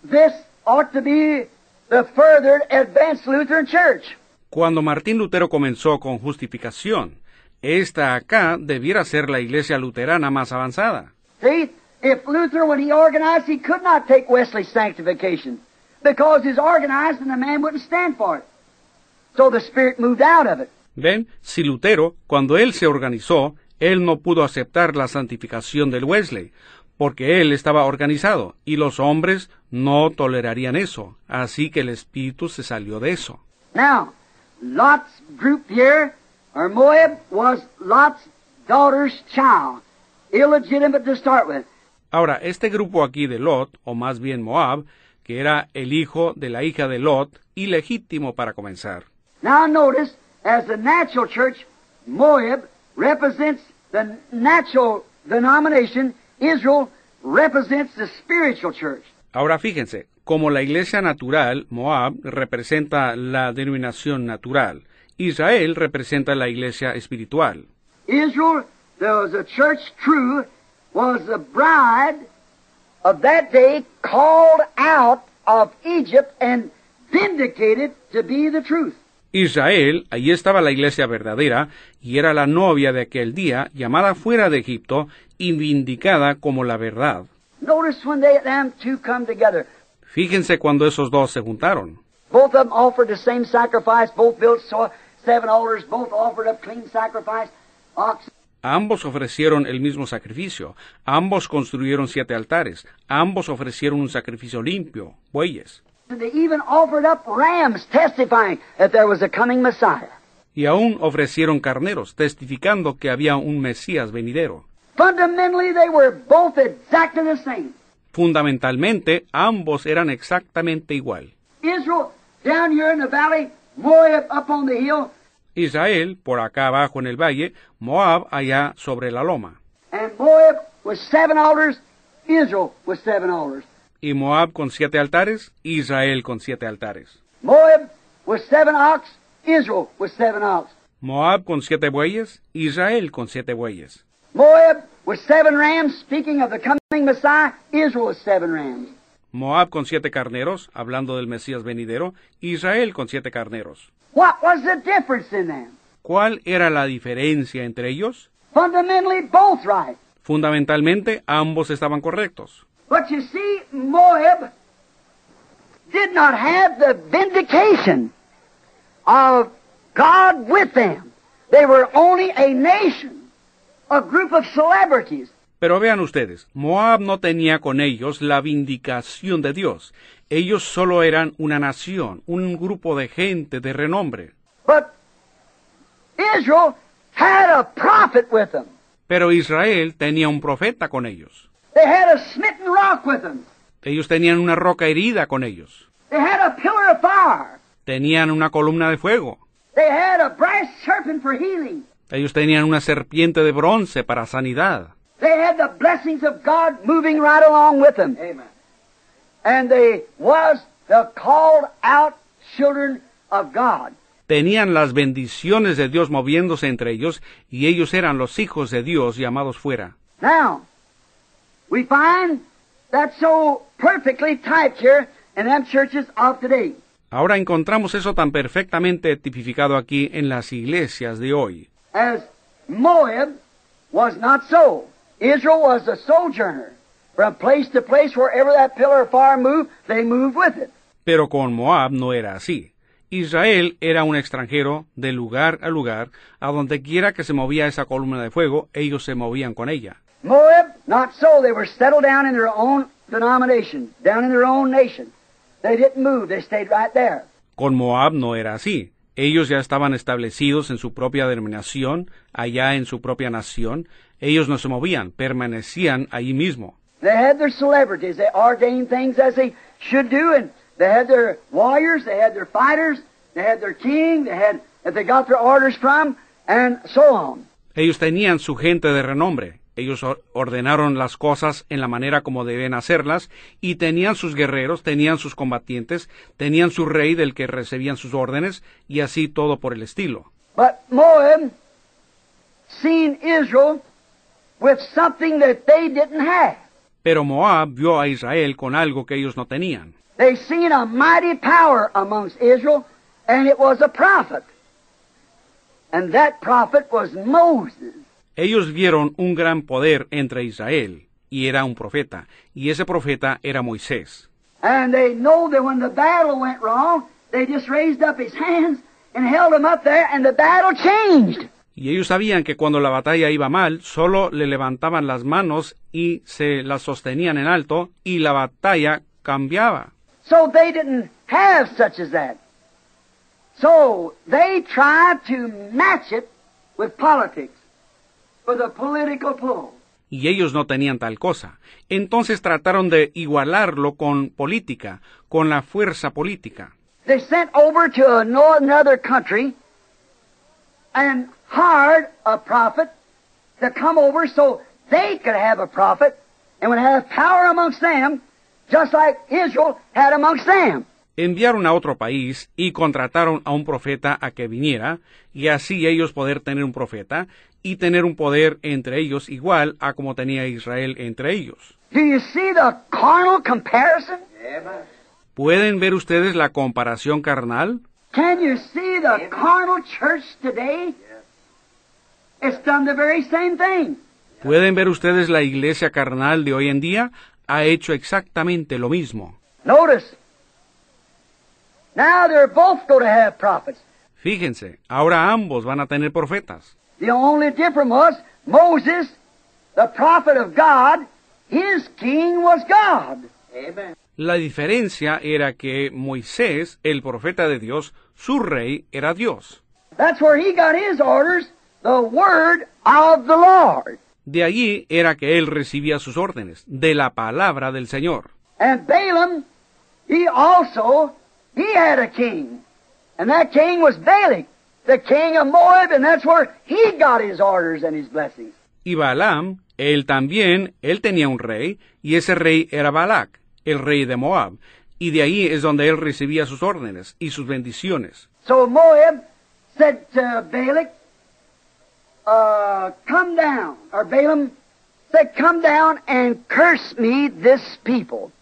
this ought to be the further advanced Lutheran Church. Cuando Martín Lutero comenzó con justificación, esta acá debiera ser la iglesia luterana más avanzada. See, if Luther, when he organized, he could not take Wesley's sanctification because he's organized and the man wouldn't stand for it. So the Spirit moved out of it. ¿Ven? Si Lutero, cuando él se organizó, él no pudo aceptar la santificación del Wesley, porque él estaba organizado, y los hombres no tolerarían eso, así que el espíritu se salió de eso. Now, Lot's group here, or Moab, was Lot's daughter's child, illegitimate to start with. Ahora, este grupo aquí de Lot, o más bien Moab, que era el hijo de la hija de Lot, ilegítimo para comenzar. Now notice, as the natural church, Moab represents the natural denomination, Israel represents the spiritual church. Ahora fíjense, como la iglesia natural, Moab, representa la denominación natural, Israel representa la iglesia espiritual. Israel, there was a church true, was the bride of that day called out of Egypt and vindicated to be the truth. Israel, allí estaba la iglesia verdadera, y era la novia de aquel día, llamada fuera de Egipto, y vindicada como la verdad. Fíjense cuando esos dos se juntaron. Both of them offered the same sacrifice, both built so- seven altars, both offered up clean sacrifice, oxen. Ambos ofrecieron el mismo sacrificio, ambos construyeron siete altares, ambos ofrecieron un sacrificio limpio, bueyes, And they even offered up rams, testifying that there was a coming Messiah. y aún ofrecieron carneros, testificando que había un Mesías venidero. Fundamentally, they were both exactly the same. Fundamentalmente, ambos eran exactamente igual. Israel down here in the valley, Moab up on the hill, Israel, por acá abajo en el valle, Moab allá sobre la loma. and Moab was seven altars, Israel was seven altars. Y Moab con siete altares, Israel con siete altares. Moab was seven ox, Israel was seven ox. Moab con siete bueyes, Israel con siete bueyes. Moab was seven rams, speaking of the coming Messiah, Israel was seven rams. Moab con siete carneros, hablando del Mesías venidero, Israel con siete carneros. What was the difference in them? ¿Cuál era la diferencia entre ellos? Fundamentally, both right. Fundamentalmente, ambos estaban correctos. But you see, Moab did not have the vindication of God with them. They were only a nation, a group of celebrities. Pero vean ustedes, Moab no tenía con ellos la vindicación de Dios. Ellos solo eran una nación, un grupo de gente de renombre. But Israel had a prophet with them. Pero Israel tenía un profeta con ellos. They had a smitten rock with them. Ellos tenían una roca herida con ellos. They had a pillar of fire. Tenían una columna de fuego. They had a brass serpent for healing. Ellos tenían una serpiente de bronce para sanidad. They had the blessings of God moving right along with them. Amen. And they was the called out children of God. Tenían las bendiciones de Dios moviéndose entre ellos y ellos eran los hijos de Dios llamados fuera. Now, we find that so perfectly typed here in them churches of today. Ahora encontramos eso tan perfectamente tipificado aquí en las iglesias de hoy. As Moab was not so. Israel was a sojourner. From place to place, wherever that pillar of fire moved, they moved with it. Pero con Moab no era así. Israel era un extranjero de lugar a lugar, a donde quiera que se movía esa columna de fuego, ellos se movían con ella. Moab, not so. They were settled down in their own denomination, down in their own nation. They didn't move. They stayed right there. Con Moab no era así. Ellos ya estaban establecidos en su propia denominación, allá en su propia nación. Ellos no se movían, permanecían allí mismo. They had their celebrities. They ordained things as they should do, and they had their warriors, they had their fighters, they had their king, they had that they got their orders from, and so on. Ellos tenían su gente de renombre. Ellos or- ordenaron las cosas en la manera como deben hacerlas y tenían sus guerreros, tenían sus combatientes, tenían su rey del que recibían sus órdenes y así todo por el estilo. But Moab seen Israel with something that they didn't have. Pero Moab vio a Israel con algo que ellos no tenían. They seen a mighty power amongst Israel, and it was a prophet. And that prophet was Moses. Ellos vieron un gran poder entre Israel y era un profeta, y ese profeta era Moisés. And they know that when the battle went wrong, they just raised up his hands and held him up there, and the battle changed. Y ellos sabían que cuando la batalla iba mal, solo le levantaban las manos y se las sostenían en alto, y la batalla cambiaba. So they didn't have such as that. So they tried to match it with politics, with a political pull. Y ellos no tenían tal cosa. Entonces trataron de igualarlo con política, con la fuerza política. They sent over to another country and hired a prophet to come over so they could have a prophet and would have power amongst them, just like Israel had amongst them. Enviaron a otro país y contrataron a un profeta a que viniera, y así ellos poder tener un profeta y tener un poder entre ellos igual a como tenía Israel entre ellos. Do you see the carnal comparison? ¿Pueden ver ustedes la comparación carnal? Can you see the carnal church today? It's done the very same thing. ¿Pueden ver ustedes la iglesia carnal de hoy en día? Ha hecho exactamente lo mismo. Notice. Now they're both going to have prophets. Fíjense, ahora ambos van a tener profetas. The only difference was Moses, the prophet of God, his king was God. Amen. La diferencia era que Moisés, el profeta de Dios, su rey era Dios. That's where he got his orders, the word of the Lord. De allí era que él recibía sus órdenes, de la palabra del Señor. And Balaam, he also, he had a king. And that king was Balak, the king of Moab, and that's where he got his orders and his blessings. Y Balaam, él también, él tenía un rey, y ese rey era Balac, el rey de Moab, y de ahí es donde él recibía sus órdenes y sus bendiciones. So Moab said to Balak, uh, come down, or Balaam said, come down and curse me this people,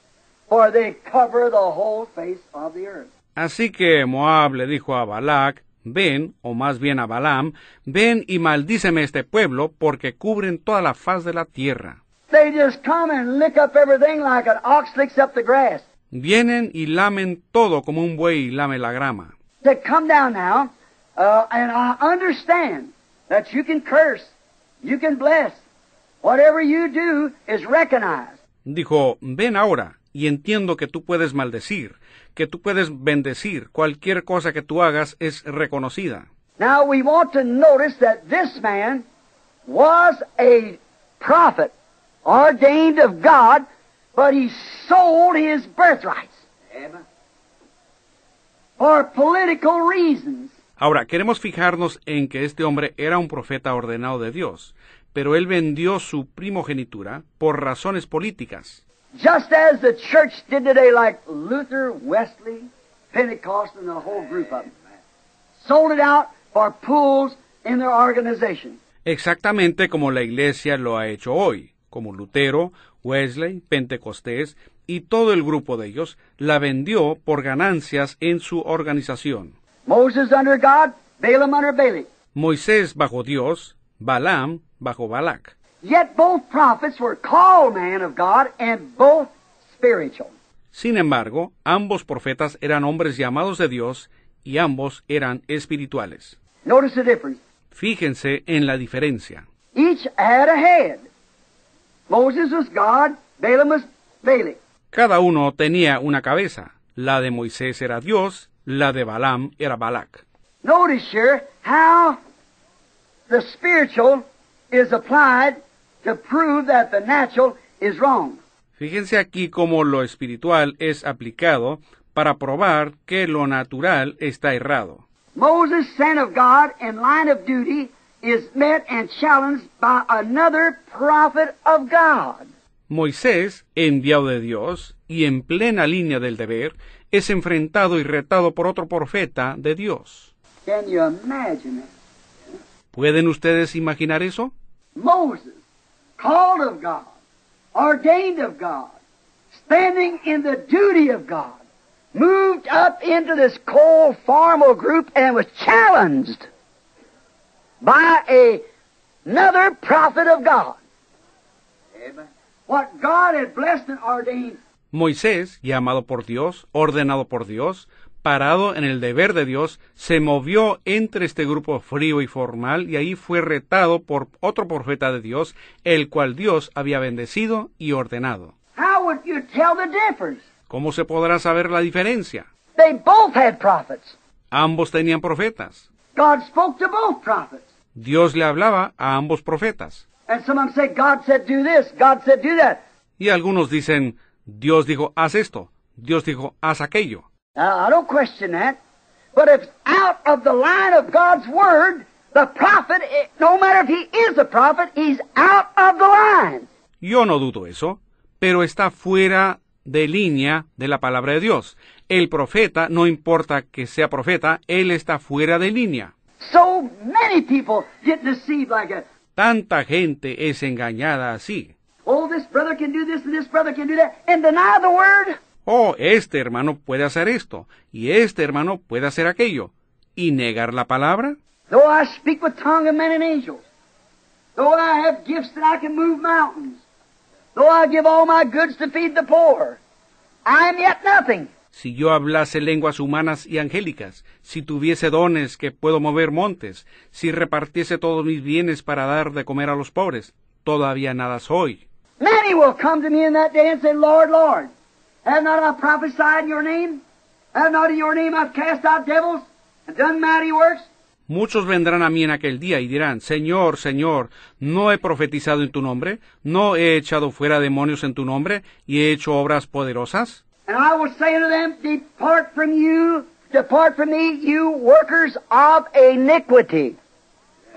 for they cover the whole face of the earth. Así que Moab le dijo a Balac, ven, o más bien a Balaam, ven y maldíceme este pueblo, porque cubren toda la faz de la tierra. They just come and lick up everything like an ox licks up the grass. Vienen y lamen todo como un buey lame la grama. Said, come down now, uh, and I understand that you can curse, you can bless. Whatever you do is recognized. Dijo, ven ahora, y entiendo que tú puedes maldecir, que tú puedes bendecir, cualquier cosa que tú hagas es reconocida. Now we want to notice that this man was a prophet ordained of God, but he sold his birthrights for political reasons. Ahora, queremos fijarnos en que este hombre era un profeta ordenado de Dios, pero él vendió su primogenitura por razones políticas. Just as the church did today, like Luther, Wesley, Pentecost, and the whole group of them. Sold it out for pools in their organization. Exactamente como la iglesia lo ha hecho hoy, como Lutero, Wesley, Pentecostés y todo el grupo de ellos la vendió por ganancias en su organización. Moses under God, Balaam under Balak. Moisés bajo Dios, Balaam bajo Balac. Yet both prophets were called man of God and both spiritual. Sin embargo, ambos profetas eran hombres llamados de Dios y ambos eran espirituales. Notice the difference. Fíjense en la diferencia. Each had a head. Moses was God, Balaam was Balak. Cada uno tenía una cabeza. La de Moisés era Dios, la de Balaam era Balac. Notice here how the spiritual is applied to prove that the natural is wrong. Fíjense aquí cómo lo espiritual es aplicado para probar que lo natural está errado. Moses, son of God, in line of duty, is met and challenged by another prophet of God. Moisés, enviado de Dios, y en plena línea del deber, es enfrentado y retado por otro profeta de Dios. Can you imagine it? ¿Pueden ustedes imaginar eso? Moses, called of God, ordained of God, standing in the duty of God, moved up into this cold formal group and was challenged by a, another prophet of God. What God had blessed and ordained Moisés, llamado por Dios, ordenado por Dios, parado en el deber de Dios, se movió entre este grupo frío y formal y ahí fue retado por otro profeta de Dios, el cual Dios había bendecido y ordenado. How would you tell the difference? ¿Cómo se podrá saber la diferencia? They both had prophets. Ambos tenían profetas. God spoke to both prophets. Dios le hablaba a ambos profetas. And some of them say, God said do this, God said do that. Y algunos dicen, Dios dijo, haz esto, Dios dijo, haz aquello. Now, I don't question that. But if out of the line of God's Word, the prophet, eh, no matter if he is a prophet, he's out of the line. Yo no dudo eso, pero está fuera de línea de la palabra de Dios. El profeta, no importa que sea profeta, él está fuera de línea. So many people get deceived like that. Tanta gente es engañada así. Oh, this brother can do this and this brother can do that, and deny the Word. Oh, este hermano puede hacer esto, y este hermano puede hacer aquello, y negar la palabra. Though I speak with tongue of men and angels, though I have gifts that I can move mountains, though I give all my goods to feed the poor, I am yet nothing. Si yo hablase lenguas humanas y angélicas, si tuviese dones que puedo mover montes, si repartiese todos mis bienes para dar de comer a los pobres, todavía nada soy. Many will come to me in that day and say, Lord, Lord, have not I prophesied in your name? Have not in your name I've cast out devils and done mighty works? Muchos vendrán a mí en aquel día y dirán, Señor, Señor, ¿no he profetizado en tu nombre? ¿No he echado fuera demonios en tu nombre y he hecho obras poderosas? And I will say unto them, Depart from you, depart from me, you workers of iniquity.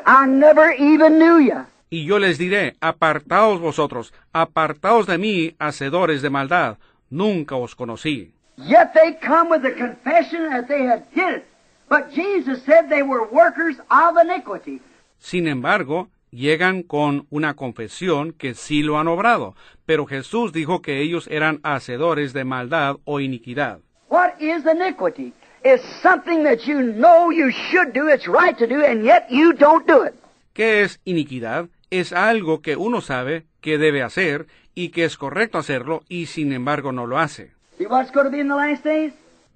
I never even knew you. Y yo les diré, apartaos vosotros, apartaos de mí, hacedores de maldad, nunca os conocí. Yet they come with a confession that they had did it. But Jesus said they were workers of iniquity. Sin embargo, llegan con una confesión que sí lo han obrado, pero Jesús dijo que ellos eran hacedores de maldad o iniquidad. What is iniquity? It's something that you know you should do, it's right to do, and yet you don't do it. ¿Qué es iniquidad? Es algo que uno sabe que debe hacer y que es correcto hacerlo y sin embargo no lo hace.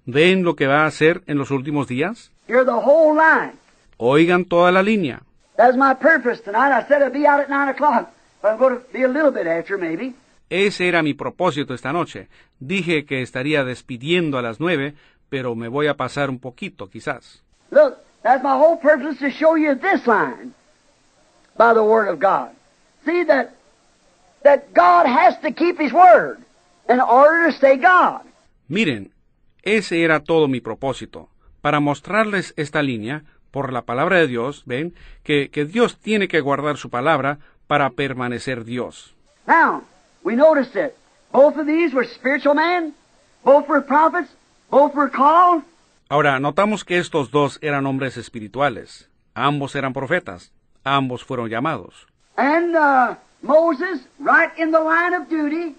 ¿Ven lo que va a hacer en los últimos días? Oigan toda la línea. That's my purpose tonight. I said I'd be out at 9 o'clock, but I'm going to be a little bit after maybe. Ese era mi propósito esta noche. Dije que estaría despidiendo a las nueve, pero me voy a pasar un poquito, quizás. Look, that's my whole purpose to show you this line by the Word of God. See that that God has to keep His Word in order to stay God. Miren, ese era todo mi propósito, para mostrarles esta línea, por la palabra de Dios, ven, que, que Dios tiene que guardar su palabra para permanecer Dios. Now, we notice that both of these were spiritual men, both were prophets, both were called, Ahora, notamos que estos dos eran hombres espirituales, ambos eran profetas, ambos fueron llamados. and uh, Moses, right in the line of duty,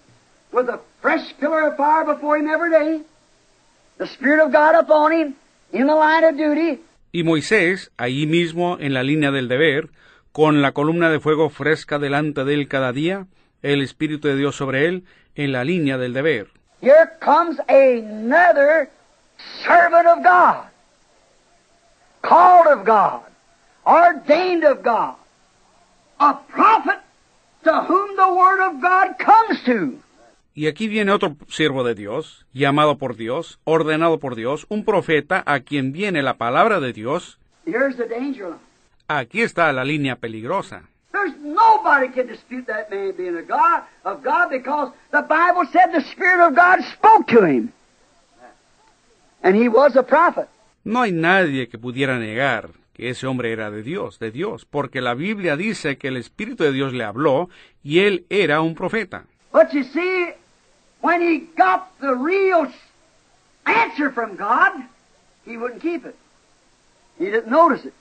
with a fresh pillar of fire before him every day, the Spirit of God upon him, in the line of duty, Y Moisés, allí mismo en la línea del deber, con la columna de fuego fresca delante de él cada día, el Espíritu de Dios sobre él, en la línea del deber. Here comes another servant of God, called of God, ordained of God, a prophet to whom the Word of God comes to. Y aquí viene otro siervo de Dios, llamado por Dios, ordenado por Dios, un profeta a quien viene la palabra de Dios. Here's the danger line. Aquí está la línea peligrosa. There's nobody can dispute that man being a God of God because the Bible said the Spirit of God spoke to him. And he was a prophet. No hay nadie que pudiera negar que ese hombre era de Dios, de Dios, porque la Biblia dice que el Espíritu de Dios le habló y él era un profeta. But you see, when he got the real answer from God, he wouldn't keep it. He didn't notice it.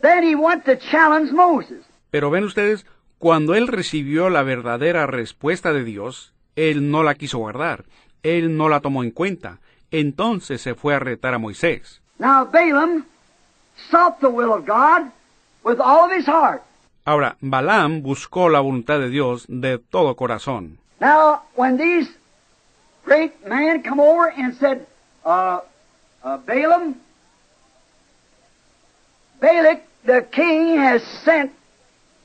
Then he went to challenge Moses. Pero ven ustedes, cuando él recibió la verdadera respuesta de Dios, él no la quiso guardar, él no la tomó en cuenta, entonces se fue a retar a Moisés. Now Balaam sought the will of God with all of his heart. Ahora, Balaam buscó la voluntad de Dios de todo corazón. Now, when these great men come over and said, uh, uh, Balaam, Balak, the king, has sent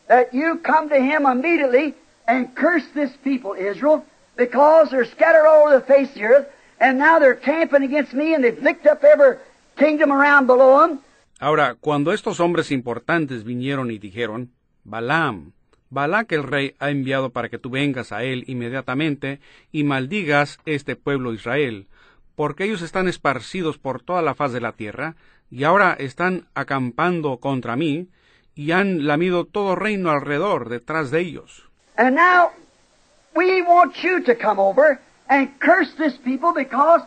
that you come to him immediately and curse this people, Israel, because they're scattered all over the face of the earth, and now they're camping against me, and they've licked up every kingdom around below them. Ahora, cuando estos hombres importantes vinieron y dijeron, Balaam, Balac el rey ha enviado para que tú vengas a él inmediatamente y maldigas este pueblo Israel, porque ellos están esparcidos por toda la faz de la tierra, y ahora están acampando contra mí, y han lamido todo reino alrededor detrás de ellos. And now we want you to come over and curse this people because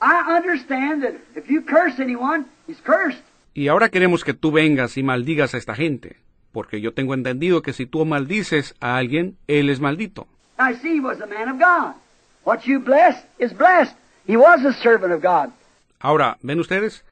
I understand that if you curse anyone, he's cursed. Y ahora queremos que tú vengas y maldigas a esta gente, porque yo tengo entendido que si tú maldices a alguien, él es maldito. I see he was a man of God. What you bless is blessed. He was a servant of God. Ahora, ¿ven ustedes?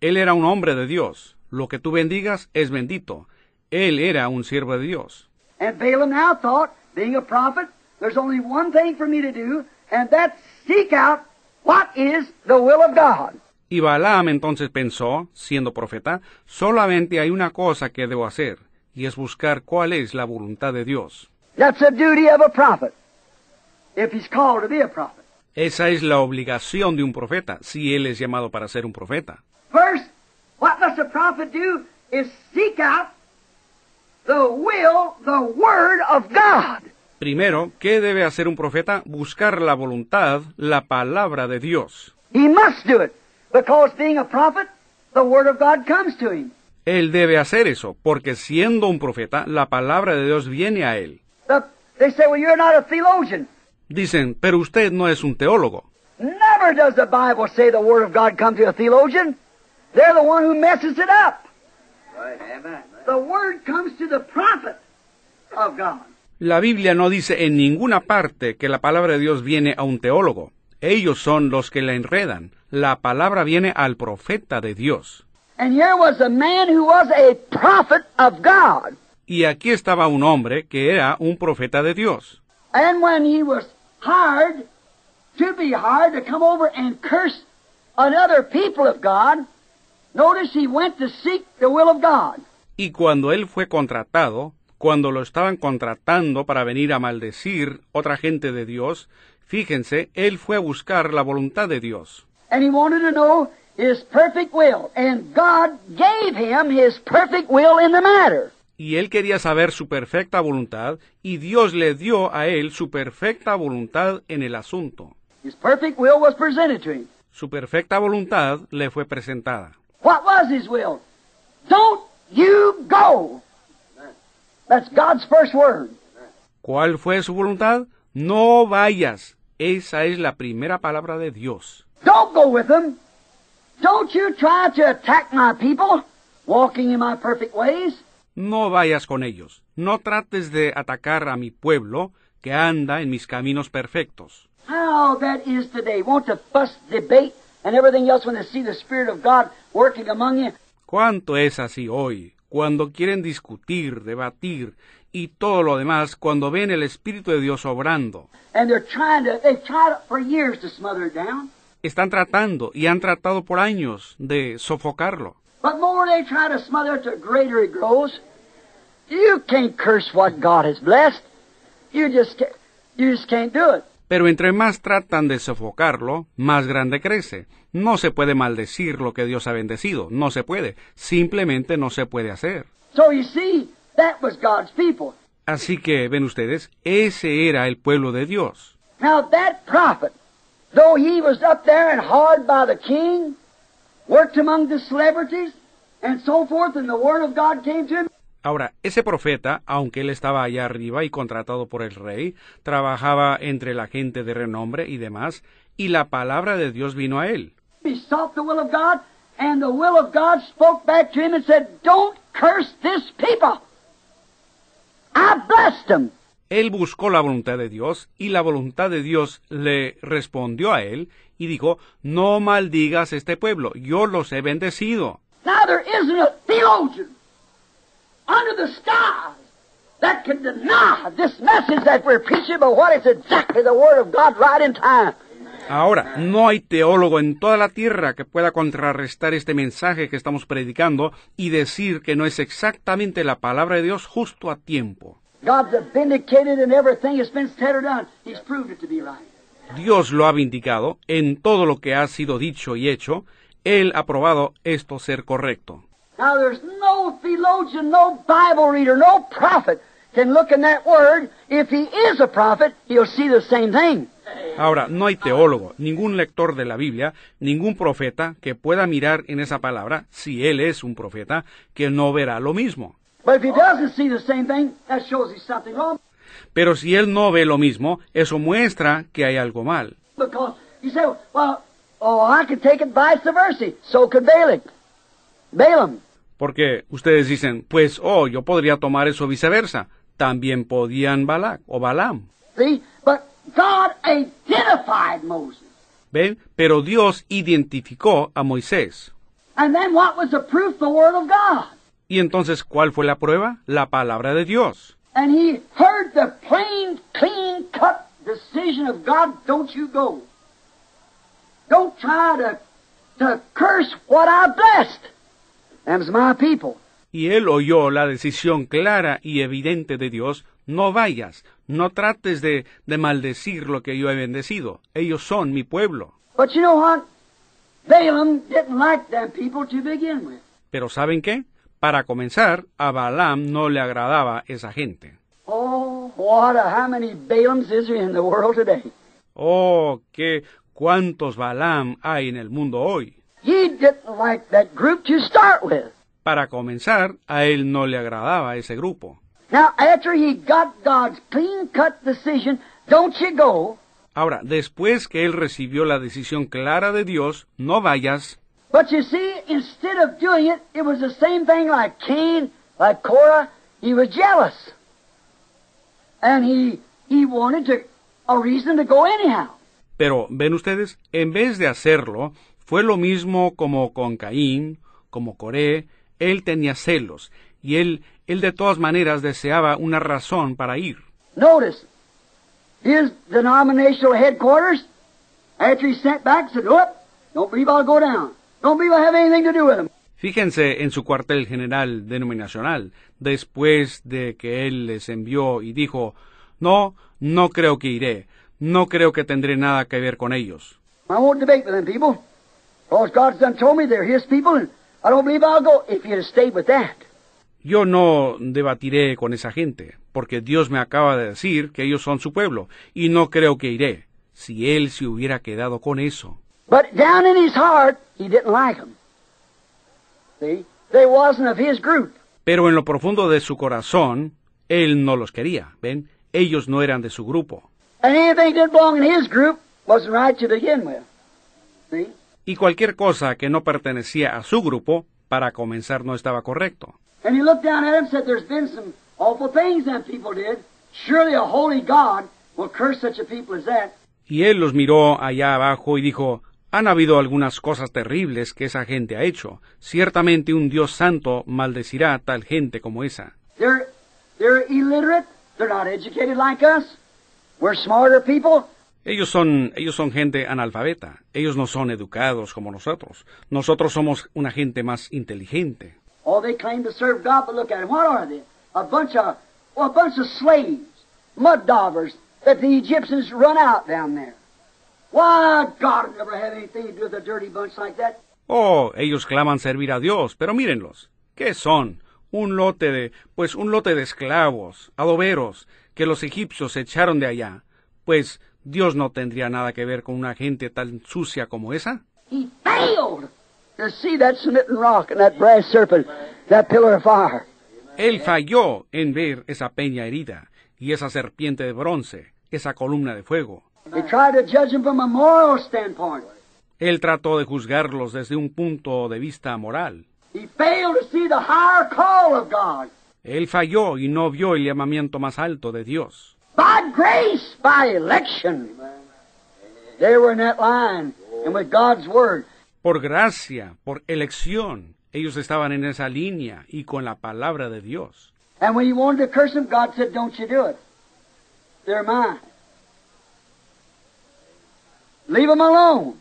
Él era un hombre de Dios. Lo que tú bendigas es bendito. Él era un siervo de Dios. And Balaam now thought, being a prophet, there's only one thing for me to do, and that's seek out what is the will of God. Y Balaam entonces pensó, siendo profeta, solamente hay una cosa que debo hacer, y es buscar cuál es la voluntad de Dios. That's the duty of a prophet, if he's called to be a prophet. Esa es la obligación de un profeta, si él es llamado para ser un profeta. First, what must must a prophet do is seek out the will, the word of God. Primero, ¿qué debe hacer un profeta? Buscar la voluntad, la palabra de Dios. He must do it because being a prophet, the word of God comes to him. Él debe hacer eso, porque siendo un profeta, la palabra de Dios viene a él. The, they say, well, you're not a theologian. Dicen, pero usted no es un teólogo. Never does the Bible say the word of God come to a theologian. They're the one who messes it up. The word comes to the prophet of God. La Biblia no dice en ninguna parte que la palabra de Dios viene a un teólogo. Ellos son los que la enredan. La palabra viene al profeta de Dios. And here was a man who was a prophet of God. Y aquí estaba un hombre que era un profeta de Dios. And when he was hired to be hired to come over and curse another people of God, notice he went to seek the will of God. Y cuando él fue contratado, cuando lo estaban contratando para venir a maldecir otra gente de Dios, fíjense, él fue a buscar la voluntad de Dios. And he wanted to know his perfect will. And God gave him his perfect will in the matter. Y él quería saber su perfecta voluntad, y Dios le dio a él su perfecta voluntad en el asunto. His perfect will was presented to him. Su perfecta voluntad le fue presentada. What was his will? Don't you go. That's God's first word. ¿Cuál fue su voluntad? No vayas. Esa es la primera palabra de Dios. Don't go with them. Don't you try to attack my people, walking in my perfect ways. No vayas con ellos. No trates de atacar a mi pueblo que anda en mis caminos perfectos. How that is today. Want to fuss, debate, and everything else when they see the Spirit of God working among you. ¿Cuánto es así hoy? Cuando quieren discutir, debatir y todo lo demás, cuando ven el Espíritu de Dios obrando. And they're trying to, they've tried for years to smother it down. Están tratando y han tratado por años de sofocarlo. But more they try to smother it, the greater it grows. You can't curse what God has blessed. You just can't, you just can't do it. Pero entre más tratan de sofocarlo, más grande crece. No se puede maldecir lo que Dios ha bendecido. No se puede. Simplemente no se puede hacer. So you see, that was God's people. Así que, ven ustedes, ese era el pueblo de Dios. Now that prophet, though he was up there and hard by the king, worked among the celebrities, and so forth, and the word of God came to him, Ahora, ese profeta, aunque él estaba allá arriba y contratado por el rey, trabajaba entre la gente de renombre y demás, y la palabra de Dios vino a él. he sought the will of God, and the will of God spoke back to him and said, Don't curse this people. I blessed them. Él buscó la voluntad de Dios y la voluntad de Dios le respondió a él y dijo, no maldigas este pueblo, yo los he bendecido. Now there isn't a theologian under the skies that can deny this message that we're preaching, but what is exactly the Word of God right in time. Ahora, no hay teólogo en toda la tierra que pueda contrarrestar este mensaje que estamos predicando y decir que no es exactamente la palabra de Dios justo a tiempo. God's vindicated in everything that's been said or done. He's proved it to be right. Dios lo ha vindicado en todo lo que ha sido dicho y hecho. Él ha probado esto ser correcto. Now there's no theologian, no Bible reader, no prophet can look in that word. If he is a prophet, he'll see the same thing. Ahora, no hay teólogo, ningún lector de la Biblia, ningún profeta que pueda mirar en esa palabra, si él es un profeta, que no verá lo mismo. But if he doesn't see the same thing, that shows he's something wrong. Pero si él no ve lo mismo, eso muestra que hay algo mal. Because you say, well, oh, I could take it vice versa. So could Balak. Balaam. Porque ustedes dicen, pues, oh, yo podría tomar eso viceversa. También podían Balak o Balaam. See? But God identified Moses. ¿Ven? Pero Dios identificó a Moisés. And then what was the proof? The Word of God. Y entonces, ¿cuál fue la prueba? La palabra de Dios. And he heard the plain, clean cut decision of God, don't you go. Don't try to, to curse what I blessed. Them's my people. Y él oyó la decisión clara y evidente de Dios, no vayas, no trates de, de maldecir lo que yo he bendecido. Ellos son mi pueblo. But you know what? Balaam didn't like them people to begin with. Pero ¿saben qué? Para comenzar, a Balaam no le agradaba esa gente. Oh, what a, how many Balaams is there in the world today? Oh, qué cuántos Balaam hay en el mundo hoy. He didn't like that group to start with. Para comenzar, a él no le agradaba ese grupo. Now, after he got God's clean cut decision, don't you go, Ahora, después que él recibió la decisión clara de Dios, no vayas, but you see, instead of doing it, it was the same thing like Cain, like Korah, he was jealous. And he, he wanted to, a reason to go anyhow. Pero, ven ustedes, en vez de hacerlo, fue lo mismo como con Caín, como Coré, él tenía celos, y él, él de todas maneras deseaba una razón para ir. Notice, his denominational headquarters, after he sent back, said, Whoop, don't believe I'll go down. Fíjense en su cuartel general denominacional, después de que él les envió y dijo, no, no creo que iré, no creo que tendré nada que ver con ellos. I won't debate with them people, because God's done told me they're His people, and I don't believe I'll go if you'd have stayed with that. Yo no debatiré con esa gente, porque Dios me acaba de decir que ellos son su pueblo, y no creo que iré, si él se hubiera quedado con eso. But down in his heart, he didn't like them. See? They wasn't of his group. Pero en lo profundo de su corazón, él no los quería, ¿ven? Ellos no eran de su grupo. And anything that didn't belong in his group wasn't right to begin with. See? Y cualquier cosa que no pertenecía a su grupo, para comenzar no estaba correcto. And he looked down at him and said, There's been some awful things them people did. Surely a holy God will curse such a people as that. Y él los miró allá abajo y dijo, han habido algunas cosas terribles que esa gente ha hecho. Ciertamente un Dios santo maldecirá a tal gente como esa. They're, they're illiterate. They're not educated like us. We're smarter people. Ellos son, ellos son gente analfabeta. Ellos no son educados como nosotros. Nosotros somos una gente más inteligente. Oh, they claim to serve God, but look at them. What are they? A bunch of, well, a bunch of slaves, mud daubers that the Egyptians run out down there. Oh, ellos claman servir a Dios, pero mírenlos. ¿Qué son? Un lote de, pues un lote de esclavos, adoberos, que los egipcios echaron de allá. Pues Dios no tendría nada que ver con una gente tan sucia como esa. He failed to see that smitten rock and that brass serpent, that pillar of fire. Él falló en ver esa peña herida y esa serpiente de bronce, esa columna de fuego. He tried to judge them from a moral standpoint. Él trató de juzgarlos desde un punto de vista moral. He failed to see the higher call of God. Él falló y no vio el llamamiento más alto de Dios. By grace, by election. They were in that line, and with God's word. Por gracia, por elección, ellos estaban en esa línea y con la palabra de Dios. And when he wanted to curse them, God said, Don't you do it. They're mine. Leave them alone.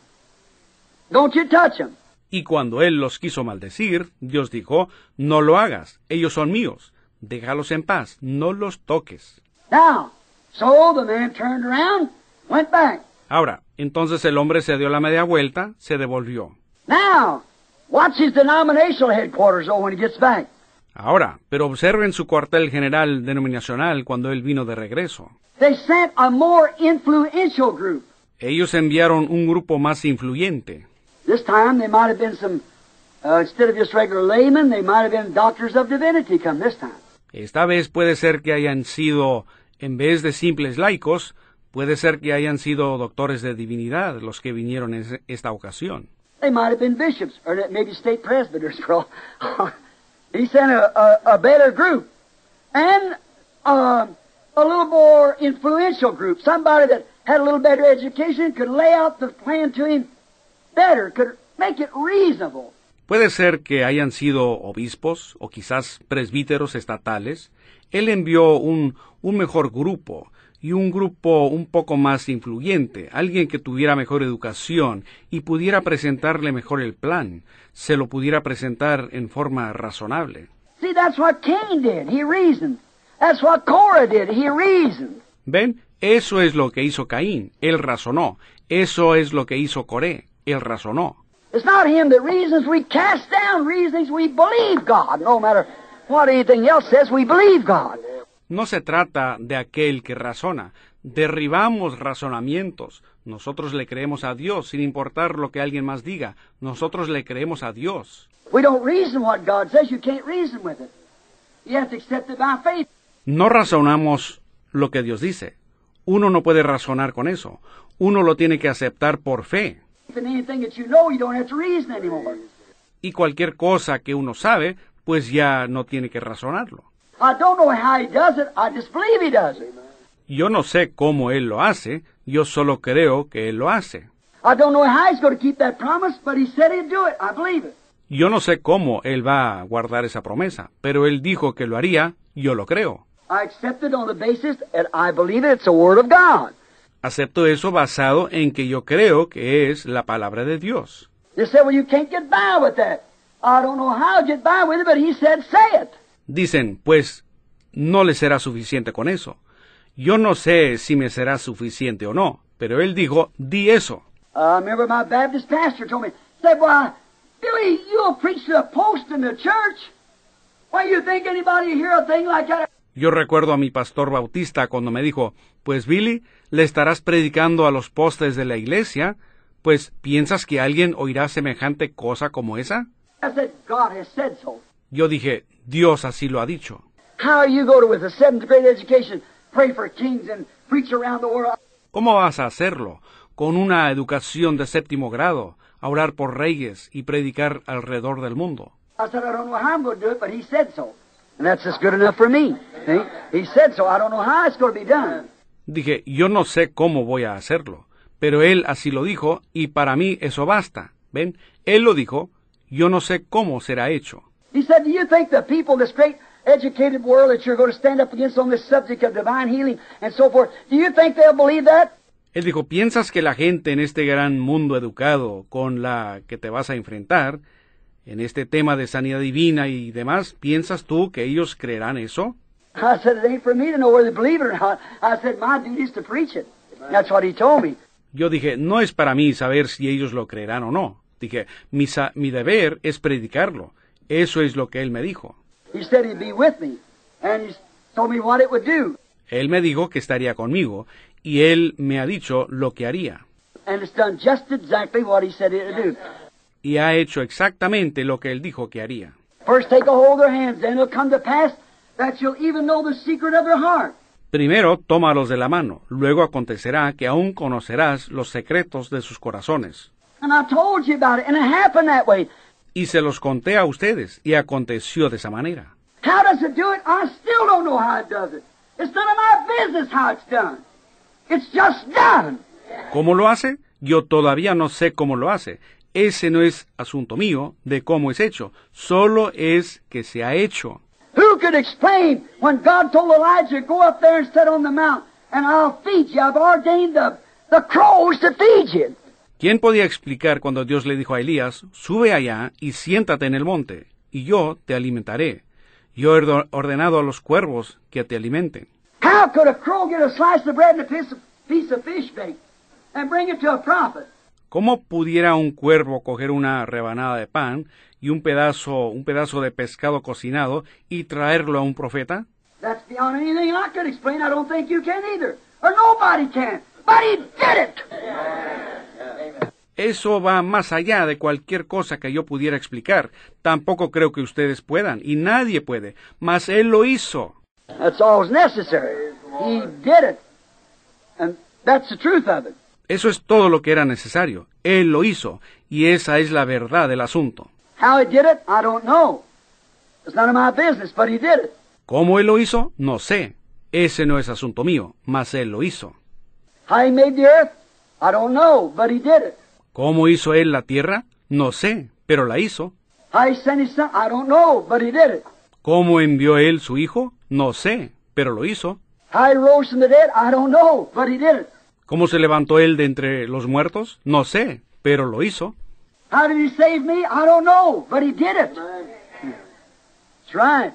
Don't you touch them. Y cuando él los quiso maldecir, Dios dijo, no lo hagas, ellos son míos, déjalos en paz, no los toques. Now, so the man turned around, went back. Ahora, entonces el hombre se dio la media vuelta, se devolvió. Now, watch his denominational headquarters, oh, when he gets back. Ahora, pero observen su cuartel general denominacional cuando él vino de regreso. They sent a more influential group. Ellos enviaron un grupo más influyente. This time they might have been some, uh, instead of just regular laymen, they might have been doctors of divinity come this time. Esta vez puede ser que hayan sido, en vez de simples laicos, puede ser que hayan sido doctores de divinidad los que vinieron en esta ocasión. They might have been bishops, or maybe state presbyters. For all. he sent a, a, a better group. And uh, a little more influential group. Somebody that had a little better education could lay out the plan to him better, could make it reasonable. Puede ser que hayan sido obispos o quizás presbíteros estatales. Él envió un, un mejor grupo y un grupo un poco más influyente, alguien que tuviera mejor educación y pudiera presentarle mejor el plan, se lo pudiera presentar en forma razonable. See, that's what Cain did. He reasoned. That's what Korah did. He reasoned. ¿Ven? Eso es lo que hizo Caín. Él razonó. Eso es lo que hizo Coré. Él razonó. It's not Him that reasons. We cast down reasonings. We believe God. No matter what anything else says, we believe God. No se trata de aquel que razona. Derribamos razonamientos. Nosotros le creemos a Dios sin importar lo que alguien más diga. Nosotros le creemos a Dios. We don't reason what God says. You can't reason with it. You have to accept it by faith. No razonamos lo que Dios dice. Uno no puede razonar con eso. Uno lo tiene que aceptar por fe. Y cualquier cosa que uno sabe, pues ya no tiene que razonarlo. I don't know how He does it. I just believe He does it. Yo no sé cómo Él lo hace, yo solo creo que Él lo hace. I don't know how He's going to keep that promise, but He said He'd do it. I believe it. Yo no sé cómo Él va a guardar esa promesa, pero Él dijo que lo haría, yo lo creo. I accept it on the basis that I believe it. It's the Word of God. Acepto eso basado en que yo creo que es la palabra de Dios. You say, well, you can't get by with that. I don't know how to get by with it, but He said, say it. Dicen, pues, no le será suficiente con eso. Yo no sé si me será suficiente o no, pero Él dijo, di eso. I remember my Baptist pastor told me, said, Why, Billy, you'll preach to a post in the church. Why, you think anybody hear a thing like that? Yo recuerdo a mi pastor bautista cuando me dijo, pues Billy, le estarás predicando a los postes de la iglesia, pues ¿piensas que alguien oirá semejante cosa como esa? Yo dije, Dios así lo ha dicho. ¿Cómo vas a hacerlo? Con una educación de séptimo grado, a orar por reyes y predicar alrededor del mundo. And that's just good enough for me. He said so. I don't know how it's going to be done. Dije, yo no sé cómo voy a hacerlo, pero él así lo dijo y para mí eso basta. ¿Ven? Él lo dijo, yo no sé cómo será hecho. He said, Do you think the people in this great educated world that you're going to stand up against on this subject of divine healing and so forth, do you think they'll believe that? Él dijo, ¿piensas que la gente en este gran mundo educado con la que te vas a enfrentar, en este tema de sanidad divina y demás, ¿piensas tú que ellos creerán eso? I said, It ain't for me to know whether they believe it or not. I said, My duty is to preach it. That's what he told me. Yo dije, no es para mí saber si ellos lo creerán o no. Dije, mi, sa- mi deber es predicarlo. Eso es lo que él me dijo. He said he'd be with me, and he told me what it would do. Él me dijo que estaría conmigo y él me ha dicho lo que haría. And it's done just exactly what he said it would do. Y ha hecho exactamente lo que él dijo que haría. First take a hold of their hands, then it'll come to pass that you'll even know the secret of their heart. Primero, tómalos de la mano, luego acontecerá que aún conocerás los secretos de sus corazones. And I told you about it, and it happened that way. Y se los conté a ustedes, y aconteció de esa manera. How does it do it? I still don't know how it does it. It's none of my business how it's done. It's just done. ¿Cómo lo hace? Yo todavía no sé cómo lo hace. Ese no es asunto mío de cómo es hecho, solo es que se ha hecho. Who could explain when God told Elijah, go up there and sit on the mount, and I'll feed you. I've ordained the, the crows to feed you. ¿Quién podía explicar cuando Dios le dijo a Elías, sube allá y siéntate en el monte, y yo te alimentaré? Yo he ordenado a los cuervos que te alimenten. How could a crow get a slice of bread and a piece of, piece of fish bait and bring it to a prophet? ¿Cómo pudiera un cuervo coger una rebanada de pan y un pedazo, un pedazo de pescado cocinado y traerlo a un profeta? That's beyond anything I could explain. I don't think you can either. Or nobody can. But he did it. Eso va más allá de cualquier cosa que yo pudiera explicar. Tampoco creo que ustedes puedan, y nadie puede, mas Él lo hizo. That's all's necessary. He did it. And that's the truth of it. Eso es todo lo que era necesario. Él lo hizo, y esa es la verdad del asunto. How he did it, I don't know. It's none of my business, but he did it. ¿Cómo Él lo hizo? No sé. Ese no es asunto mío, mas Él lo hizo. How he made the earth, I don't know, but he did it. ¿Cómo hizo Él la tierra? No sé, pero la hizo. How he sent his son, I don't know, but he did it. ¿Cómo envió Él su Hijo? No sé, pero lo hizo. ¿Cómo se levantó Él de entre los muertos? No sé, pero lo hizo. How did he save me? I don't know, but he did it. That's right.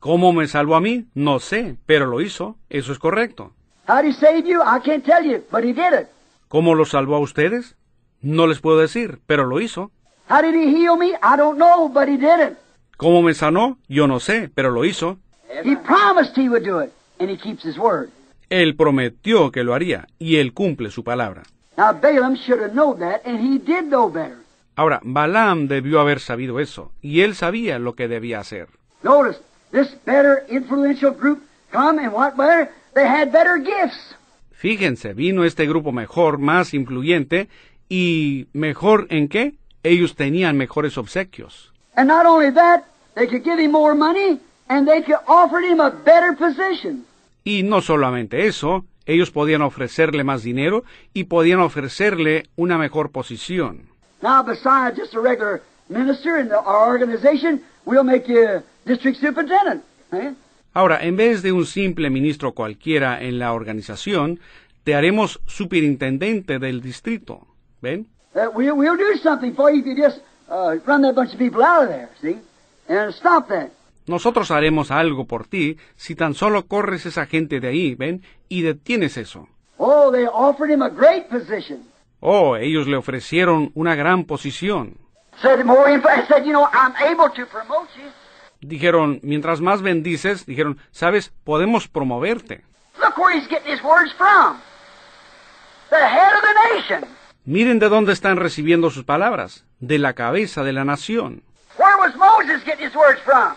¿Cómo me salvó a mí? No sé, pero lo hizo. Eso es correcto. How did he save you? I can't tell you, but he did it. ¿Cómo lo salvó a ustedes? No les puedo decir, pero lo hizo. How did he heal me? I don't know, but he did it. ¿Cómo me sanó? Yo no sé, pero lo hizo. He promised he would do it, and he keeps his word. Él prometió que lo haría, y él cumple su palabra. Now Balaam should have known that, and he did know better. Ahora, Balaam debió haber sabido eso, y él sabía lo que debía hacer. Notice, this better influential group come and what better? They had better gifts. Fíjense, vino este grupo mejor, más influyente, y mejor en qué? Ellos tenían mejores obsequios. And not only that, they could give him more money, and they could offer him a better position. Y no solamente eso, ellos podían ofrecerle más dinero y podían ofrecerle una mejor posición. Now, besides just a regular minister in the, our organization, we'll make you district superintendent. Eh? Ahora, en vez de un simple ministro cualquiera en la organización, te haremos superintendente del distrito. ¿Ven? Uh, we'll, we'll do something for you if you just uh, run that bunch of people out of there, see? And stop that. Nosotros haremos algo por ti si tan solo corres esa gente de ahí, ¿ven? Y detienes eso. Oh, they offered him a great position. Oh, ellos le ofrecieron una gran posición. Said more info- said, you know, I'm able to promote you. Dijeron, mientras más bendices, dijeron, sabes, podemos promoverte. Look where he's getting his words from. The head of the nation. Miren de dónde están recibiendo sus palabras, de la cabeza de la nación. Where was Moses getting his words from? The King of Heaven.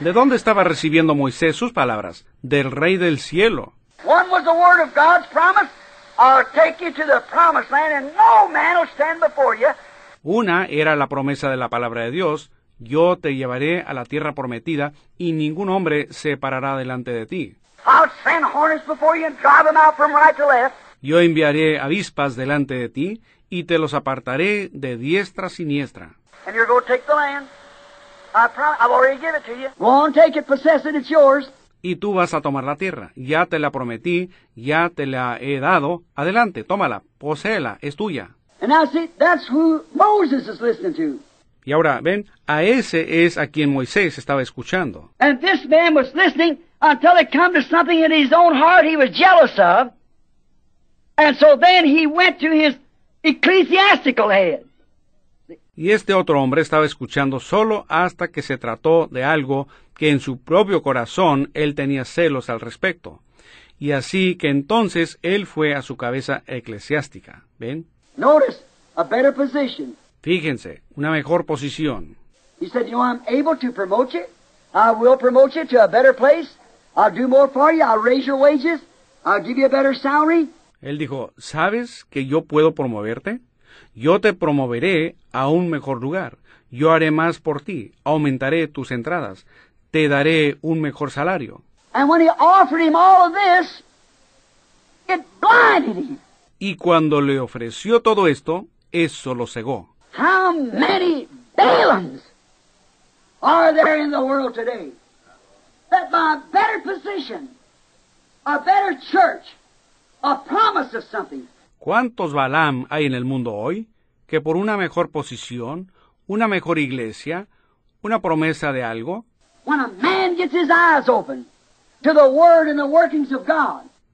¿De dónde estaba recibiendo Moisés sus palabras? Del Rey del cielo. One was the word of God's promise. I'll take you to the promised land, and no man will stand before you. Una era la promesa de la palabra de Dios, yo te llevaré a la tierra prometida y ningún hombre se parará delante de ti. I'll send hornets before you and drive them out from right to left. Yo enviaré avispas delante de ti y te los apartaré de diestra a siniestra. I promise. I've already given it to you. Go on, take it, possess it. It's yours. Y tú vas a tomar la tierra. Ya te la prometí, ya te la he dado. Adelante, tómala, poséela, es tuya. And now see, that's who Moses is listening to. Y ahora, ven, a ese es a quien Moisés estaba escuchando. And this man was listening until it come to something in his own heart he was jealous of. And so then he went to his ecclesiastical head. Y este otro hombre estaba escuchando solo hasta que se trató de algo que en su propio corazón él tenía celos al respecto. Y así que entonces él fue a su cabeza eclesiástica. ¿Ven? Notice, a better position. Fíjense, una mejor posición. He said, you know, I'm able to promote you. I will promote you to a better place. I'll do more for you. I'll raise your wages. I'll give you a better salary. Él dijo, ¿sabes que yo puedo promoverte? Yo te promoveré a un mejor lugar. Yo haré más por ti. Aumentaré tus entradas. Te daré un mejor salario. Y cuando le ofreció todo esto, eso lo cegó. How many Balaams are there in the world today that by a better position, a better church, a promise of something, ¿Cuántos Balaam hay en el mundo hoy que por una mejor posición, una mejor iglesia, una promesa de algo,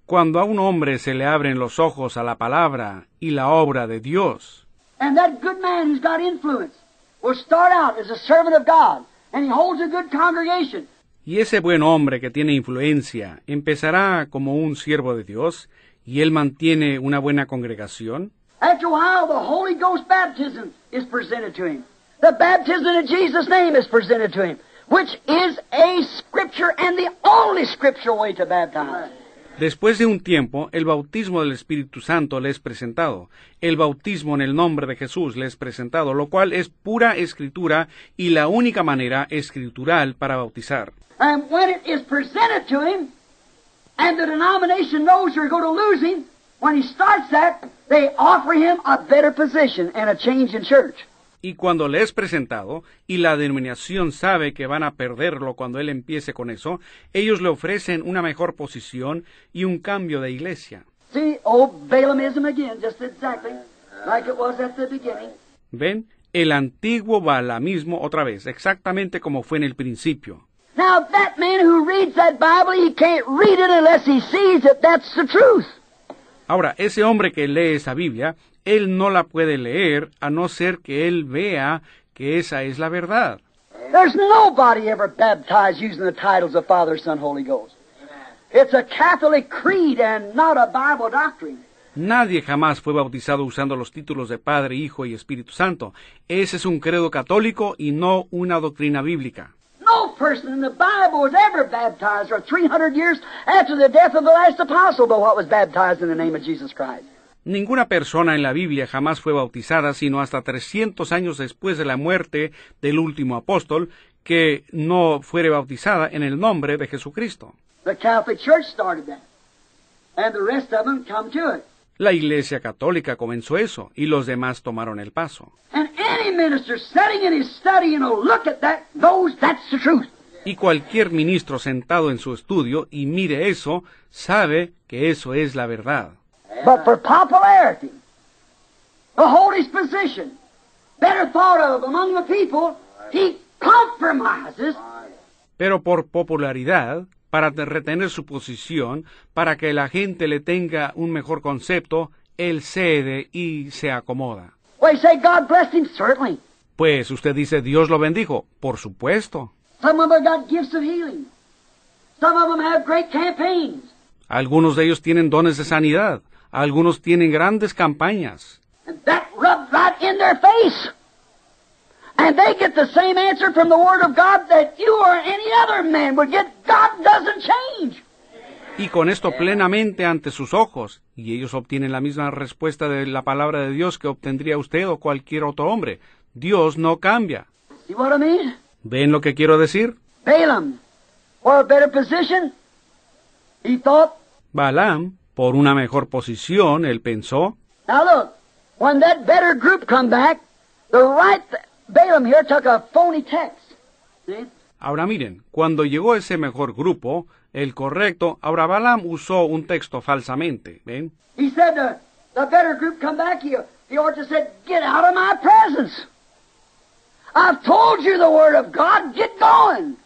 cuando a un hombre se le abren los ojos a la palabra y la obra de Dios, and that good man who's got influence will start out as a servant of God, and he holds a good congregation, y ese buen hombre que tiene influencia empezará como un siervo de Dios, y él mantiene una buena congregación, After a while, the Holy Ghost baptism is presented to him. The baptism in Jesus' name is presented to him, which is a scripture and the only scriptural way to baptize. Después de un tiempo, el bautismo del Espíritu Santo le es presentado, el bautismo en el nombre de Jesús le es presentado, lo cual es pura escritura y la única manera escritural para bautizar. And when it is presented to him, and the denomination knows you're going to lose him, when he starts that, they offer him a better position and a change in church. Y cuando le es presentado, y la denominación sabe que van a perderlo cuando él empiece con eso, ellos le ofrecen una mejor posición y un cambio de iglesia. See, old Balaamism again, just exactly like it was at the beginning. ¿Ven? El antiguo balamismo otra vez, exactamente como fue en el principio. Now, that man who reads that Bible, he can't read it unless he sees that that's the truth. Ahora, ese hombre que lee esa Biblia, él no la puede leer a no ser que él vea que esa es la verdad. There's nobody ever baptized using the titles of Father, Son, Holy Ghost. It's a Catholic creed and not a Bible doctrine. Nadie jamás fue bautizado usando los títulos de Padre, Hijo y Espíritu Santo. Ese es un credo católico y no una doctrina bíblica. Person in the Bible was ever baptized for 300 years after the death of the last apostle but what was baptized in the name of Jesus Christ. Ninguna persona en la Biblia jamás fue bautizada sino hasta 300 años después de la muerte del último apóstol que no fuere bautizada en el nombre de Jesucristo. The Catholic Church started that. And the rest of them come to it. La Iglesia Católica comenzó eso y los demás tomaron el paso. And any minister sitting in his study and will look at that knows that's the truth. Y cualquier ministro sentado en su estudio y mire eso, sabe que eso es la verdad. But for popularity, hold his position, better thought of among the people, he compromises Pero por popularidad, para te- retener su posición, para que la gente le tenga un mejor concepto, él cede y se acomoda. Well, you say God blessed him? Certainly. Pues usted dice Dios lo bendijo, por supuesto. Some of them got gifts of healing. Some of them have great campaigns. Algunos de ellos tienen dones de sanidad, algunos tienen grandes campañas. And that rubbed right in their face. And they get the same answer from the Word of God that you or any other man would get. God doesn't change. Y con esto plenamente ante sus ojos, y ellos obtienen la misma respuesta de la palabra de Dios que obtendría usted o cualquier otro hombre. Dios no cambia. See what I mean? ¿Ven lo que quiero decir? Balaam, for a better position, he thought, Balaam, por una mejor posición, él pensó, now look, when that better group come back, the right Balaam here took a phony text. See? Ahora miren, cuando llegó ese mejor grupo, el correcto, ahora Balaam usó un texto falsamente, ¿ven? He said the, the better group come back, he, he ought to said, get out of my presence. I've told you the word of God, get going.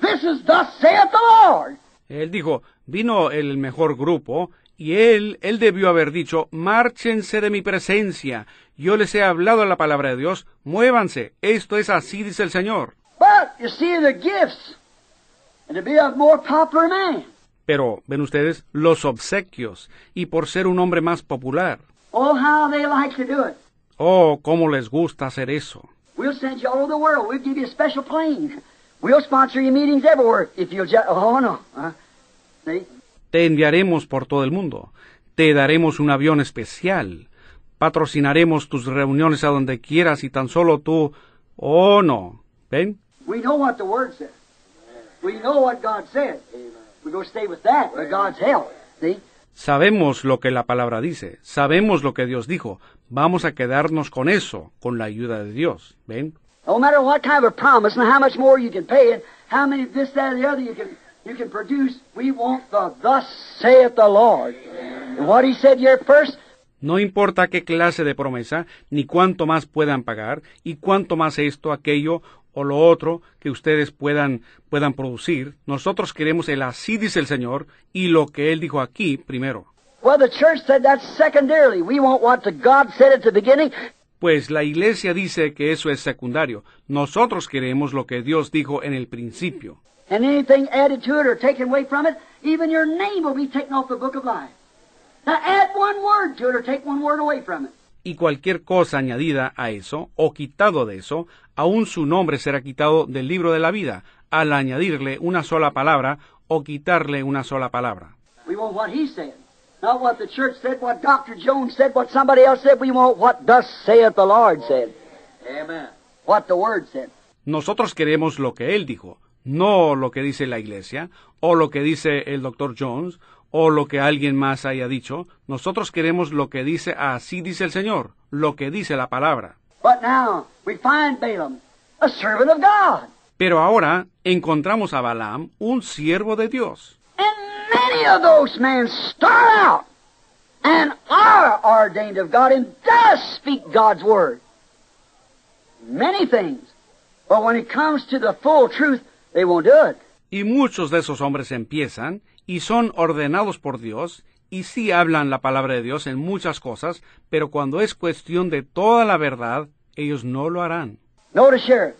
This is thus saith the Lord. Él dijo, vino el mejor grupo, y él, él debió haber dicho, márchense de mi presencia, yo les he hablado la palabra de Dios, muévanse, esto es así, dice el Señor. But you see the gifts, and to be a more popular man. Pero, ven ustedes, los obsequios, y por ser un hombre más popular. Oh, how they like to do it. Oh, cómo les gusta hacer eso. We'll send you all over the world. We'll give you a special plane. We'll sponsor your meetings everywhere if you'll just. Oh no. Uh, see? Te enviaremos por todo el mundo. Te daremos un avión especial. Patrocinaremos tus reuniones a donde quieras y tan solo tú. Oh, no. ¿Ven? We know what the Word says. We know what God said. We're going to stay with that with God's help. See? Sabemos lo que la palabra dice. Sabemos lo que Dios dijo. Vamos a quedarnos con eso, con la ayuda de Dios. ¿Ven? No matter what kind of a promise and how much more you can pay and how many this, that, or the other you can you can produce, we want the thus saith the Lord. And what he said here first, No importa qué clase de promesa, ni cuánto más puedan pagar, y cuánto más esto, aquello o lo otro que ustedes puedan, puedan producir, nosotros queremos el así dice el Señor y lo que Él dijo aquí primero. well the church said that's secondarily. We want what the God said at the beginning. Pues la Iglesia dice que eso es secundario. Nosotros queremos lo que Dios dijo en el principio. And anything added to it or taken away from it, even your name will be taken off the book of life. Y cualquier cosa añadida a eso o quitado de eso, aun su nombre será quitado del libro de la vida, al añadirle una sola palabra o quitarle una sola palabra. We want what he said. Not what the church said, what Dr. Jones said, what somebody else said. We want what thus saith the Lord said. Amen. What the Word said. Nosotros queremos lo que Él dijo, no lo que dice la Iglesia, o lo que dice el Dr. Jones, o lo que alguien más haya dicho. Nosotros queremos lo que dice así dice el Señor, lo que dice la palabra. But now we find Balaam, a servant of God. Pero ahora encontramos a Balaam, un siervo de Dios. And many of those men start out and are ordained of God and does speak God's word. Many things. But when it comes to the full truth, they won't do it. Y muchos de esos hombres empiezan y son ordenados por Dios y sí hablan la palabra de Dios en muchas cosas, pero cuando es cuestión de toda la verdad, ellos no lo harán. Notice here,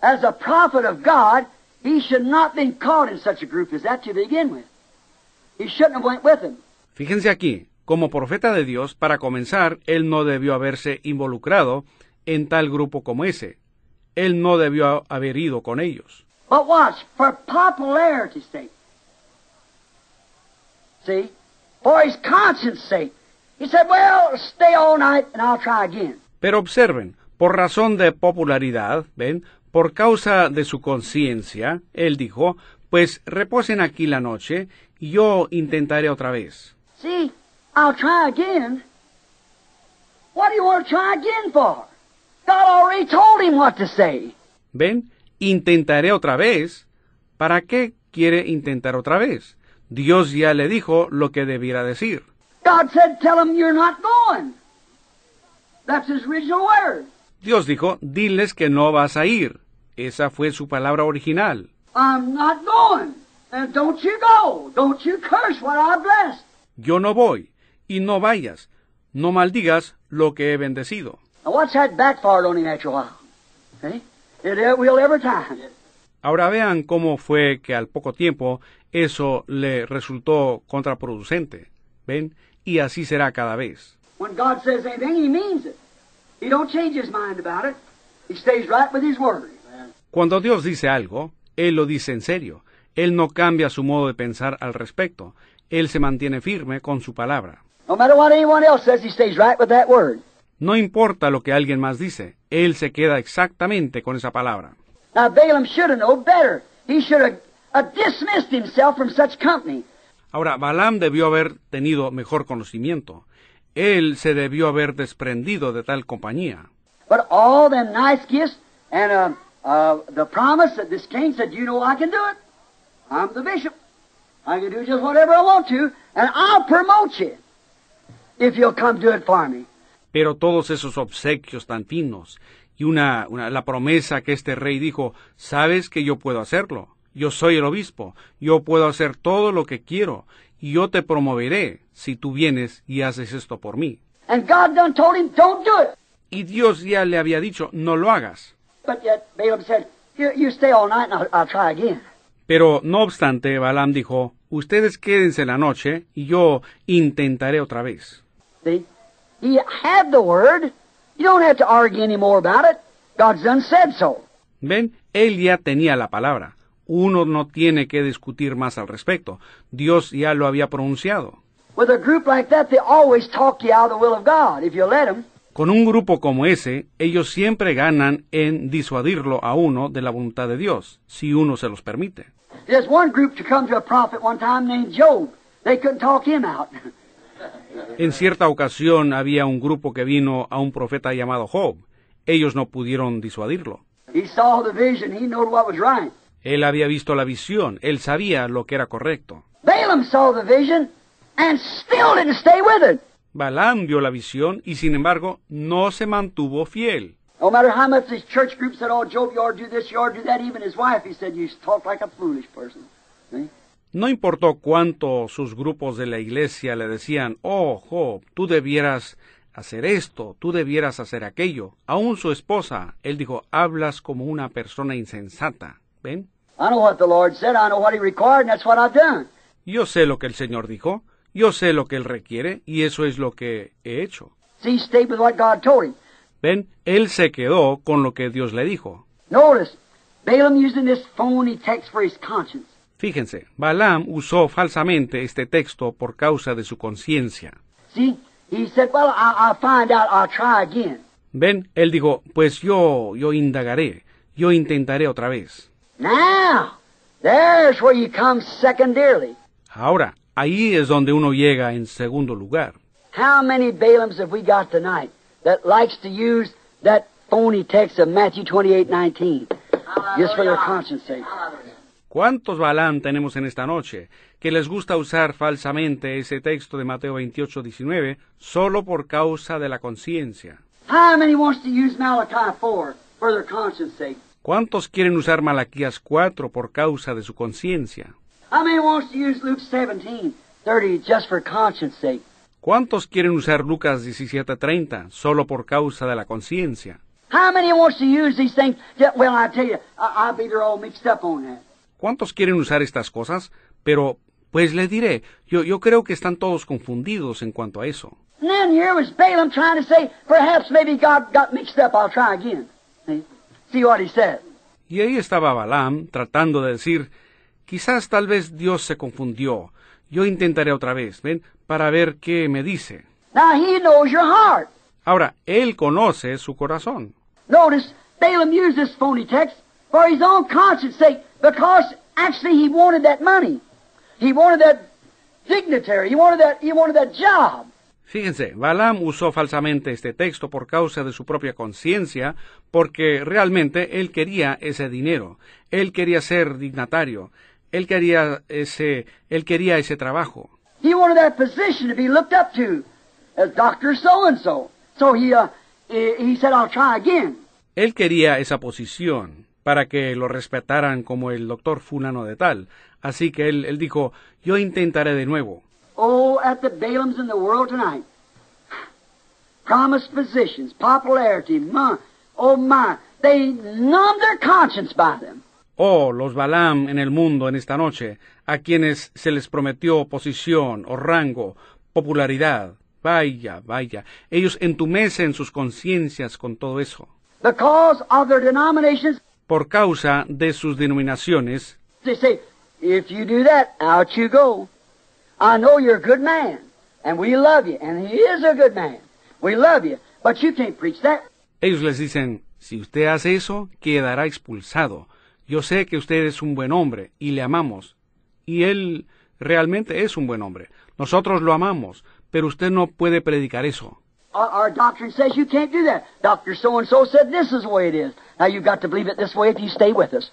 as a prophet of God, he should not have been caught in such a group as that to begin with. He shouldn't have went with them. Fíjense aquí, como profeta de Dios, para comenzar, él no debió haberse involucrado en tal grupo como ese. Él no debió haber ido con ellos. But watch, for popularity's sake. See? For his conscience sake. He said, well, stay all night and I'll try again. Pero observen, por razón de popularidad, ven, por causa de su conciencia, él dijo, pues reposen aquí la noche y yo intentaré otra vez. See, I'll try again. What do you want to try again for? God already told him what to say. ¿Ven? Intentaré otra vez. ¿Para qué quiere intentar otra vez? Dios ya le dijo lo que debiera decir. God said, tell him you're not going. That's his original word. Dios dijo, diles que no vas a ir. Esa fue su palabra original. I'm not going. And don't you go. Don't you curse what I blessed. Yo no voy. Y no vayas. No maldigas lo que he bendecido. Now watch that backfired on him after a while. See? It, it will every time. Ahora vean cómo fue que al poco tiempo eso le resultó contraproducente. ¿Ven? Y así será cada vez. When God says anything, he means it. He don't change his mind about it. He stays right with his word. Cuando Dios dice algo, Él lo dice en serio. Él no cambia su modo de pensar al respecto. Él se mantiene firme con su palabra. No matter what anyone else says, he stays right with that word. No importa lo que alguien más dice, Él se queda exactamente con esa palabra. Now Balaam should have known better. He should have uh, dismissed himself from such company. Ahora, Balaam debió haber tenido mejor conocimiento. Él se debió haber desprendido de tal compañía. But all them nice gifts and uh, uh, the promise that this king said, you know I can do it. I'm the bishop. I can do just whatever I want to, and I'll promote you if you'll come do it for me. Pero todos esos obsequios tan finos y una, una- la promesa que este rey dijo, sabes que yo puedo hacerlo. Yo soy el obispo, yo puedo hacer todo lo que quiero, y yo te promoveré si tú vienes y haces esto por mí. And God done told him, don't do it. Y Dios ya le había dicho, no lo hagas. Pero no obstante, Balaam dijo, ustedes quédense la noche y yo intentaré otra vez. See? He had the word. You don't have to argue any more about it. God's done said so. ¿Ven? Él ya tenía la palabra. Uno no tiene que discutir más al respecto. Dios ya lo había pronunciado. With a group like that, they always talk you out of the will of God, if you let them. Con un grupo como ese, ellos siempre ganan en disuadirlo a uno de la voluntad de Dios, si uno se los permite. There's one group to come to a prophet one time named Job. They couldn't talk him out. En cierta ocasión había un grupo que vino a un profeta llamado Job. Ellos no pudieron disuadirlo. he saw the vision. He knew what was right. Él había visto la visión, él sabía lo que era correcto. Balaam vio la visión y sin embargo no se mantuvo fiel. No importó cuánto sus grupos de la iglesia le decían, oh, Job, tú debieras hacer esto, tú debieras hacer aquello. Aún su esposa, él dijo, hablas como una persona insensata. ¿Ven? I know what the Lord said. I know what he required, and that's what I've done. Yo sé lo que el Señor dijo, yo sé lo que Él requiere, y eso es lo que he hecho. ¿Ven? Él se quedó con lo que Dios le dijo. Notice, Balaam using this phony text for his conscience. Fíjense, Balaam usó falsamente este texto por causa de su conciencia. See, he said, well, I, I'll find out. I'll try again. Ven, él dijo, pues yo, yo indagaré, yo intentaré otra vez. Now, there's where you come secondarily. Ahora, ahí es donde uno llega en segundo lugar. How many Balaams have we got tonight that likes to use that phony text of Matthew 28, 19, just for their conscience sake? ¿Cuántos Balaam tenemos en esta noche que les gusta usar falsamente ese texto de Mateo 28, 19 solo por causa de la conciencia? How many wants to use Malachi 4 for their conscience sake? ¿Cuántos quieren usar Malaquías 4 por causa de su conciencia? How many wants to use Luke 17 30 just for conscience sake. ¿Cuántos quieren usar Lucas 17:30 solo por causa de la conciencia? ¿Cuántos quieren usar estas cosas? Pero, pues le diré, yo, yo creo que están todos confundidos en cuanto a eso. And then here was Balaam trying to say, perhaps maybe God got mixed up. I'll try again. See, See what he said. Y ahí estaba Balaam tratando de decir, quizás tal vez Dios se confundió. Yo intentaré otra vez, ¿ven? Para ver qué me dice. Now he knows your heart. Ahora, él conoce su corazón. Notice Balaam used this phony text for his own conscience sake because actually he wanted that money. He wanted that dignitary. He wanted that, he wanted that job. Fíjense, Balaam usó falsamente este texto por causa de su propia conciencia, porque realmente él quería ese dinero, él quería ser dignatario, él quería ese, él quería ese trabajo. He wanted that position to be looked up to as Dr. So-and-so. So he, uh, he he said, I'll try again. Él quería esa posición para que lo respetaran como el doctor fulano de tal. Así que él, él dijo, yo intentaré de nuevo. Oh, at the Balaams in the world tonight. Promised positions, popularity, my, oh my, they numb their conscience by them. Oh, los Balaam en el mundo en esta noche, a quienes se les prometió posición o rango, popularidad. Vaya, vaya, ellos entumecen sus conciencias con todo eso. Because of their denominations, Por causa de sus denominaciones, they say, if you do that, out you go. I know you're a good man, and we love you, and he is a good man. We love you, but you can't preach that. ellos les dicen, si usted hace eso, quedará expulsado. Yo sé que usted es un buen hombre y le amamos. Y él realmente es un buen hombre. Nosotros lo amamos, pero usted no puede predicar eso. Our, our doctrine says you can't do that. Dr. So-and-so said this is the way it is. Now you've got to believe it this way if you stay with us.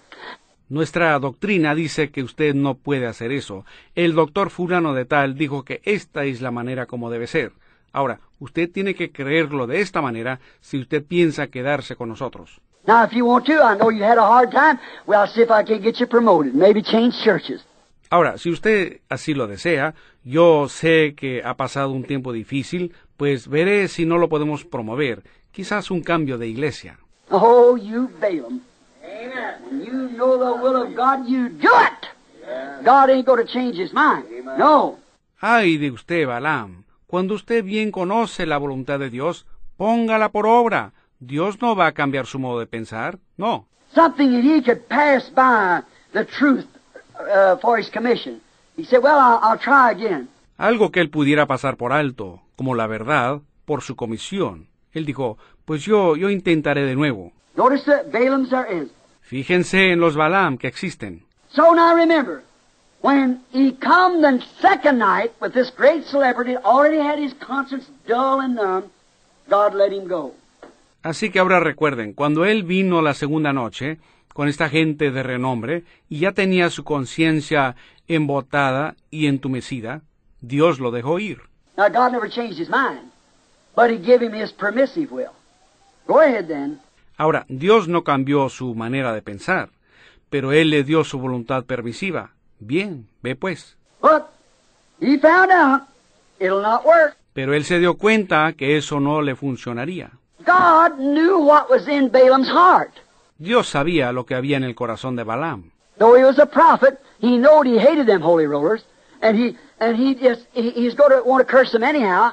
Nuestra doctrina dice que usted no puede hacer eso. El doctor fulano de tal dijo que esta es la manera como debe ser. Ahora, usted tiene que creerlo de esta manera si usted piensa quedarse con nosotros. Now, if you want to, I know you had a hard time. Well, I'll see if I can get you promoted. Maybe change churches. Ahora, si usted así lo desea, yo sé que ha pasado un tiempo difícil, pues veré si no lo podemos promover, quizás un cambio de iglesia. Oh, you Balaam. Amen. When you know the will of God, you do it. God ain't going to change his mind. No. Ay de usted, Balaam, cuando usted bien conoce la voluntad de Dios, póngala por obra. Dios no va a cambiar su modo de pensar, no. Something that he could pass by the truth uh, for his commission. He said, well, I'll, I'll try again. Algo que él pudiera pasar por alto, como la verdad, por su comisión. Él dijo, pues yo, yo intentaré de nuevo. Fíjense en los Balaam que existen. So now remember, when he come the second night with this great celebrity, already had his conscience dull and numb, God let him go. Así que ahora recuerden, cuando él vino la segunda noche, con esta gente de renombre, y ya tenía su conciencia embotada y entumecida, Dios lo dejó ir. Now God never changed his mind, but he gave him his permissive will. Go ahead then. Ahora, Dios no cambió su manera de pensar, pero Él le dio su voluntad permisiva. Bien, ve pues. But he found out it'll not work. Pero Él se dio cuenta que eso no le funcionaría. God knew what was in Balaam's heart. Dios sabía lo que había en el corazón de Balaam. Though he was a prophet, he knowed he hated them holy rollers, and he and he just he, he's going to want to curse them anyhow.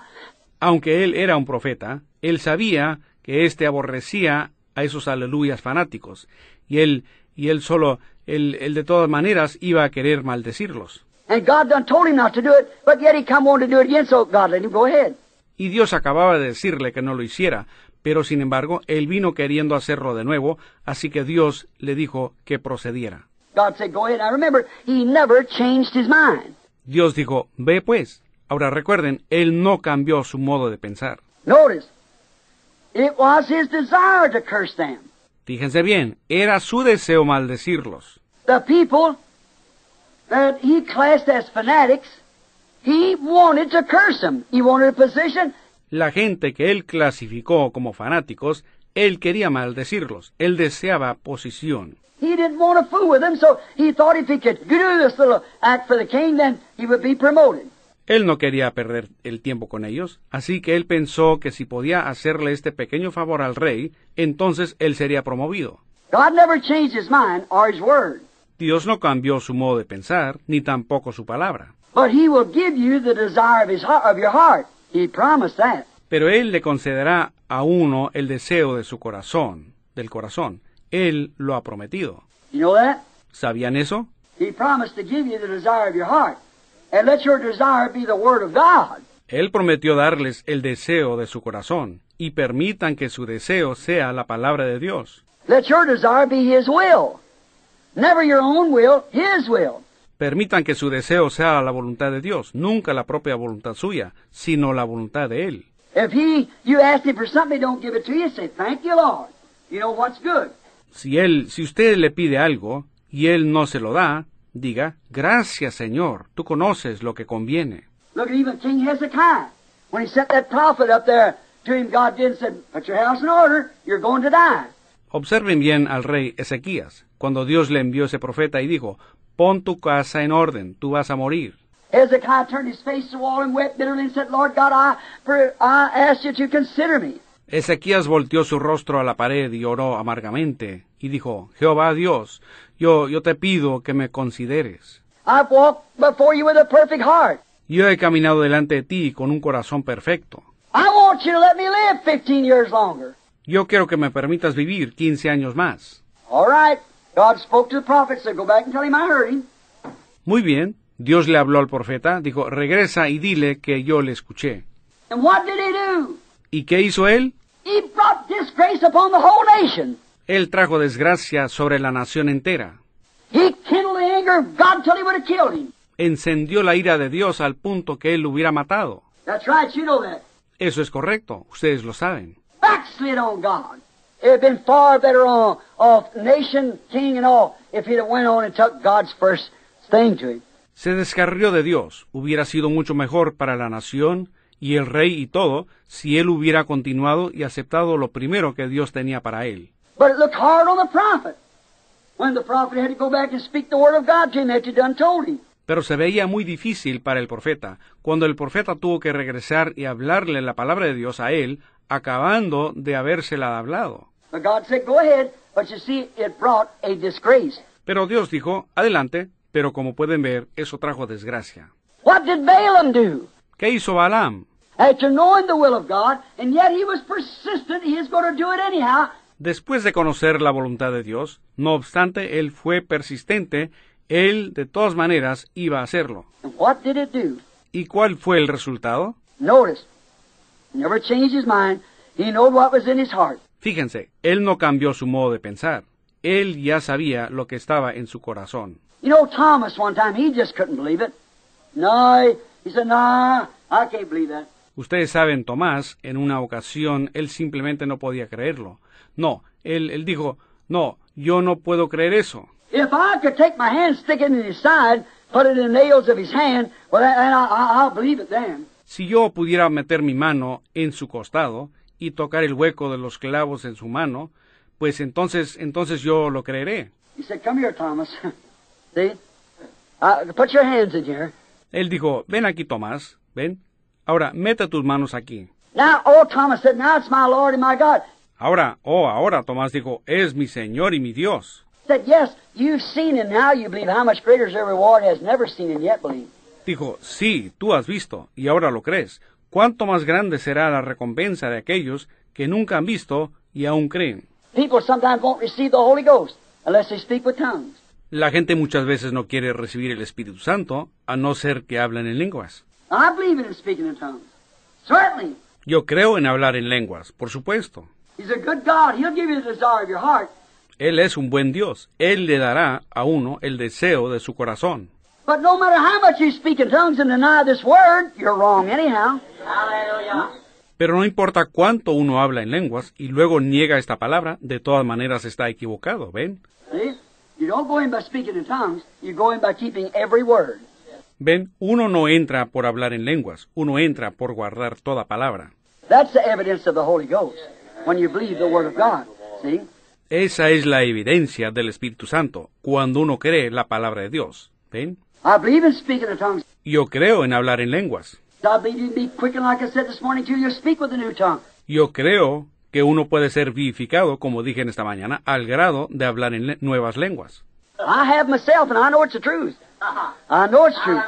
Aunque él era un profeta, él sabía que éste aborrecía a esos aleluyas fanáticos, y él, y él solo, él, él de todas maneras iba a querer maldecirlos. And God done told him not to do it, but yet he come on to do it again, so God let him go ahead. Y Dios acababa de decirle que no lo hiciera, pero sin embargo, él vino queriendo hacerlo de nuevo, así que Dios le dijo que procediera. God said, Go ahead. Now remember, he never changed his mind. Dios dijo, ve pues. Ahora recuerden, él no cambió su modo de pensar. Notice, it was his desire to curse them. Fíjense bien, era su deseo maldecirlos. The people that he classed as fanatics, he wanted to curse them. He wanted a position. La gente que él clasificó como fanáticos, él quería maldecirlos, él deseaba posición. He didn't want to fool with them, so he thought if he could do this little act for the king, then he would be promoted. Él no quería perder el tiempo con ellos, así que él pensó que si podía hacerle este pequeño favor al rey, entonces él sería promovido. God never changed his mind or his word. Dios no cambió su modo de pensar, ni tampoco su palabra. But he will give you the desire of his heart, of your heart. He promised that. Pero Él le concederá a uno el deseo de su corazón, del corazón. Él lo ha prometido. You know that? ¿Sabían eso? He promised to give you the desire of your heart. And let your desire be the word of God. Él prometió darles el deseo de su corazón, y permitan que su deseo sea la palabra de Dios. Let your desire be his will. Never your own will, his will. Permitan que su deseo sea la voluntad de Dios, nunca la propia voluntad suya, sino la voluntad de Él. If he, you ask him for something, don't give it to you, say, thank you, Lord. You know what's good. Si él, si usted le pide algo y él no se lo da, diga, gracias Señor, tú conoces lo que conviene. Look at even King Hezekiah. When he sent that prophet up there to him, God did and said, put your house in order, you're going to die. Observen bien al rey Ezequías, cuando Dios le envió ese profeta y dijo, pon tu casa en orden, tú vas a morir. Hezekiah turned his face to the wall and wept bitterly and said, Lord God, I, for, I ask you to consider me. Ezequías volteó su rostro a la pared y oró amargamente, y dijo, Jehová Dios, yo, yo te pido que me consideres. I've walked before you with a perfect heart. Yo he caminado delante de ti con un corazón perfecto. I want you to let me live 15 years longer. Yo quiero que me permitas vivir 15 años más. All right. God spoke to the prophet, said, go back and tell him I heard him. Muy bien, Dios le habló al profeta, dijo, regresa y dile que yo le escuché. And what did he do? ¿Y qué hizo él? He brought disgrace upon the whole nation. Él trajo desgracia sobre la nación entera. He kindled the anger of God till he would have killed him. Encendió la ira de Dios al punto que él lo hubiera matado. That's right, you know that. Eso es correcto, ustedes lo saben. Backslid on God. It'd been far better on of nation, king, and all if he'd have went on and took God's first thing to him. Se descarrió de Dios. Hubiera sido mucho mejor para la nación y el rey y todo si él hubiera continuado y aceptado lo primero que Dios tenía para él. Pero se veía muy difícil para el profeta, cuando el profeta tuvo que regresar y hablarle la palabra de Dios a él, acabando de habérsela hablado. Pero Dios dijo, adelante, pero como pueden ver, eso trajo desgracia. What did Balaam do? ¿Qué hizo Balaam? After knowing the will of God, and yet he was persistent, he is going to do it anyhow. Después de conocer la voluntad de Dios, no obstante, él fue persistente, él de todas maneras iba a hacerlo. What did it do? ¿Y cuál fue el resultado? Notice, never changed his mind. He knew what was in his heart. Fíjense, él no cambió su modo de pensar. Él ya sabía lo que estaba en su corazón. You know, Thomas one time, he just couldn't believe it. No, he, he said, nah, I can't believe that. Ustedes saben, Tomás, en una ocasión, él simplemente no podía creerlo. No, él, él dijo, no, yo no puedo creer eso. If I could take my hand, stick it in his side, put it in the nails of his hand, well, then I, I, I'll believe it then. Si yo pudiera meter mi mano en su costado y tocar el hueco de los clavos en su mano, pues entonces, entonces yo lo creeré. He said, come here, Thomas. See? Uh, put your hands in here. Él dijo, ven aquí, Tomás, ven. Ahora, mete tus manos aquí. Now, oh, Thomas said, now it's my Lord and my God. Ahora, oh, ahora, Tomás dijo, es mi Señor y mi Dios. Yes, you've seen him now, you believe. How much greater is their reward has never seen him yet believe. Dijo, sí, tú has visto, y ahora lo crees. ¿Cuánto más grande será la recompensa de aquellos que nunca han visto y aún creen? People sometimes won't receive the Holy Ghost unless they speak with tongues. La gente muchas veces no quiere recibir el Espíritu Santo, a no ser que hablen en lenguas. I believe in speaking in tongues. Certainly. Yo creo en hablar en lenguas, por supuesto. He's a good God. He'll give you the desire of your heart. Él es un buen Dios. Él le dará a uno el deseo de su corazón. But no matter how much you speak in tongues and deny this word, you're wrong anyhow. Pero no importa cuánto uno habla en lenguas y luego niega esta palabra, de todas maneras está equivocado, ¿ven? See? You don't go in by speaking in tongues. You go in by keeping every word. Ven, uno no entra por hablar en lenguas, uno entra por guardar toda palabra. That's the evidence of the Holy Ghost. When you believe the Word of God. See? Esa es la evidencia del Espíritu Santo, cuando uno cree la palabra de Dios. ¿Ven? I believe in speaking in tongues. Yo creo en hablar en lenguas. Yo creo que uno puede ser vivificado, como dije en esta mañana, al grado de hablar en le- nuevas lenguas. I have myself, and I know it's the truth. I know it's true.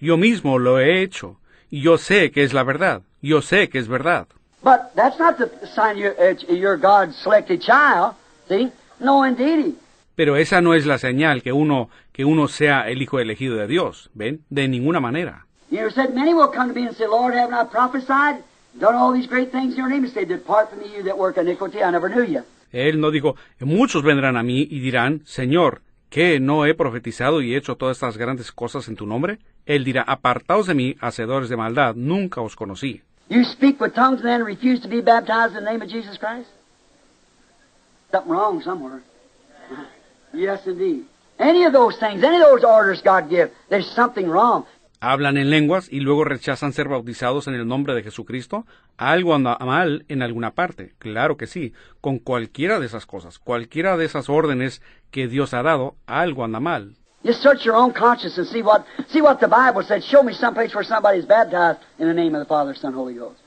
Yo mismo lo he hecho, y yo sé que es la verdad. Yo sé que es verdad. But that's not the sign you're, you're God's selected child. See? No, indeedy. Pero esa no es la señal que uno que uno sea el hijo elegido de Dios, ¿ven? De ninguna manera. You know, said many will come to me and say, Lord, haven't I prophesied, done all these great things in your name? And say, Depart from me, you that work iniquity, I never knew you. Él no dijo, muchos vendrán a mí y dirán, Señor, ¿qué no he profetizado y hecho todas estas grandes cosas en tu nombre? Él dirá, apartaos de mí, hacedores de maldad, nunca os conocí. You speak with tongues and then refuse to be baptized in the name of Jesus Christ? Something wrong somewhere. yes, indeed. Any of those things, any of those orders God give, there's something wrong. Hablan en lenguas y luego rechazan ser bautizados en el nombre de Jesucristo. Algo anda mal en alguna parte. Claro que sí. Con cualquiera de esas cosas, cualquiera de esas órdenes que Dios ha dado, algo anda mal. Just search your own conscience and see what see what the Bible said. Show me some place where somebody's baptized in the name of the Father, Son, Holy Ghost.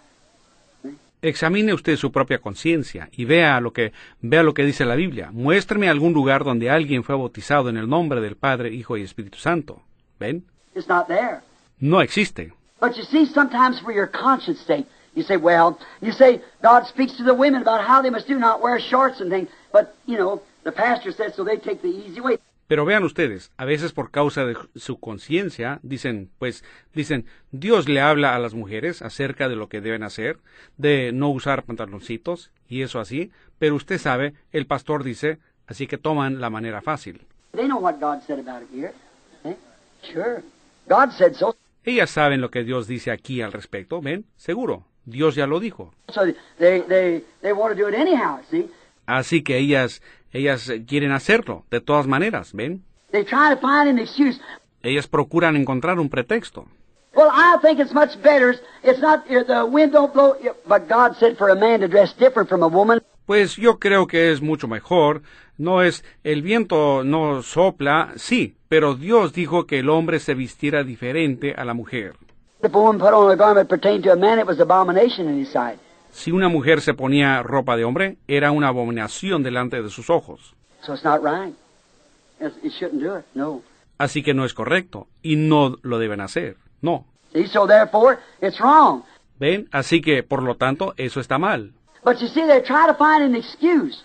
Examine usted su propia conciencia y vea lo que vea lo que dice la Biblia. Muéstreme algún lugar donde alguien fue bautizado en el nombre del Padre, Hijo y Espíritu Santo. ¿Ven? It's not there. No existe. But you see, sometimes for your conscience sake, you say, well, you say God speaks to the women about how they must do, not wear shorts and things. But you know, the pastor says so they take the easy way. Pero vean ustedes, a veces por causa de su conciencia, dicen, pues, dicen, Dios le habla a las mujeres acerca de lo que deben hacer, de no usar pantaloncitos, y eso así, pero usted sabe, el pastor dice, así que toman la manera fácil. They know what God said about it here. Eh? Sure. God said so. Ellas saben lo que Dios dice aquí al respecto, ¿ven? Seguro, Dios ya lo dijo. Así que ellas, ellas quieren hacerlo, de todas maneras, ¿ven? they try to find an excuse. Ellas procuran encontrar un pretexto. Well, I think it's much better. It's not the wind don't blow, but God said for a man to dress different from a woman. Pues yo creo que es mucho mejor. No es el viento no sopla, sí, pero Dios dijo que el hombre se vistiera diferente a la mujer. Si una mujer se ponía ropa de hombre, era una abominación delante de sus ojos. Así que no es correcto y no lo deben hacer. No. ¿Ven? Así que, por lo tanto, eso está mal. But you see, they try to find an excuse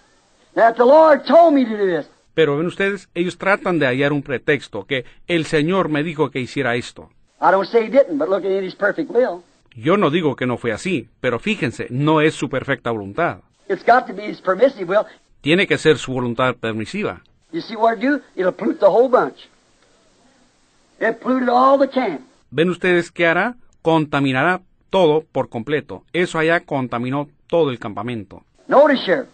that the Lord told me to do this. Pero ven ustedes, ellos tratan de hallar un pretexto, que el Señor me dijo que hiciera esto. I don't say he didn't, but looking at his perfect will, Yo no digo que no fue así, pero fíjense, no es su perfecta voluntad. it's got to be his permissive will. Tiene que ser su voluntad permisiva. You see what it do? It'll pollute the whole bunch. It polluted all the camp. ¿Ven ustedes qué hará? Contaminará todo por completo. Eso allá contaminó todo el campamento. Notice here,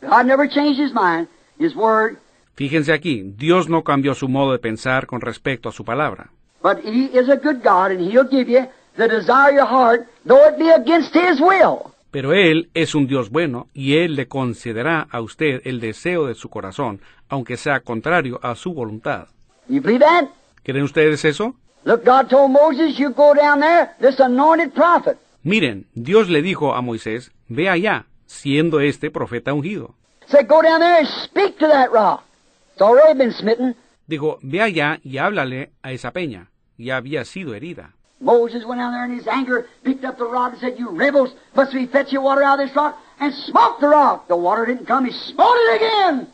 God never changed his mind. His word, Fíjense aquí, Dios no cambió su modo de pensar con respecto a su palabra. but he is a good God, and he'll give you the desire of your heart, though it be against his will. Pero Él es un Dios bueno y Él le concederá a usted el deseo de su corazón, aunque sea contrario a su voluntad. You believe that? ¿Creen ustedes eso? Look, God told Moses, you go down there, this anointed prophet. Miren, Dios le dijo a Moisés, ve allá, siendo este profeta ungido. Said, go down there and speak to that rock. It's already been smitten. Dijo, ve allá y háblale a esa peña. Ya había sido herida. Moses went down there in his anger, picked up the rod and said, You rebels, must we fetch you water out of this rock? And smote the rock. The water didn't come, he smote it again.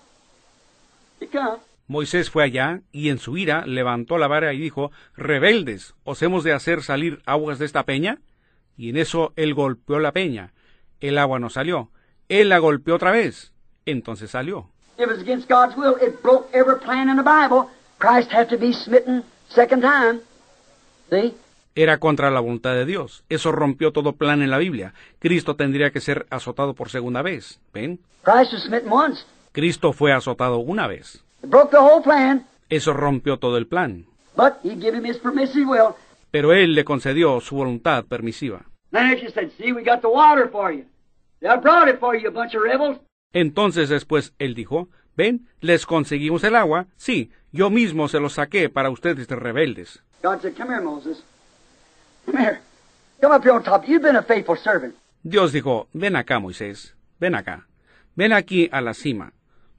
It come. Moisés fue allá y en su ira levantó la vara y dijo, Rebeldes, ¿os hemos de hacer salir aguas de esta peña? Y en eso él golpeó la peña. El agua no salió. Él la golpeó otra vez. Entonces salió. It was against God's will. It broke every plan in the Bible. Christ had to be smitten second time. See? Era contra la voluntad de Dios. Eso rompió todo plan en la Biblia. Cristo tendría que ser azotado por segunda vez. ¿Ven? Cristo fue azotado una vez. It broke the whole plan, Eso rompió todo el plan. but he gave him his permissive will. Pero Él le concedió su voluntad permisiva. Then he said, See, we got the water for you. I brought it for you, you bunch of rebels. Entonces después Él dijo, ven, les conseguimos el agua, sí, yo mismo se lo saqué para ustedes rebeldes. God said, Come here, Moses. Come here. Come up here on top. You've been a faithful servant. Dios dijo, ven acá, Moisés, ven acá, ven aquí a la cima.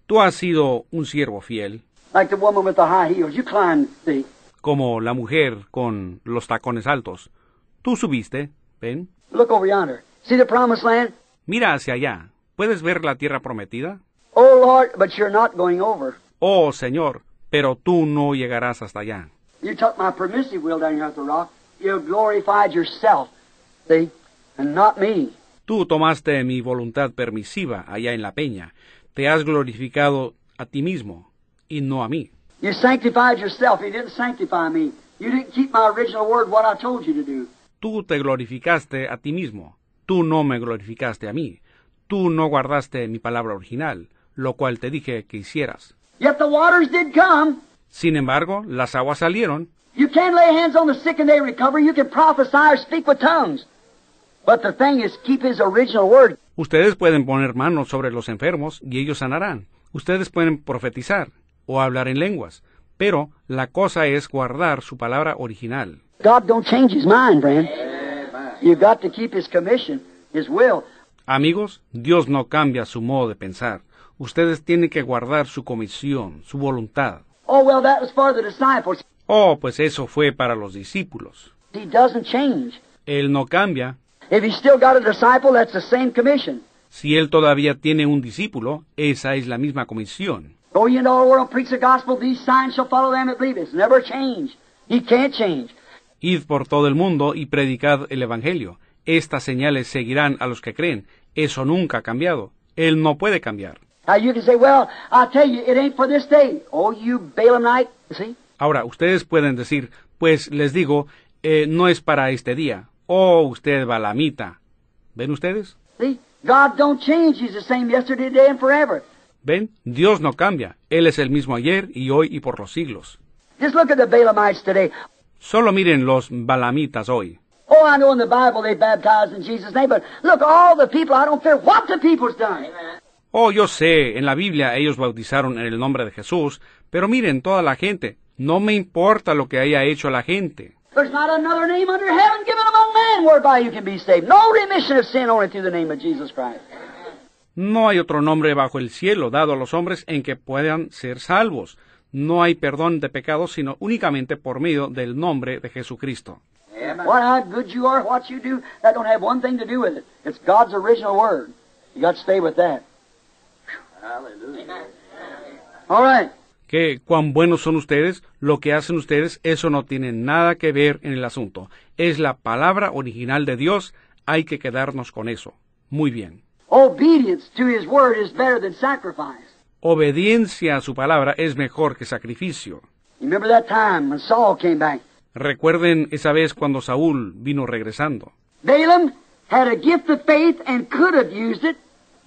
Tú has sido un siervo fiel, Like the woman with the high heels. You climbed, see. como la mujer con los tacones altos. Tú subiste, ven, Look over yonder. See the promised land? mira hacia allá. ¿Puedes ver la tierra prometida? Oh, Lord, but you're not going over. Oh, Señor, pero tú no llegarás hasta allá. You took my permissive will down here at the rock. You glorified yourself, see, and not me. Tú tomaste mi voluntad permisiva allá en la peña. Te has glorificado a ti mismo y no a mí. You sanctified yourself. You didn't sanctify me. You didn't keep my original word, what I told you to do. Tú te glorificaste a ti mismo. Tú no me glorificaste a mí. Tú no guardaste mi palabra original, lo cual te dije que hicieras. Yet the waters did come. Sin embargo, las aguas salieron. You can lay hands on the sick and they recover. You can prophesy or speak with tongues. But the thing is, keep his original word. Ustedes pueden poner manos sobre los enfermos y ellos sanarán. Ustedes pueden profetizar o hablar en lenguas. Pero la cosa es guardar su palabra original. God don't change his mind, friend. You've got to keep his commission, his will. Amigos, Dios no cambia su modo de pensar. Ustedes tienen que guardar su comisión, su voluntad. Oh, well, that was for the disciples. Oh, pues eso fue para los discípulos. He doesn't change. Él no cambia. If he's still got a disciple, that's the same commission. Si él todavía tiene un discípulo, esa es la misma comisión. Go ye into all the world, preach the gospel. These signs shall follow them that believe. It's never changed. He can't change. Id por todo el mundo y predicad el Evangelio. Estas señales seguirán a los que creen. Eso nunca ha cambiado. Él no puede cambiar. Now you can say, well, I'll tell you, it ain't for this day. Oh, you Balaamite. See? Ahora, ustedes pueden decir, pues les digo, eh, no es para este día. Oh, usted balamita. ¿Ven ustedes? See? God don't change. He's the same yesterday, today, and forever. ¿Ven? Dios no cambia. Él es el mismo ayer y hoy y por los siglos. Just look at the Balaamites today. Solo miren los balamitas hoy. Oh, I know in the Bible they baptized in Jesus' name, but look, all the people, I don't care what the people's done. Oh, yo sé, en la Biblia ellos bautizaron en el nombre de Jesús, pero miren toda la gente. No me importa lo que haya hecho la gente. There's not another name under heaven given among men whereby you can be saved. No remission of sin only through the name of Jesus Christ. No hay otro nombre bajo el cielo dado a los hombres en que puedan ser salvos. No hay perdón de pecados sino únicamente por medio del nombre de Jesucristo. What how good you are, what you do, that don't have one thing to do with it. It's God's original word. You got to stay with that. Hallelujah. All right. Que cuán buenos son ustedes, lo que hacen ustedes, eso no tiene nada que ver en el asunto. Es la palabra original de Dios, hay que quedarnos con eso. Muy bien. Obedience to His word is better than sacrifice. Obediencia a su palabra es mejor que sacrificio. Remember that time when Saul came back? Recuerden esa vez cuando Saúl vino regresando. Balaam had a gift of faith and could have used it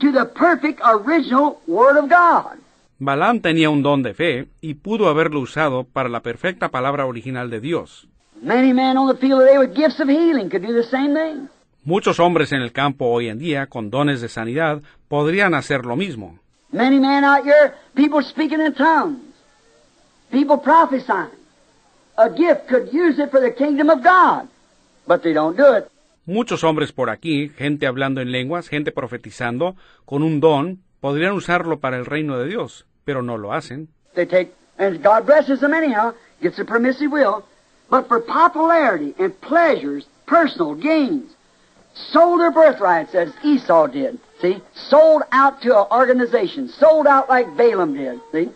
to the perfect original Word of God. Balaam tenía un don de fe y pudo haberlo usado para la perfecta palabra original de Dios. Many men on the field today with gifts of healing could do the same thing. Muchos hombres en el campo hoy en día con dones de sanidad podrían hacer lo mismo. Many men out here, people speaking in tongues, people prophesying. A gift could use it for the kingdom of God, but they don't do it. Muchos hombres por aquí, gente hablando en lenguas, gente profetizando, con un don, podrían usarlo para el reino de Dios, pero no lo hacen. They take, and God blesses them anyhow, gets a permissive will, but for popularity and pleasures, personal gains, sold their birthrights as Esau did. See, sold out to an organization, sold out like Balaam did. See.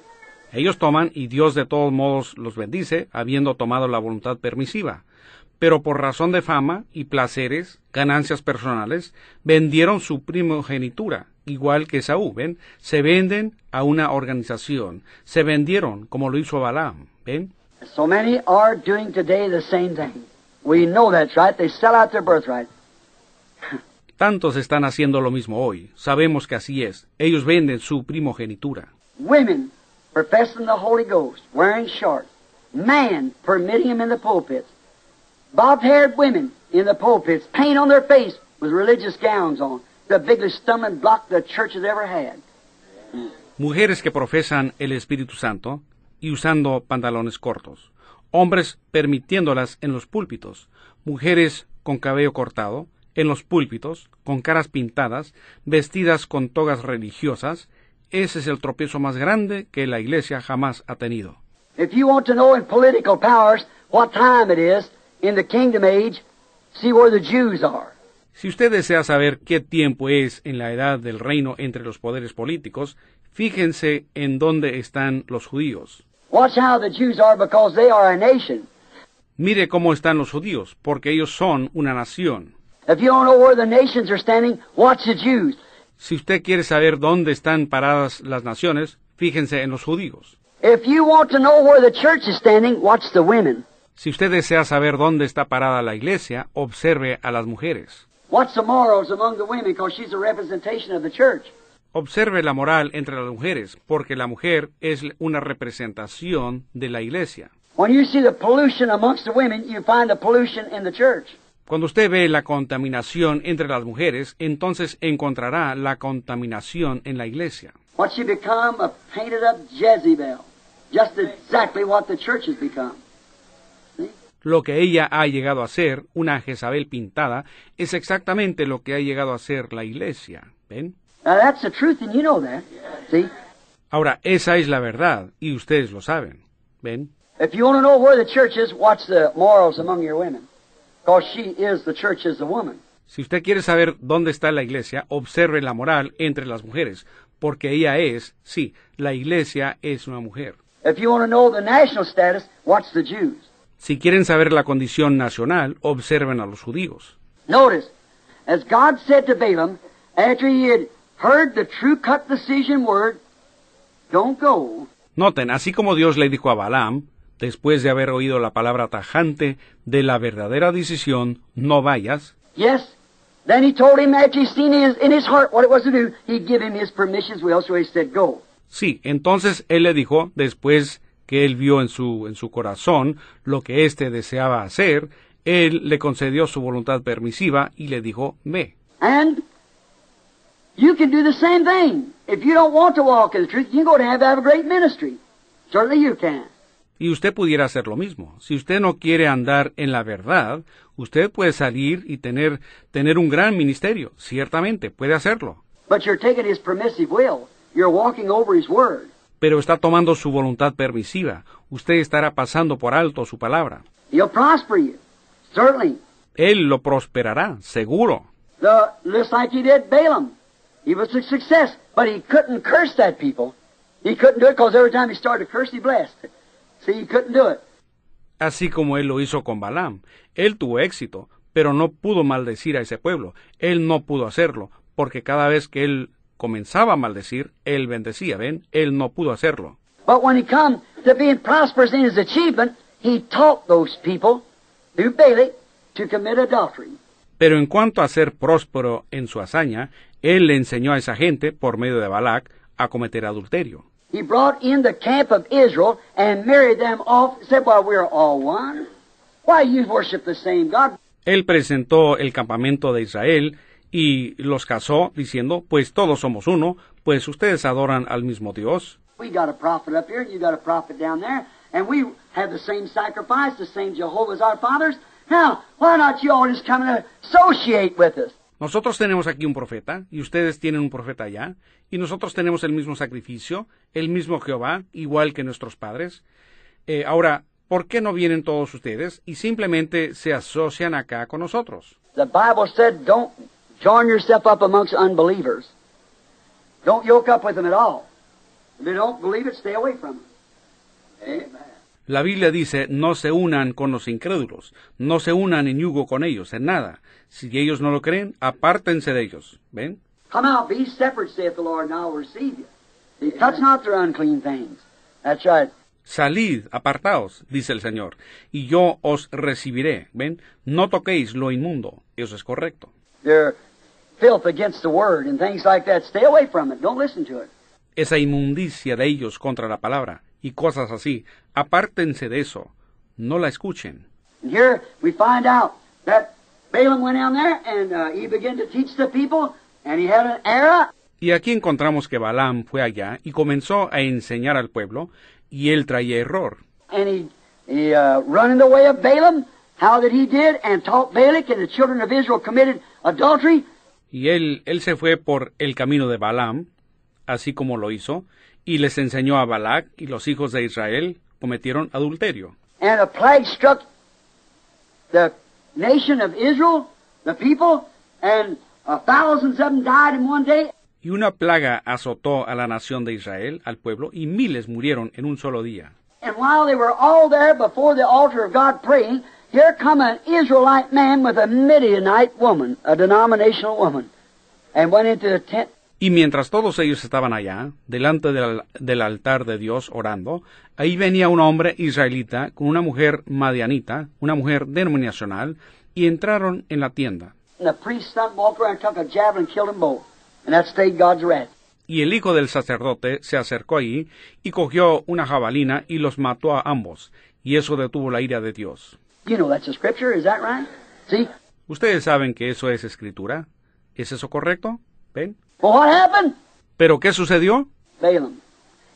Ellos toman y Dios de todos modos los bendice, habiendo tomado la voluntad permisiva. Pero por razón de fama y placeres, ganancias personales, vendieron su primogenitura, igual que Saúl, ¿ven? Se venden a una organización, se vendieron como lo hizo Balaam, ¿ven? So many are doing today the same thing. We know that's right. They sell out their birthright. Tantos están haciendo lo mismo hoy. Sabemos que así es. Ellos venden su primogenitura. Women professing the Holy Ghost, wearing shorts. Man permitting them in the pulpits. Bob-haired women in the pulpits, paint on their face with religious gowns on. The biggest stumbling block the church has ever had. Mujeres que profesan el Espíritu Santo y usando pantalones cortos. hombres permitiéndolas en los púlpitos, mujeres con cabello cortado, en los púlpitos, con caras pintadas, vestidas con togas religiosas, ese es el tropiezo más grande que la Iglesia jamás ha tenido. If you want to know in political powers what time it is in the kingdom age, see where the Jews are. Si usted desea saber qué tiempo es en la edad del reino entre los poderes políticos, fíjense en dónde están los judíos. Watch how the Jews are because they are a nation. Mire cómo están los judíos, porque ellos son una nación. If you don't know where the nations are standing, watch the Jews. Si usted quiere saber dónde están paradas las naciones, fíjense en los judíos. If you want to know where the church is standing, watch the women. Si usted desea saber dónde está parada la iglesia, observe a las mujeres. Watch the morals among the women because she's a representation of the church. Observe la moral entre las mujeres, porque la mujer es una representación de la iglesia. When you see the pollution amongst the women, you find the pollution in the church. Cuando usted ve la contaminación entre las mujeres, entonces encontrará la contaminación en la iglesia. What she become a painted up Jezebel. Just exactly what the church has become. Lo que ella ha llegado a ser, una Jezabel pintada, es exactamente lo que ha llegado a ser la iglesia. ¿Ven? Now that's the truth, and you know that. See? Ahora, esa es la verdad, y ustedes lo saben. ¿Ven? If you want to know where the church is, watch the morals among your women. Si usted quiere saber dónde está la iglesia, observe la moral entre las mujeres, porque ella es, sí, la iglesia es una mujer. If you want to know the national status, watch the Jews. Si quieren saber la condición nacional, observen a los judíos. Notice, as God said to Balaam, after he had heard the true cut decision word, don't go, Noten, así como Dios le dijo a Balaam, después de haber oído la palabra tajante de la verdadera decisión, no vayas, yes, then he told him after he seen his, in his heart what it was to do, he'd give him his permission's will, so he said, go. sí, entonces él le dijo, después que él vio en su, en su corazón lo que éste deseaba hacer, él le concedió su voluntad permisiva y le dijo, ve. And you can do the same thing. If you don't want to walk in the truth, you can go to have, have a great ministry. Certainly you can. Y usted pudiera hacer lo mismo. Si usted no quiere andar en la verdad, usted puede salir y tener, tener un gran ministerio. Ciertamente, puede hacerlo. But you're taking his permissive will. You're walking over his word. Pero está tomando su voluntad permisiva. Usted estará pasando por alto su palabra. He'll prosper you. Certainly. Él lo prosperará, seguro. Just like he did Balaam. He was a success, but he couldn't curse that people. He couldn't do it because every time he started to curse, he blessed. Así como él lo hizo con Balaam. Él tuvo éxito, pero no pudo maldecir a ese pueblo. Él no pudo hacerlo, porque cada vez que él comenzaba a maldecir, él bendecía, ¿ven? Él no pudo hacerlo. But when he come to being prosperous in his achievement, he taught those people through Balak to commit adultery. Pero en cuanto a ser próspero en su hazaña, él le enseñó a esa gente, por medio de Balac, a cometer adulterio. He brought in the camp of Israel and married them off. Said, "Well, we're all one. Why you worship the same God?" Él presentó el campamento de Israel y los casó, diciendo, pues todos somos uno, pues ustedes adoran al mismo Dios. We got a prophet up here, and you got a prophet down there, and we have the same sacrifice, the same Jehovah as our fathers. Now, why not you all just come and associate with us? Nosotros tenemos aquí un profeta, y ustedes tienen un profeta allá, y nosotros tenemos el mismo sacrificio, el mismo Jehová, igual que nuestros padres. Eh, ahora, ¿por qué no vienen todos ustedes y simplemente se asocian acá con nosotros? The Bible said, don't join yourself up amongst unbelievers. Don't yoke up with them at all. If they don't believe it, stay away from them. Amen. La Biblia dice, no se unan con los incrédulos, no se unan en yugo con ellos, en nada. Si ellos no lo creen, apártense de ellos. ¿Ven? Come out, be separate, saith the Lord, and I will receive you. See, touch not their unclean things. That's right. Salid, apartaos, dice el Señor, y yo os recibiré. ¿Ven? No toquéis lo inmundo. Eso es correcto. Their filth against the word and things like that. Stay away from it. Don't listen to it. Esa inmundicia de ellos contra la palabra y cosas así, apártense de eso. No la escuchen. Here we find out that Balaam went down there and uh, he began to teach the people, and he had an error. Y aquí encontramos que Balaam fue allá y comenzó a enseñar al pueblo, y él traía error. And he he uh, run in the way of Balaam, how that he did, and taught Balak, and the children of Israel committed adultery. Y él, él se fue por el camino de Balaam, así como lo hizo, y les enseñó a Balac, y los hijos de Israel cometieron adulterio. And a plague struck the nation of Israel, the people, and uh, thousands of them died in one day. Y una plaga azotó a la nación de Israel, al pueblo, y miles murieron en un solo día. And while they were all there before the altar of God praying, here come an Israelite man with a Midianite woman, a denominational woman, and went into the tent. Y mientras todos ellos estaban allá, delante del, del altar de Dios orando, ahí venía un hombre israelita con una mujer madianita, una mujer denominacional, y entraron en la tienda. Y el hijo del sacerdote se acercó allí y cogió una jabalina y los mató a ambos, y eso detuvo la ira de Dios. You know that's a scripture, is that right? Ustedes saben que eso es escritura. ¿Es eso correcto? ¿Ven? Well, what happened? ¿Pero qué sucedió? Balaam.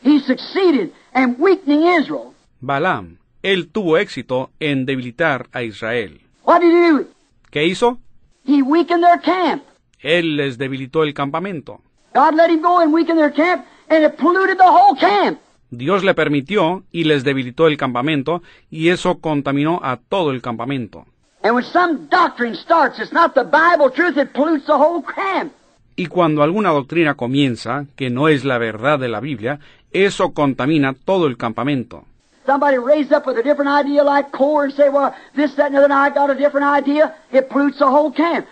He succeeded in weakening Israel. Balaam. Él tuvo éxito en debilitar a Israel. What did he do? ¿Qué hizo? He weakened their camp. Él les debilitó el campamento. God let him go and weaken their camp, and it polluted the whole camp. Dios le permitió y les debilitó el campamento, y eso contaminó a todo el campamento. And when some doctrine starts, it's not the Bible truth, it pollutes the whole camp. Y cuando alguna doctrina comienza, que no es la verdad de la Biblia, eso contamina todo el campamento. Somebody raised up with a different idea like core and say, well, this, that, and the other, and I got a different idea, it pollutes the whole camp.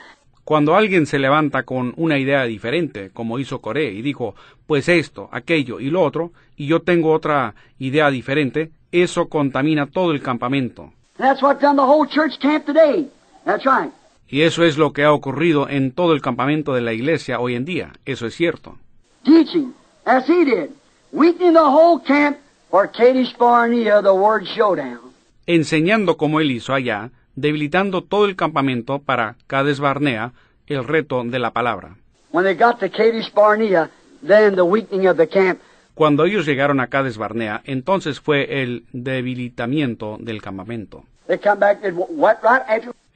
Cuando alguien se levanta con una idea diferente, como hizo Coré, y dijo, pues esto, aquello y lo otro, y yo tengo otra idea diferente, eso contamina todo el campamento. That's what done the whole church camp today. That's right. Y eso es lo que ha ocurrido en todo el campamento de la iglesia hoy en día, eso es cierto. Teaching, as he did, weakening the whole camp for Kadesh Barnea, the word showdown. Enseñando como él hizo allá, debilitando todo el campamento para Cades Barnea, el reto de la palabra. When they got to Kadesh Barnea, then the weakening of the camp. Cuando ellos llegaron a Cades Barnea, entonces fue el debilitamiento del campamento.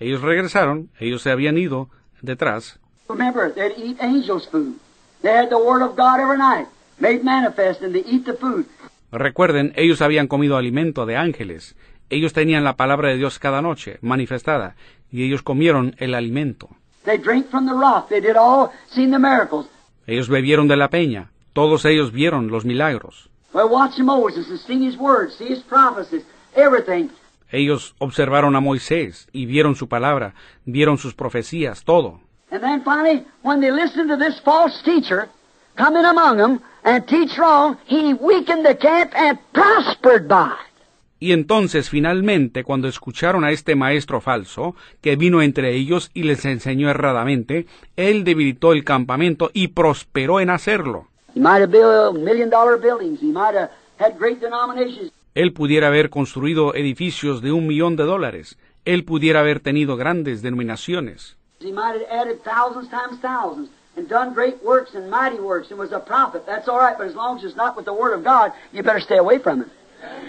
Ellos regresaron, ellos se habían ido detrás. Remember, they'd eat angels' food. They had the word of God every night, made manifest, and they eat the food. Recuerden, ellos habían comido alimento de ángeles. Ellos tenían la palabra de Dios cada noche, manifestada, y ellos comieron el alimento. They drank from the rock. They did all, seen the miracles. Ellos bebieron de la peña. Todos ellos vieron los milagros. Well, watching Moses and seen his words, see his prophecies, everything. Ellos observaron a Moisés y vieron su palabra, vieron sus profecías, todo. And then finally, when they listened to this false teacher come in among them and teach wrong, he weakened the camp and prospered by it. Y entonces finalmente, cuando escucharon a este maestro falso, que vino entre ellos y les enseñó erradamente, él debilitó el campamento y prosperó en hacerlo. He might have built million dollar buildings. He might have had great denominations. Él pudiera haber construido edificios de un millón de dólares. Él pudiera haber tenido grandes denominaciones. He might have added thousands times thousands and done great works and mighty works and was a prophet. That's all right, but as long as it's not with the Word of God, you better stay away from it.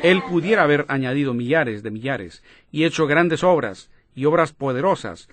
Él pudiera haber añadido millares de millares y hecho grandes obras y obras poderosas,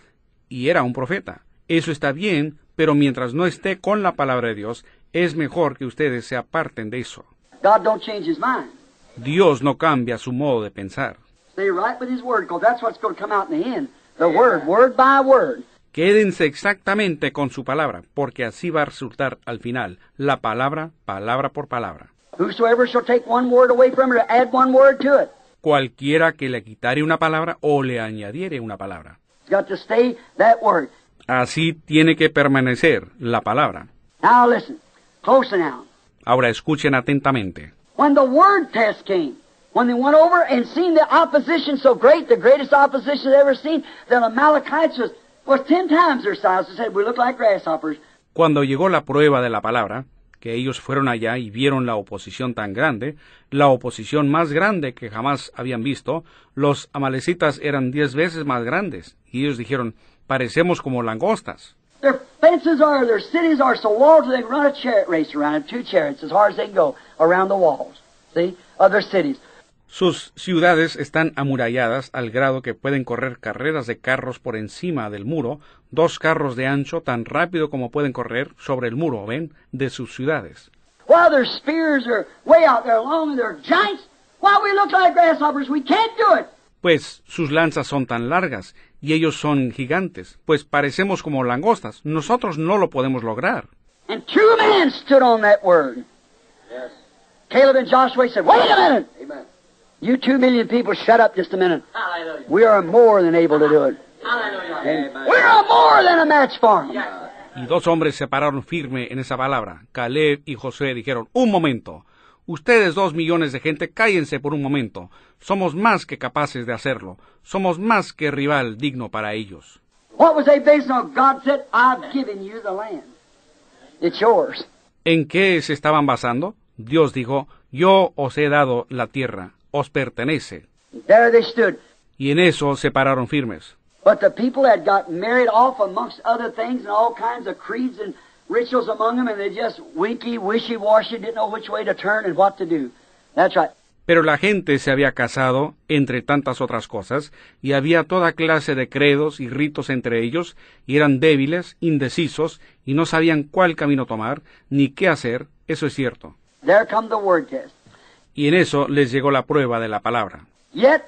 y era un profeta. Eso está bien, pero mientras no esté con la palabra de Dios, es mejor que ustedes se aparten de eso. God don't change His mind. Dios no cambia su modo de pensar. Stay right with His Word, because that's what's going to come out in the end. The Word, word by word. Quédense exactamente con su palabra, porque así va a resultar al final la palabra, palabra por palabra. Whosoever shall take one word away from it or add one word to it, Cualquiera que le quitare una palabra o le añadiere una palabra. it's got to stay that word. Así tiene que permanecer la palabra. Now listen, close now. Ahora escuchen atentamente. When the word test came, when they went over and seen the opposition so great, the greatest opposition they ever seen, the Amalekites was, was ten times their size. They said, we look like grasshoppers. Cuando llegó la prueba de la palabra, que ellos fueron allá y vieron la oposición tan grande, la oposición más grande que jamás habían visto, los amalecitas eran diez veces más grandes, y ellos dijeron, parecemos como langostas. Their fences are, their cities are so walled they can run a chariot race around it, two chariots as hard as they can go around the walls, see, of their cities. Sus ciudades están amuralladas al grado que pueden correr carreras de carros por encima del muro, dos carros de ancho tan rápido como pueden correr sobre el muro, ven, de sus ciudades. While their spears are way out there long and they're giants, while we look like grasshoppers, we can't do it. Pues sus lanzas son tan largas y ellos son gigantes, pues parecemos como langostas. Nosotros no lo podemos lograr. And two men stood on that word. Caleb and Joshua said, Wait a minute! Amen. You two million people, shut up just a minute. Hallelujah. We are more than able to do it. Hallelujah. We are more than a match for them. Y dos hombres se pararon firme en esa palabra. Caleb y Josué dijeron, un momento. Ustedes dos millones de gente, cállense por un momento. Somos más que capaces de hacerlo. Somos más que rival digno para ellos. What was they based on? God said, I've given you the land. It's yours. ¿En qué se estaban basando? Dios dijo, yo os he dado la tierra, os pertenece. There they stood. Y en eso se pararon firmes. But the people had got married off amongst other things and all kinds of creeds and rituals among them, and they just winky, wishy-washy, didn't know which way to turn and what to do. That's right. Pero la gente se había casado, entre tantas otras cosas, y había toda clase de credos y ritos entre ellos, y eran débiles, indecisos, y no sabían cuál camino tomar, ni qué hacer, eso es cierto. There come the word test. Y en eso les llegó la prueba de la palabra. Yet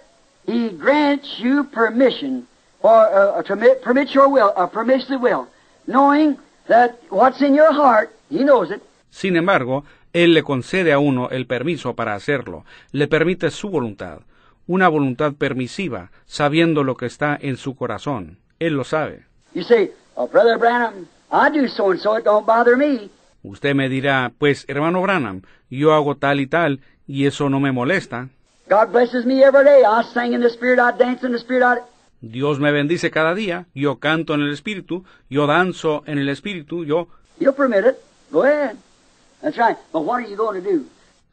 he grants you permission for uh, to permit, permit your will, uh, permits the will, knowing that what's in your heart, he knows it. Sin embargo, Él le concede a uno el permiso para hacerlo, le permite su voluntad, una voluntad permisiva, sabiendo lo que está en su corazón. Él lo sabe. You say, oh, Brother Branham, I do so and so, it don't bother me. Usted me dirá, pues, hermano Branham, yo hago tal y tal, y eso no me molesta. God blesses me every day. I sing in the Spirit, I dance in the Spirit, I... Dios me bendice cada día, yo canto en el Espíritu, yo danzo en el Espíritu, yo... He'll permit it. Go ahead. That's right. But what are you going to do?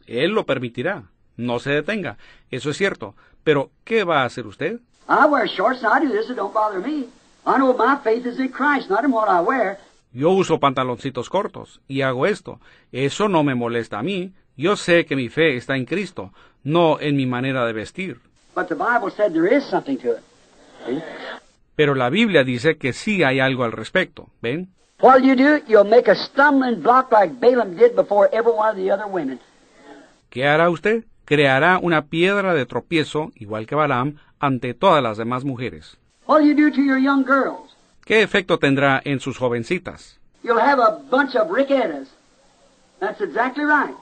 Él lo permitirá. No se detenga. Eso es cierto. Pero, ¿qué va a hacer usted? I wear shorts and I do this, it don't bother me. I know my faith is in Christ, not in what I wear. Yo uso pantaloncitos cortos y hago esto. Eso no me molesta a mí. Yo sé que mi fe está en Cristo, no en mi manera de vestir. But the Bible said there is something to it. See? Pero la Biblia dice que sí hay algo al respecto. ¿Ven? What'll you do? You'll make a stumbling block like Balaam did before every one of the other women. ¿Qué hará usted? Creará una piedra de tropiezo, igual que Balaam, ante todas las demás mujeres. What'll you do to your young girls? ¿Qué efecto tendrá en sus jovencitas? You'll have a bunch of Rickettas. That's exactly right.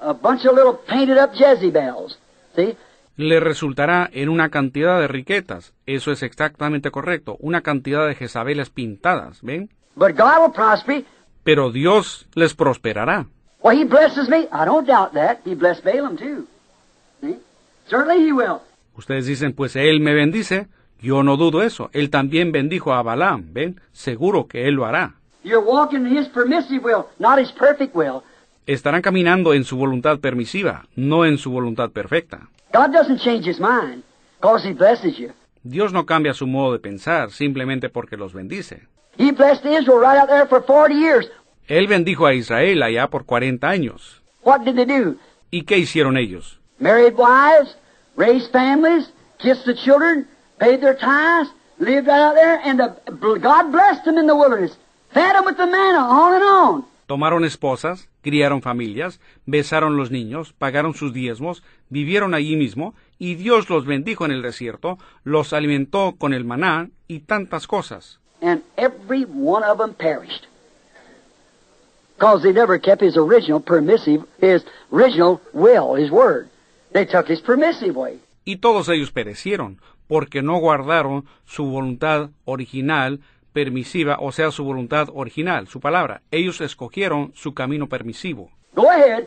A bunch of little painted up Jezebels. See? Le resultará en una cantidad de riquetas. Eso es exactamente correcto. Una cantidad de Jezabeles pintadas. ¿Ven? But God will prosper. Pero Dios les prosperará. Well, He blesses me. I don't doubt that. He blessed Balaam too. Certainly He will. Ustedes dicen, pues Él me bendice. Yo no dudo eso. Él también bendijo a Balaam. ¿Ven? Seguro que Él lo hará. You're walking in His permissive will, not His perfect will. Estarán caminando en su voluntad permisiva, no en su voluntad perfecta. God doesn't change His mind because He blesses you. Dios no cambia su modo de pensar simplemente porque los bendice. He blessed Israel right out there for 40 years. Él bendijo a Israel allá por 40 años. What did they do? ¿Y qué hicieron ellos? Married wives, raised families, kissed the children, paid their tithes, lived right out there, and the, God blessed them in the wilderness. Fed them with the manna, on and on. Tomaron esposas, criaron familias, besaron los niños, pagaron sus diezmos, vivieron allí mismo, y Dios los bendijo en el desierto, los alimentó con el maná y tantas cosas. And every one of them perished. Because they never kept his original permissive, his original will, his word. They took his permissive way. Y todos ellos perecieron, porque no guardaron su voluntad original, permisiva, o sea, su voluntad original, su palabra. Ellos escogieron su camino permisivo. Go ahead.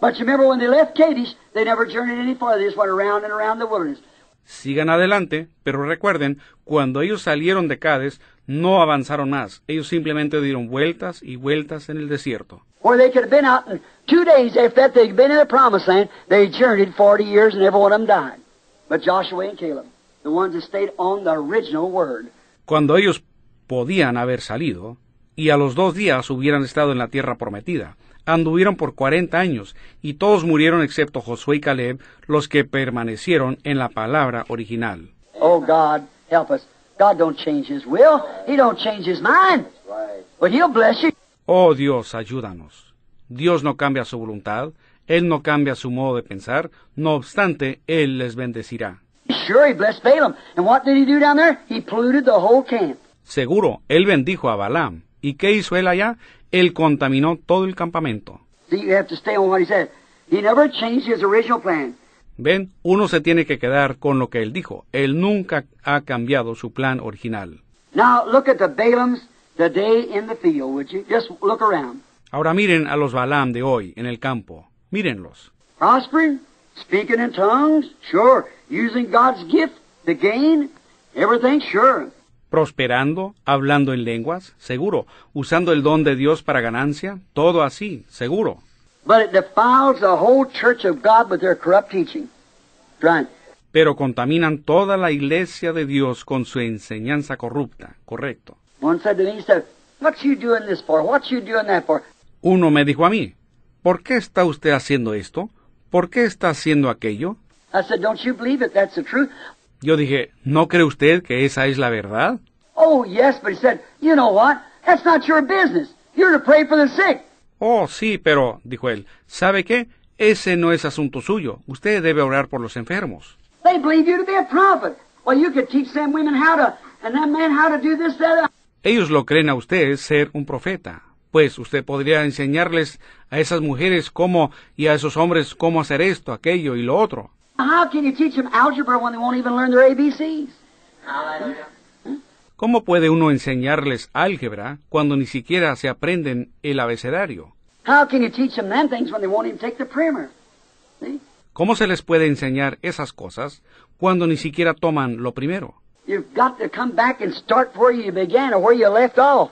But you remember when they left Kadesh, they never journeyed any. They just went around and around the wilderness. Sigan adelante, pero recuerden, cuando ellos salieron de Cádiz, no avanzaron más. Ellos simplemente dieron vueltas y vueltas en el desierto. Where they could have been out in two days after that they'd been in the promised land, they journeyed 40 years and every one of them died. But Joshua and Caleb, the ones that stayed on the original word. Cuando ellos podían haber salido, y a los dos días hubieran estado en la tierra prometida, Anduvieron por cuarenta años, y todos murieron excepto Josué y Caleb, los que permanecieron en la palabra original. Oh, God, help us. God don't change His will. He don't change His mind. But He'll bless you. Oh Dios, ayúdanos. Dios no cambia su voluntad, Él no cambia su modo de pensar, no obstante, Él les bendecirá. Sure, He blessed Balaam. And what did He do down there? He polluted the whole camp. Seguro, Él bendijo a Balaam. ¿Y qué hizo él allá? Él contaminó todo el campamento. Ven, uno se tiene que quedar con lo que él dijo. Él nunca ha cambiado su plan original. Now, look at the Balaams today in the field, would you? Just look around. Ahora miren a los Balaam de hoy en el campo. Mírenlos. Prospering, speaking in tongues, sure. Using God's gift to gain, everything, sure. Prosperando, hablando en lenguas, seguro. Usando el don de Dios para ganancia, todo así, seguro. But it defiles the whole church of God with their corrupt teaching. Right. Pero contaminan toda la iglesia de Dios con su enseñanza corrupta, correcto. Uno me dijo a mí, ¿por qué está usted haciendo esto? ¿Por qué está haciendo aquello? I said, Don't you believe it? That's the truth. Yo dije, ¿no cree usted que esa es la verdad? Oh, yes, but he said, You know what? That's not your business. You're to pray for the sick. Oh, sí, pero, dijo él, ¿sabe qué? Ese no es asunto suyo. Usted debe orar por los enfermos. They believe you to be a prophet. Well, you could teach them women how to, and that man how to do this, that. Ellos lo creen a usted ser un profeta. Pues usted podría enseñarles a esas mujeres cómo y a esos hombres cómo hacer esto, aquello y lo otro. How can you teach them algebra when they won't even learn their ABCs? ¿Cómo puede uno enseñarles álgebra cuando ni siquiera se aprenden el abecedario? How can you teach them them things when they won't even take the primer? See? ¿Cómo se les puede enseñar esas cosas cuando ni siquiera toman lo primero? You've got to come back and start where you began or where you left off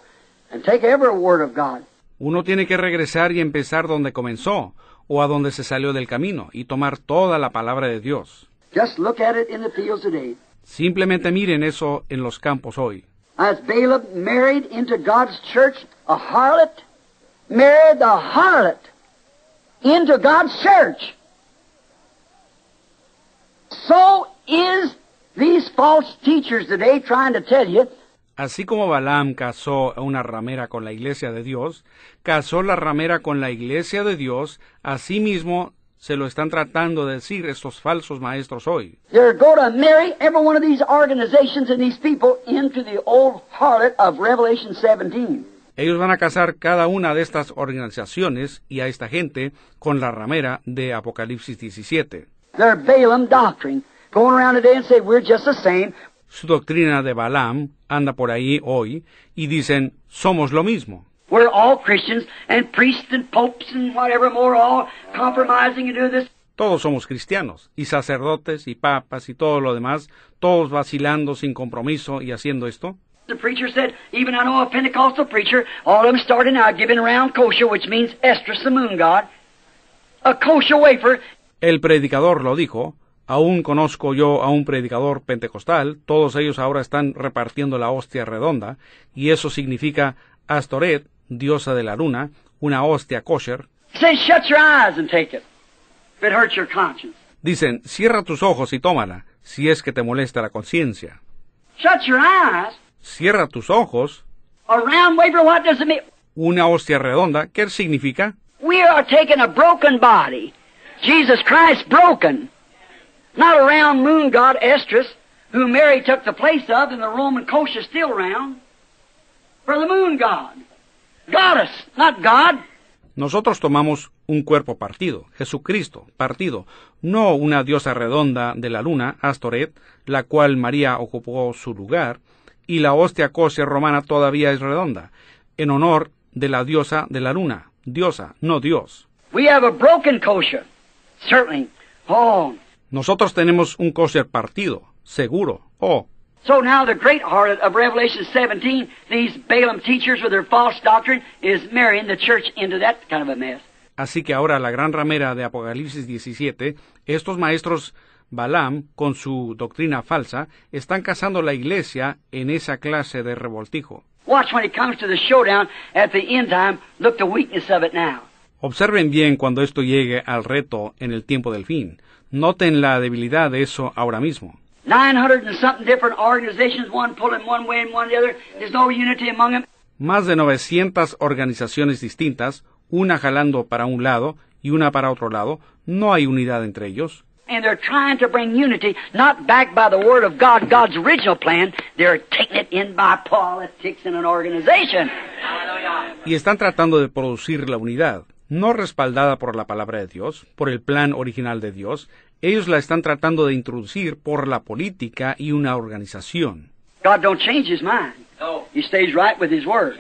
and take every word of God. Uno tiene que regresar y empezar donde comenzó o a donde se salió del camino y tomar toda la palabra de Dios. Just look at it in the fields today. Simplemente miren eso en los campos hoy. As Balaam married into God's church a harlot, married the harlot into God's church. So is these false teachers today trying to tell you Así como Balaam casó a una ramera con la iglesia de Dios, casó la ramera con la iglesia de Dios, asimismo se lo están tratando de decir estos falsos maestros hoy. they're going to marry every one of these organizations and these people into the old harlot of Revelation 17. Ellos van a casar cada una de estas organizaciones y a esta gente con la ramera de Apocalipsis 17. Their Balaam doctrine. Going around today and say we're just the same. Su doctrina de Balaam anda por ahí hoy y dicen, somos lo mismo. We're all Christians and priests and popes and whatever more, all compromising and this. Todos somos cristianos, y sacerdotes, y papas, y todo lo demás, todos vacilando sin compromiso y haciendo esto. The preacher said, even I know a Pentecostal preacher, all of them starting out giving around kosher, which means estrus, the moon god, a kosher wafer. El predicador lo dijo, aún conozco yo a un predicador pentecostal, todos ellos ahora están repartiendo la hostia redonda, y eso significa Astoret, diosa de la luna, una hostia kosher. Says, shut your eyes and take it. If it hurts your conscience. Dicen, cierra tus ojos y tómala, si es que te molesta la conciencia. Shut your eyes. Cierra tus ojos, A round wafer, what does it mean? una hostia redonda, ¿qué significa? We are taking a broken body. Jesus Christ broken. Not a round moon god Estrus, who Mary took the place of and the Roman kosher still round. For the moon god. Goddess, not God. Nosotros tomamos un cuerpo partido, Jesucristo partido, no una diosa redonda de la luna, Astoret, la cual María ocupó su lugar, y la hostia kosher romana todavía es redonda, en honor de la diosa de la luna, diosa, no Dios. We have a broken kosher. Certainly. Oh. Nosotros tenemos un kosher partido, seguro. Oh, So now the great harlot of Revelation 17, these Balaam teachers with their false doctrine, is marrying the church into that kind of a mess. Así que ahora la gran ramera de Apocalipsis 17, estos maestros Balaam, con su doctrina falsa, están casando la iglesia en esa clase de revoltijo. Watch when it comes to the showdown at the end time. Look the weakness of it now. Observen bien cuando esto llegue al reto en el tiempo del fin. Noten la debilidad de eso ahora mismo. 900 and something different organizations, one pulling one way and one the other. There's no unity among them. Más de 900 organizaciones distintas, una jalando para un lado y una para otro lado, no hay unidad entre ellos. And they're trying to bring unity, not backed by the Word of God, God's original plan. They're taking it in by politics and an organization. y están tratando de producir la unidad, no respaldada por la palabra de Dios, por el plan original de Dios, ellos la están tratando de introducir por la política y una organización. God don't change His mind. He stays right with His Word.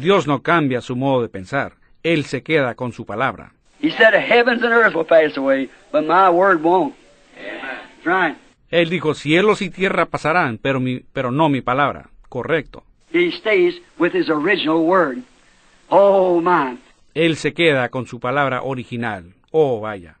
Dios no cambia su modo de pensar, Él se queda con su palabra. He said, heavens and earth will pass away, but my Word won't. That's right. Él dijo, cielos y tierra pasarán, pero, mi, pero no mi palabra. Correcto. He stays with His original Word. Oh, my. Él se queda con su palabra original. Oh, vaya.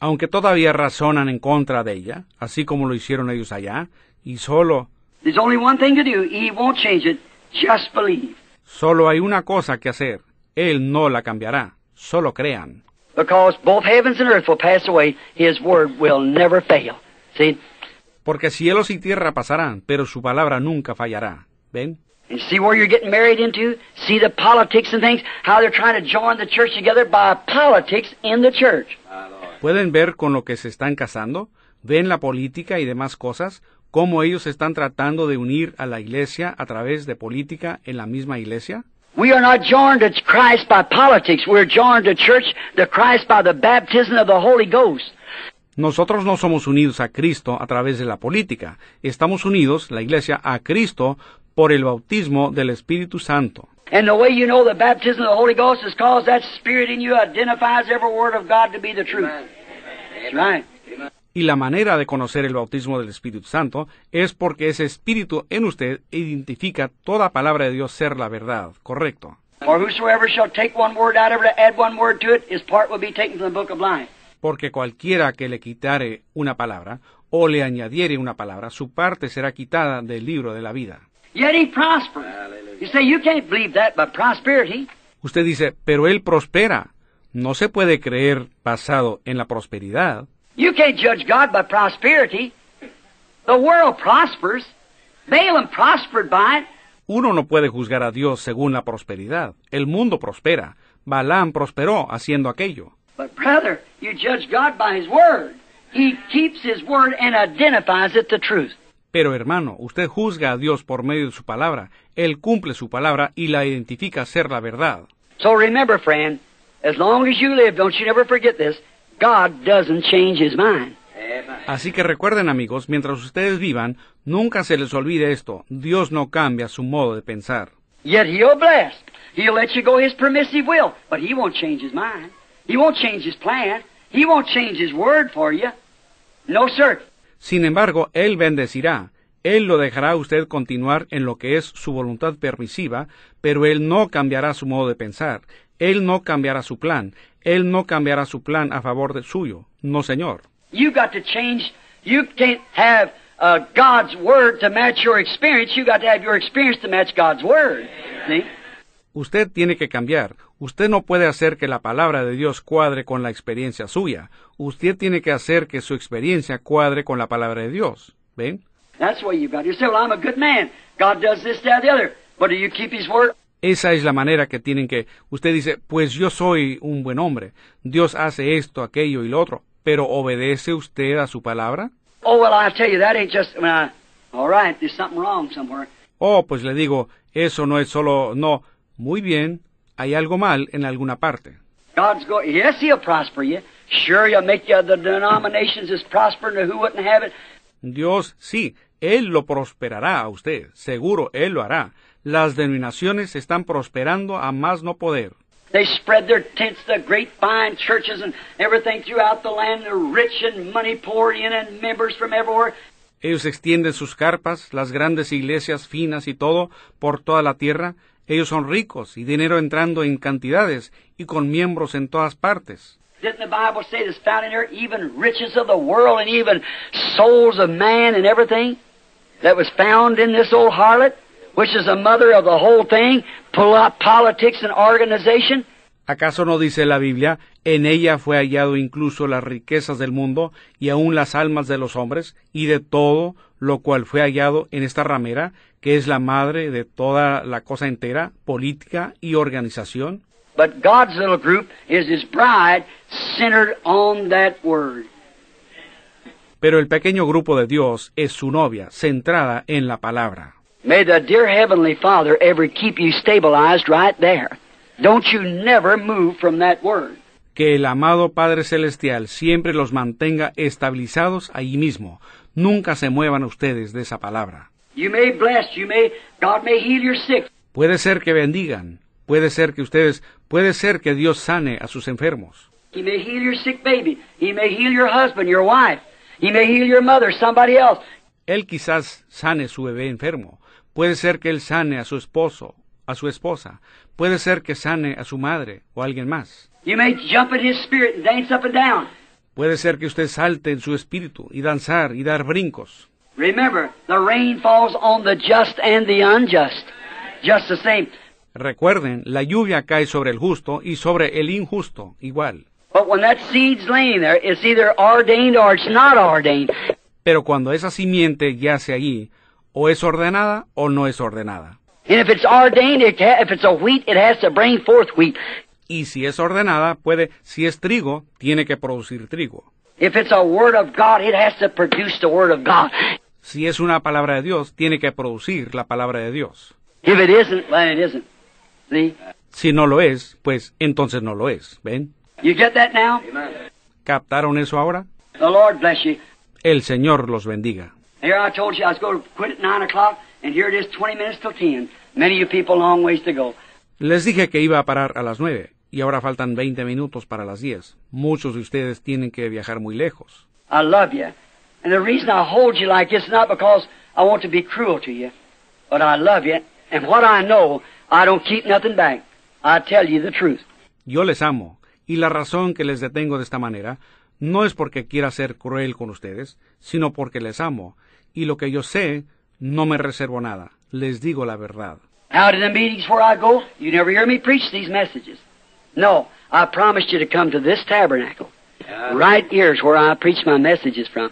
Aunque todavía razonan en contra de ella, así como lo hicieron ellos allá, y solo, there's only one thing to do. He won't change it. Just believe. solo hay una cosa que hacer. Él no la cambiará. Solo crean. Because both heavens and earth will pass away, His Word will never fail. See? Porque cielos y tierra pasarán, pero su palabra nunca fallará. ¿Ven? And see where you're getting married into? See the politics and things? How they're trying to join the church together by politics in the church. ¿Pueden ver con lo que se están casando? ¿Ven la política y demás cosas? ¿Cómo ellos están tratando de unir a la iglesia a través de política en la misma iglesia? We are not joined to Christ by politics. We're joined to church to Christ by the baptism of the Holy Ghost. Nosotros no somos unidos a Cristo a través de la política. Estamos unidos, la iglesia, a Cristo por el bautismo del Espíritu Santo. And the way you know the baptism of the Holy Ghost is because that Spirit in you identifies every word of God to be the truth. That's right. Y la manera de conocer el bautismo del Espíritu Santo es porque ese Espíritu en usted identifica toda palabra de Dios ser la verdad, correcto. For whosoever shall take one word out of it, add one word to it, his part will be taken from the book of life. Porque cualquiera que le quitare una palabra o le añadiere una palabra, su parte será quitada del libro de la vida. Yet he prospers. You say you can't believe that by prosperity. Usted dice, pero él prospera. No se puede creer basado en la prosperidad. You can't judge God by prosperity. The world prospers. Balaam prospered by it. Uno no puede juzgar a Dios según la prosperidad. El mundo prospera. Balaam prosperó haciendo aquello. But brother, you judge God by His Word. He keeps His Word and identifies it the truth. Pero hermano, usted juzga a Dios por medio de su palabra. Él cumple su palabra y la identifica ser la verdad. So remember, friend, as long as you live, don't you never forget this, God doesn't change His mind. Así que recuerden amigos, mientras ustedes vivan, nunca se les olvide esto. Dios no cambia su modo de pensar. Yet He'll bless. He'll let you go His permissive will, but He won't change His mind. He won't change His plan. He won't change His word for you. No, sir. Sin embargo, Él bendecirá. Él lo dejará a usted continuar en lo que es su voluntad permisiva, pero Él no cambiará su modo de pensar. Él no cambiará su plan. Él no cambiará su plan a favor de suyo. No, señor. You got to change. You can't have uh, God's word to match your experience. You got to have your experience to match God's word. See? Usted tiene que cambiar. Usted no puede hacer que la palabra de Dios cuadre con la experiencia suya. Usted tiene que hacer que su experiencia cuadre con la palabra de Dios. ¿Ven? Esa es la manera que tienen que... Usted dice, pues yo soy un buen hombre. Dios hace esto, aquello y lo otro. Pero ¿obedece usted a su palabra? Well, I tell you, that ain't just. All right, there's something wrong somewhere. Oh, pues le digo, eso no es solo... No, muy bien, hay algo mal en alguna parte. God's going. Yes, He'll prosper you. Sure, He'll make you the denominations is prospering, who wouldn't have it? Dios, sí, Él lo prosperará a usted. Seguro, Él lo hará. Las denominaciones están prosperando a más no poder. They spread their tents, the great fine churches and everything throughout the land. They're rich and money poured in and members from everywhere. Ellos extienden sus carpas, las grandes iglesias finas y todo, por toda la tierra. Ellos son ricos y dinero entrando en cantidades y con miembros en todas partes. Didn't the Bible say there's found in there even riches of the world and even souls of man and everything that was found in this old harlot? which is the mother of the whole thing, pol- politics and organization? ¿Acaso no dice la Biblia, en ella fue hallado incluso las riquezas del mundo y aun las almas de los hombres, y de todo lo cual fue hallado en esta ramera, que es la madre de toda la cosa entera, política y organización? But God's little group is His bride centered on that word. Pero el pequeño grupo de Dios es su novia, centrada en la palabra. May the dear Heavenly Father ever keep you stabilized right there. Don't you never move from that word. Que el amado Padre Celestial siempre los mantenga estabilizados allí mismo. Nunca se muevan ustedes de esa palabra. You may bless, you may, God may heal your sick. Puede ser que bendigan, puede ser que ustedes, puede ser que Dios sane a sus enfermos. He may heal your sick baby. He may heal your husband, your wife. He may heal your mother, somebody else. Él quizás sane su bebé enfermo. Puede ser que él sane a su esposo, a su esposa. Puede ser que sane a su madre o a alguien más. You may jump in His spirit and dance up and down. Puede ser que usted salte en su espíritu y danzar y dar brincos. Remember, the rain falls on the just and the unjust. Just the same. Recuerden, la lluvia cae sobre el justo y sobre el injusto igual. But when that seed's laying there, it's either ordained or it's not ordained. Pero cuando esa simiente yace allí, o es ordenada o no es ordenada. And if it's ordained, it ha- if it's a wheat, it has to bring forth wheat. Y si es ordenada, puede, si es trigo, tiene que producir trigo. If it's a word of God, it has to produce the word of God. Si es una palabra de Dios, tiene que producir la palabra de Dios. If it isn't, then it isn't. See? Si no lo es, pues entonces no lo es. ¿Ven? You get that now? ¿Captaron eso ahora? The Lord bless you. El Señor los bendiga. Here I told you I was going to quit at 9 o'clock, and here it is 20 minutes till 10. Many of you people long ways to go. Les dije que iba a parar a las nueve, y ahora faltan 20 minutos para las 10. Muchos de ustedes tienen que viajar muy lejos. I love you. And the reason I hold you like this is not because I want to be cruel to you, but I love you. And what I know, I don't keep nothing back. I tell you the truth. Yo les amo, y la razón que les detengo de esta manera no es porque quiera ser cruel con ustedes, sino porque les amo, y lo que yo sé, no me reservo nada, les digo la verdad. Out in the meetings where I go, you never hear me preach these messages. No, I promised you to come to this tabernacle. Right here's where I preach my messages from.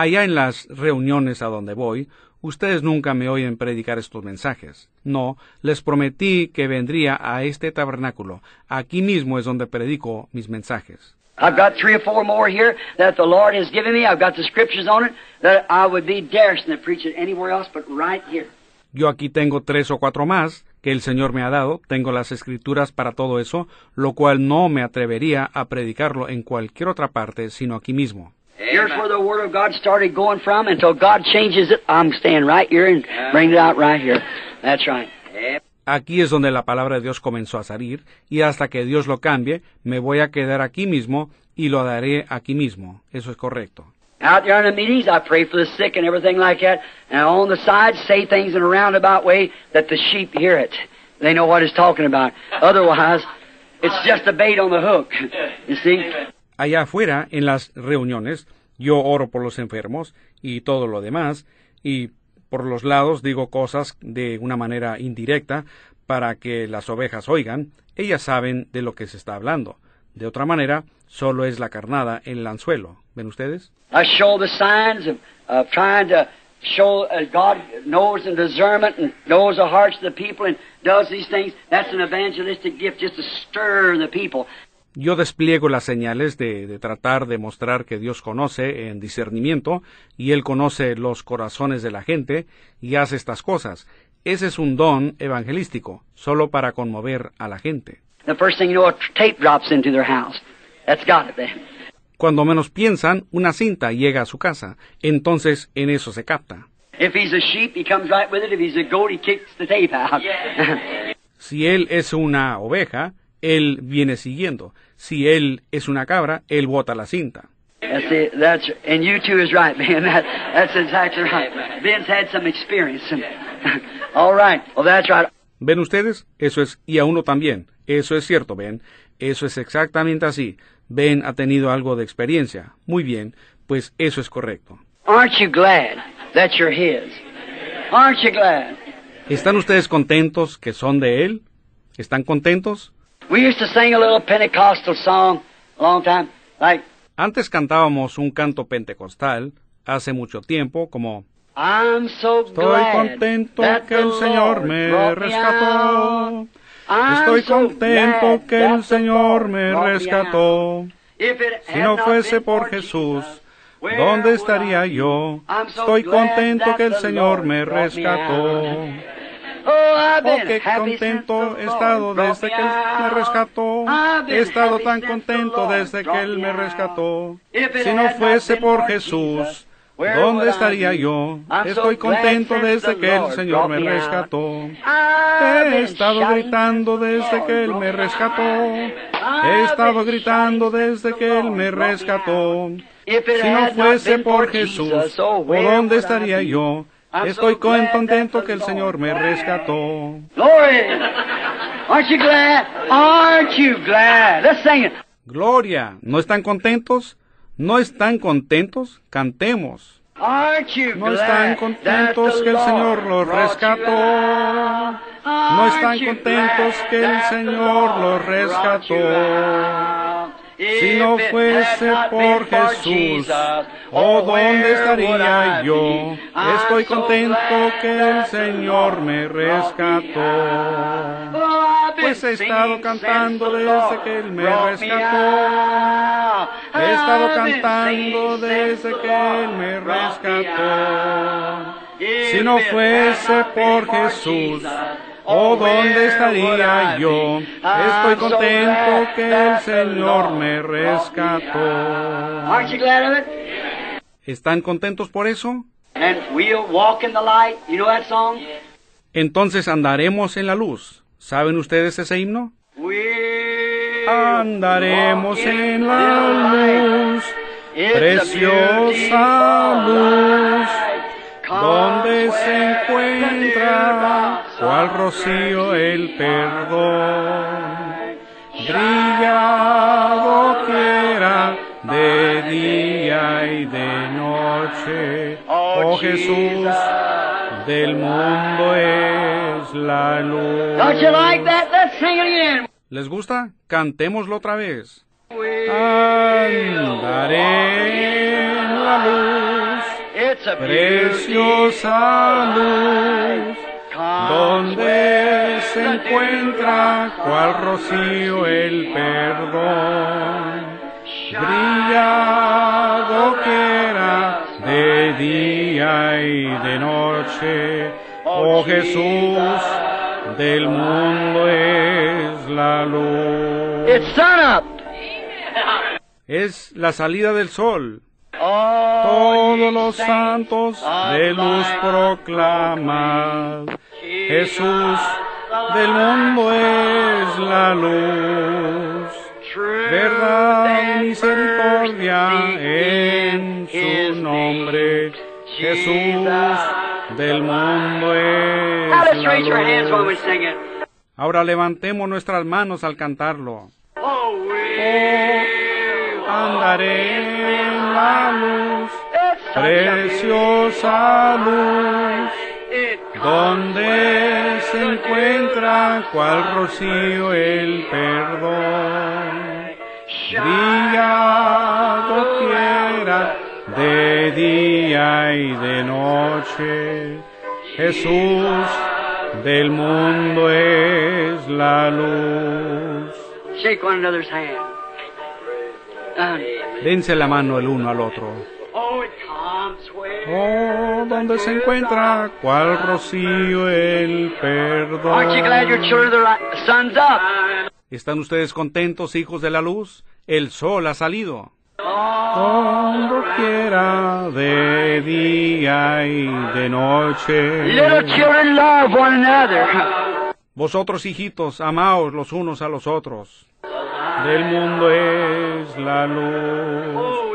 Allá en las reuniones a donde voy, ustedes nunca me oyen predicar estos mensajes. No, les prometí que vendría a este tabernáculo. Aquí mismo es donde predico mis mensajes. I've got three or four more here that the Lord has given me. I've got the scriptures on it that I would be daring to preach it anywhere else but right here. Yo aquí tengo tres o cuatro más que el Señor me ha dado, tengo las escrituras para todo eso, lo cual no me atrevería a predicarlo en cualquier otra parte, sino aquí mismo. Here's where the Word of God started going from. Until God changes it, I'm staying right here and bring it out right here. That's right. Aquí es donde la palabra de Dios comenzó a salir, y hasta que Dios lo cambie, me voy a quedar aquí mismo y lo daré aquí mismo. Eso es correcto. Out there in the meetings, I pray for the sick and everything like that. And on the side, say things in a roundabout way that the sheep hear it. They know what it's talking about. Otherwise, it's just a bait on the hook. You see? Allá afuera, en las reuniones, yo oro por los enfermos y todo lo demás, y por los lados digo cosas de una manera indirecta para que las ovejas oigan, ellas saben de lo que se está hablando. De otra manera, solo es la carnada en el anzuelo. ¿Ven ustedes? I show the signs of, of trying to show uh, God knows and discernment and knows the hearts of the people and does these things. That's an evangelistic gift just to stir the people. Yo despliego las señales de, de tratar de mostrar que Dios conoce en discernimiento y Él conoce los corazones de la gente y hace estas cosas. Ese es un don evangelístico, solo para conmover a la gente. The first thing you know, a tape drops into their house. That's got it then. Cuando menos piensan, una cinta llega a su casa, entonces en eso se capta. If he's a sheep, he comes right with it. If he's a goat, he kicks the tape out. Si Él es una oveja, Él viene siguiendo. Si Él es una cabra, Él bota la cinta. That's. That's and you too is right, Ben. That, that's exactly right. Ben's had some experience. All right. Well, that's right. ¿Ven ustedes? Eso es, y a uno también. Eso es cierto, Ben. Eso es exactamente así. Ben ha tenido algo de experiencia. Muy bien, pues eso es correcto. Aren't you glad that you're his? Aren't you glad? ¿Están ustedes contentos que son de Él? ¿Están contentos? We used to sing a little Pentecostal song a long time, like, Antes cantábamos un canto pentecostal hace mucho tiempo como I'm so Estoy contento that que el Señor me rescató. Estoy so contento que el Señor me rescató. Si no fuese por Jesús, ¿dónde estaría yo? Estoy contento que el Señor me rescató. Oh, Oh, qué happy contento since he estado desde me que Él me rescató. He estado tan contento desde que Él me rescató. Si no fuese por Jesús, where ¿dónde estaría yo? Estoy contento desde que el Señor me rescató. He estado gritando desde que Él me rescató. He estado gritando desde que Él me rescató. Si no fuese por Jesús, oh, ¿o dónde estaría yo? Estoy contento que el Señor me rescató. Glory! Aren't you glad? Aren't you glad? Let's sing it. Gloria, ¿no están contentos? ¿No están contentos? Cantemos. Aren't you ¿No están contentos que el Señor los rescató? ¿No están contentos que el Señor los rescató? Si no fuese por Jesús, Jesus, ¿o oh, dónde estaría yo? Estoy contento que el Señor me rescató. Oh, Pues he estado cantando desde que Él me rescató. He estado cantando desde que Él me rescató. Si no fuese por Jesús, ¿o oh, dónde where estaría yo? Estoy contento que el Señor me rescató. ¿Están contentos por eso? And we'll walk in the light. You know that song? Entonces andaremos en la luz. ¿Saben ustedes ese himno? Andaremos en la luz, preciosa luz. Donde Comes se where encuentra cual rocío el perdón. Brilla quiera de día y de noche. Oh Jesús, del mundo es la luz. Don't you like that? Let's sing it again. ¿Les gusta? Cantémoslo otra vez. Andaré en la luz, preciosa luz, donde se encuentra cual rocío el perdón. Brilla doquiera de día y de noche. Oh Jesús, del mundo es la luz. Es la salida del sol. Todos los santos de luz proclaman. Jesús del mundo es la luz. Verdad y misericordia en su nombre. Jesús del mundo Now es let's la raise your hands while we luz. sing it. Ahora levantemos nuestras manos al cantarlo. Oh, we Andaré en la luz, preciosa luz, donde se encuentra cual rocío el perdón. Brilla doquiera de día y de noche. Jesús del mundo es la luz. Shake one another's hand. Dense la mano el uno al otro. oh, it comes where donde se encuentra cual rocío el perdón. Aren't you glad your children, the ri- sun's up? ¿Están ustedes contentos, hijos de la luz? El sol ha salido. Cuando quiera de día y de noche. little children love one another. Vosotros, hijitos, amaos los unos a los otros. Del mundo es la luz. Oh,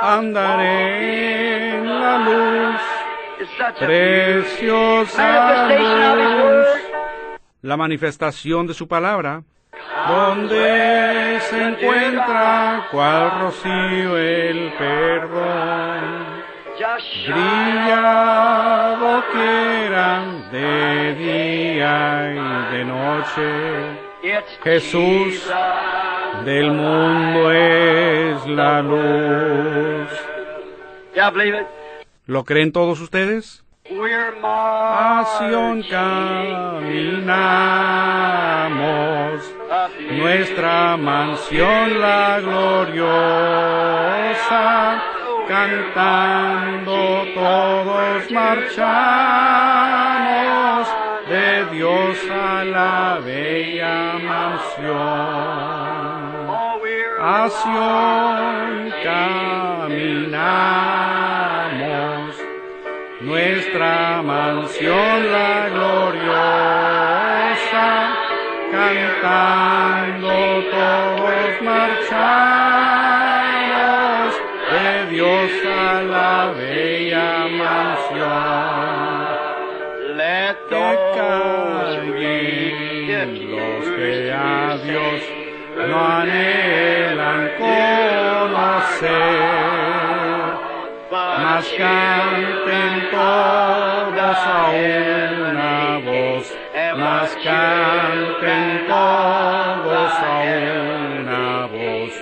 andaré en la luz. Preciosa luz. La manifestación de su palabra. Donde se encuentra cual rocío el perdón. brilla doquiera de día y de noche. Jesús del mundo es la luz. ¿Lo creen todos ustedes? Marching caminamos, nuestra mansión la gloriosa, cantando todos marchamos Dios la bella mansión. A caminamos, nuestra mansión la gloriosa, cantando no anhelan conocer, mas canten todos a una voz, mas canten todos a una voz,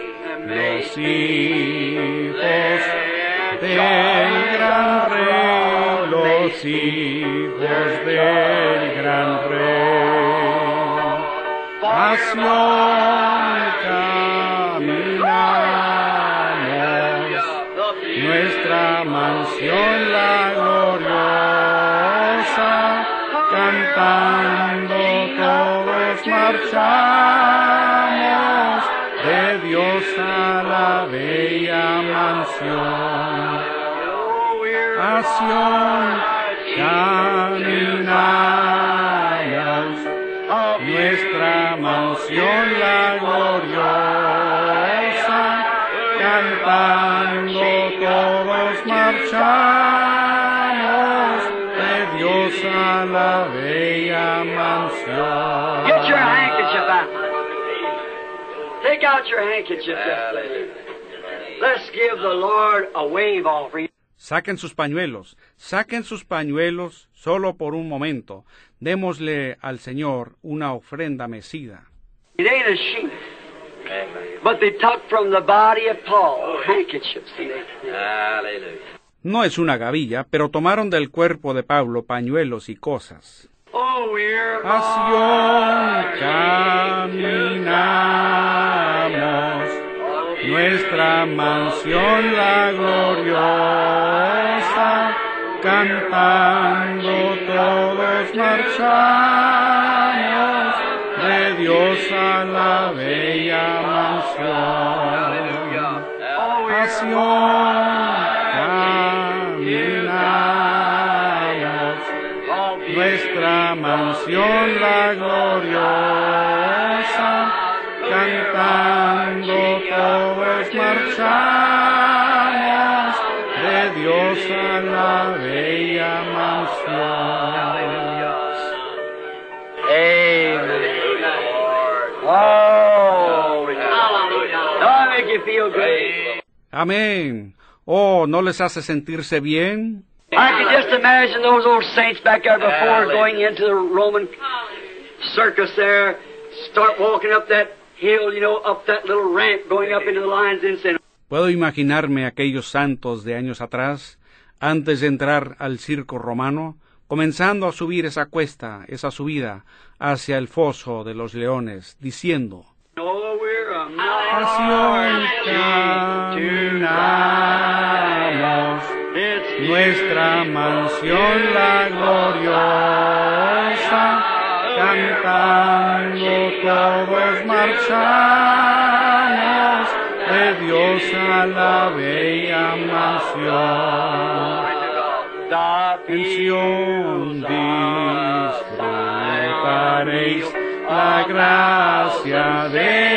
los hijos del gran rey, los hijos del gran rey. Pasión caminamos, mansión la gloriosa, cantando todos marchamos de Dios a la bella mansión. A Sion out your handkerchief. Let's give the Lord a wave offering. Saquen sus pañuelos, saquen sus pañuelos solo por un momento. Démosle al Señor una ofrenda mecida. It ain't a sheep, but they took from the body of Paul handkerchiefs. No es una gavilla, pero tomaron del cuerpo de Pablo pañuelos y cosas. Oh, we're Sion nuestra mansión la gloriosa, cantando todos marchamos de Dios a la bella mansión. A Sion caminamos, nuestra mansión la gloriosa, Amén. Oh, ¿no les hace sentirse bien? I can just imagine those old saints back there before going into the Roman circus there, start walking up that hill, you know, up that little ramp, going up into the lion's den, saying, Puedo imaginarme aquellos santos de años atrás, antes de entrar al circo romano, comenzando a subir esa cuesta, esa subida, hacia el foso de los leones, diciendo, we're a Pasión caminamos, nuestra mansión la gloriosa, cantando todos marchamos de Dios a la bella mansión. En Sion disfrutaréis la gracia del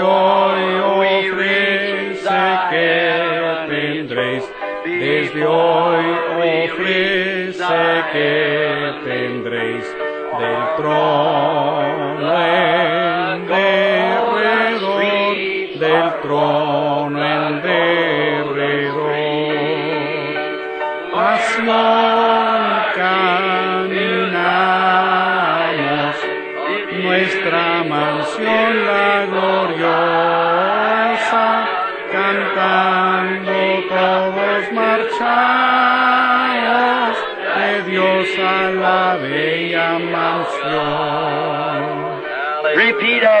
Desde hoy ofrece que tendréis, desde hoy ofrece que tendréis del trono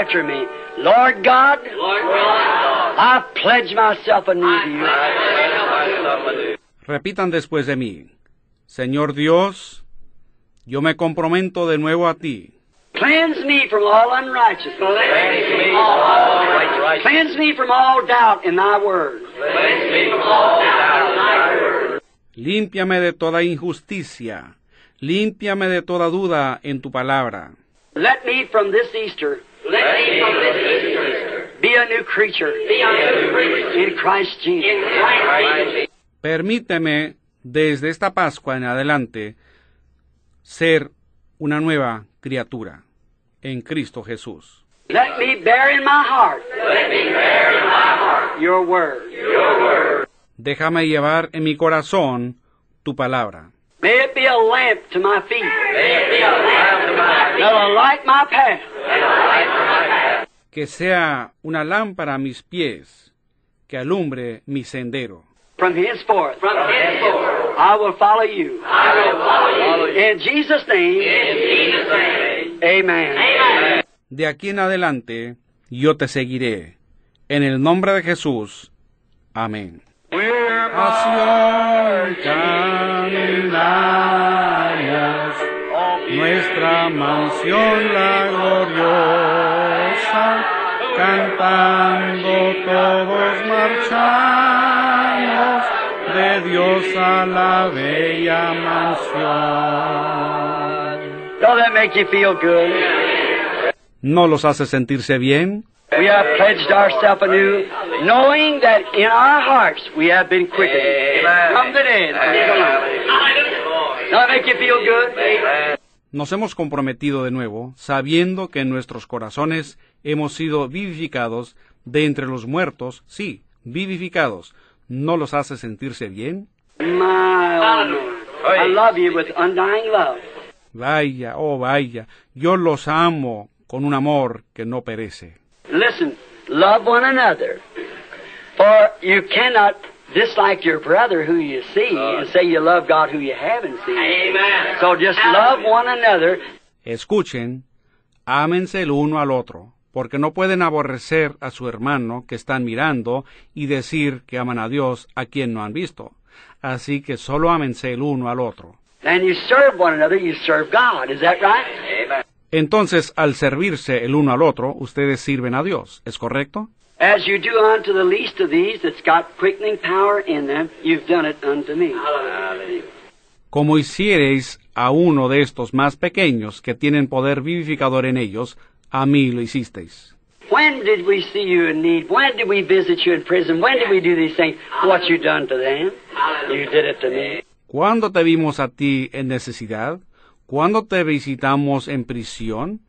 after me. Lord God, I pledge myself anew to you. Repitan después de mí. Señor Dios, yo me comprometo de nuevo a ti. Cleanse me from all unrighteousness. Cleanse me from all doubt in thy word. Límpiame de toda injusticia. Límpiame de toda duda en tu palabra. Let me from this Easter be a new creature in Christ Jesus. Permíteme, desde esta Pascua en adelante, ser una nueva criatura en Cristo Jesús. Let me bear in my heart your word. Déjame llevar en mi corazón tu palabra. May it be a lamp to my feet. That'll light my path. Que sea una lámpara a mis pies, que alumbre mi sendero. From henceforth, I will follow you. In Jesus' name, amen. De aquí en adelante, yo te seguiré. En el nombre de Jesús. Amén. Nuestra mansión la gloriosa, cantando todos marchamos de Dios a la bella mansión. ¿No los hace sentirse bien? We have pledged ourselves anew, knowing that in our hearts we have been quickened from the dead. Does that make you feel good? Nos hemos comprometido de nuevo, sabiendo que en nuestros corazones hemos sido vivificados de entre los muertos, sí, vivificados. ¿No los hace sentirse bien? My, I love you with undying love. Vaya, oh vaya, yo los amo con un amor que no perece. Listen, love one another. For you cannot dislike your brother who you see and say you love God who you haven't seen. Amen. So just love one another. Escuchen, ámense el uno al otro, porque no pueden aborrecer a su hermano que están mirando y decir que aman a Dios a quien no han visto. Así que solo ámense el uno al otro. And you serve one another, you serve God. Is that right? Amen. Entonces, al servirse el uno al otro, ustedes sirven a Dios, ¿es correcto? As you do unto the least of these that's got quickening power in them, you've done it unto me. Como hiciereis a uno de estos más pequeños que tienen poder vivificador en ellos, a mí lo hicisteis. When did we see you in need? When did we visit you in prison? When did we do these things? What you done to them? You did it to me. ¿Cuándo te vimos a ti en necesidad? ¿Cuándo te visitamos en prisión?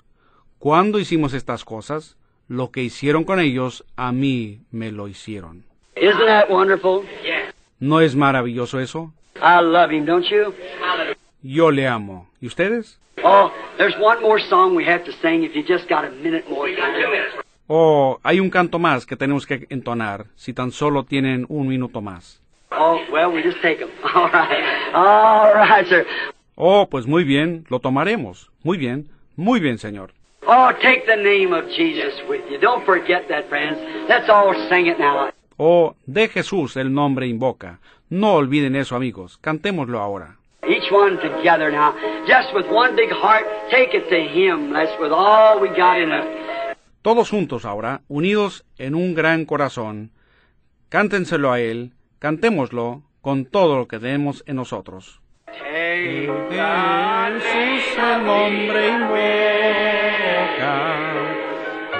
¿Cuándo hicimos estas cosas? Lo que hicieron con ellos, a mí me lo hicieron. Isn't that wonderful? ¿No es maravilloso eso? I love him, don't you? Yo le amo. ¿Y ustedes? Oh, there's one more song we have to sing if you just got a minute more time. Oh, hay un canto más que tenemos que entonar, si tan solo tienen un minuto más. Oh, well, we just take them. All right. All right, sir. Oh, pues muy bien, lo tomaremos. Muy bien, muy bien, señor. Oh, take the name of Jesus with you. Don't forget that, friends. Let's all sing it now. Oh, de Jesús el nombre invoca. No olviden eso, amigos. Cantémoslo ahora. Each one together now. Just with one big heart, take it to Him. Let's with all we got in it. Todos juntos ahora, unidos en un gran corazón. Cántenselo a Él, cantémoslo con todo lo que tenemos en nosotros. Take Jesús el nombre invoca,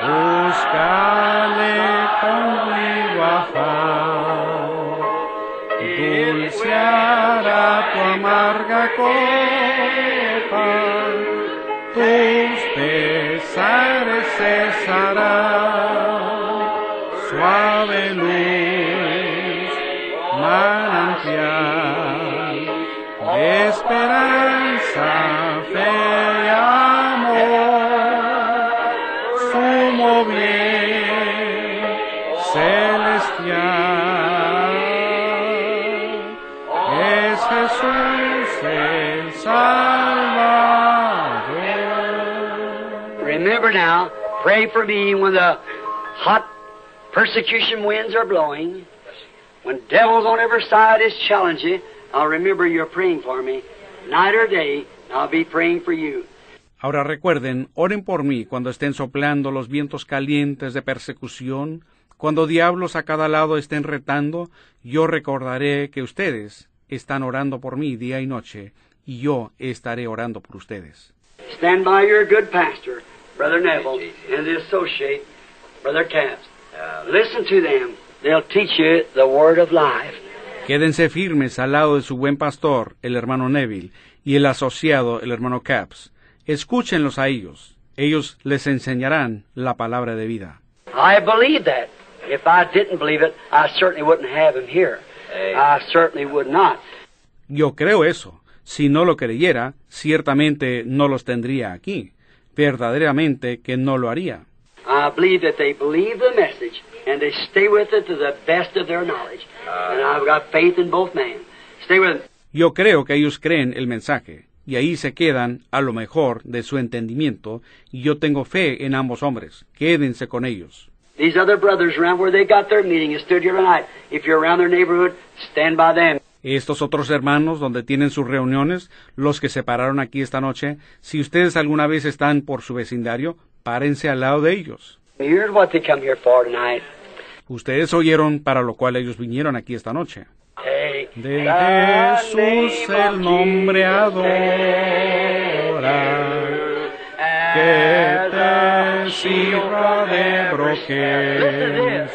búscale con vivo afán, dulce hará tu amarga pray for me when the hot persecution winds are blowing, when devils on every side is challenging. I'll remember you're praying for me, night or day. I'll be praying for you. Ahora recuerden, oren por mí cuando estén soplando los vientos calientes de persecución, cuando diablos a cada lado estén retando, yo recordaré que ustedes están orando por mí día y noche, y yo estaré orando por ustedes. Stand by your good pastor, Brother Neville, and the associate, Brother Capps. Listen to them. They'll teach you the word of life. Quédense firmes al lado de su buen pastor, el hermano Neville, y el asociado, el hermano Capps. Escúchenlos a ellos. Ellos les enseñarán la palabra de vida. I believe that. If I didn't believe it, I certainly wouldn't have him here. I certainly would not. Yo creo eso. Si no lo creyera, ciertamente no los tendría aquí. Verdaderamente que no lo haría. I believe that they believe the message and they stay with it to the best of their knowledge. And I've got faith in both men. Stay with it. Yo creo que ellos creen el mensaje, y ahí se quedan a lo mejor de su entendimiento, y yo tengo fe en ambos hombres. Quédense con ellos. These other brothers around where they got their meeting and stood here tonight, if you're around their neighborhood, stand by them. Estos otros hermanos donde tienen sus reuniones, los que se pararon aquí esta noche, si ustedes alguna vez están por su vecindario, párense al lado de ellos. Ustedes oyeron para lo cual ellos vinieron aquí esta noche. De Jesús el nombre adora, que te sirva de broquel.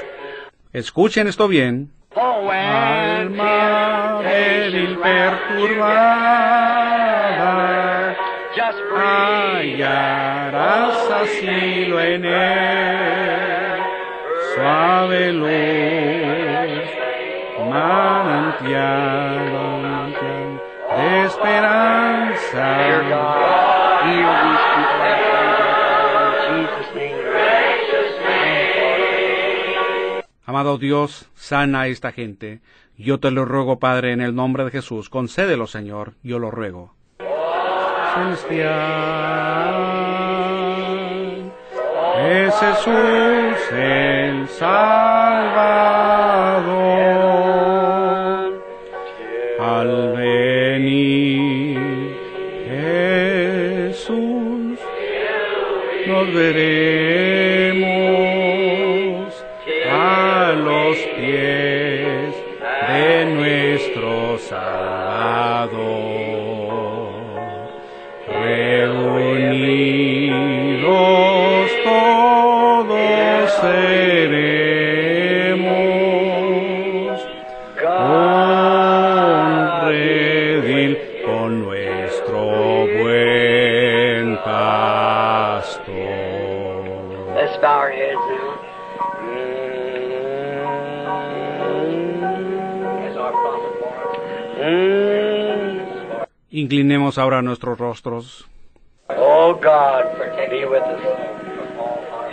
Escuchen esto bien. Oh, Alma débil perturbada, hallarás asilo en él, suave luz, manantial, manantial de esperanza. Amado Dios, sana a esta gente. Yo te lo ruego, Padre, en el nombre de Jesús. Concédelo, Señor, yo lo ruego. Jesús el Salvador. Inclinemos ahora nuestros rostros. Oh God, be with us.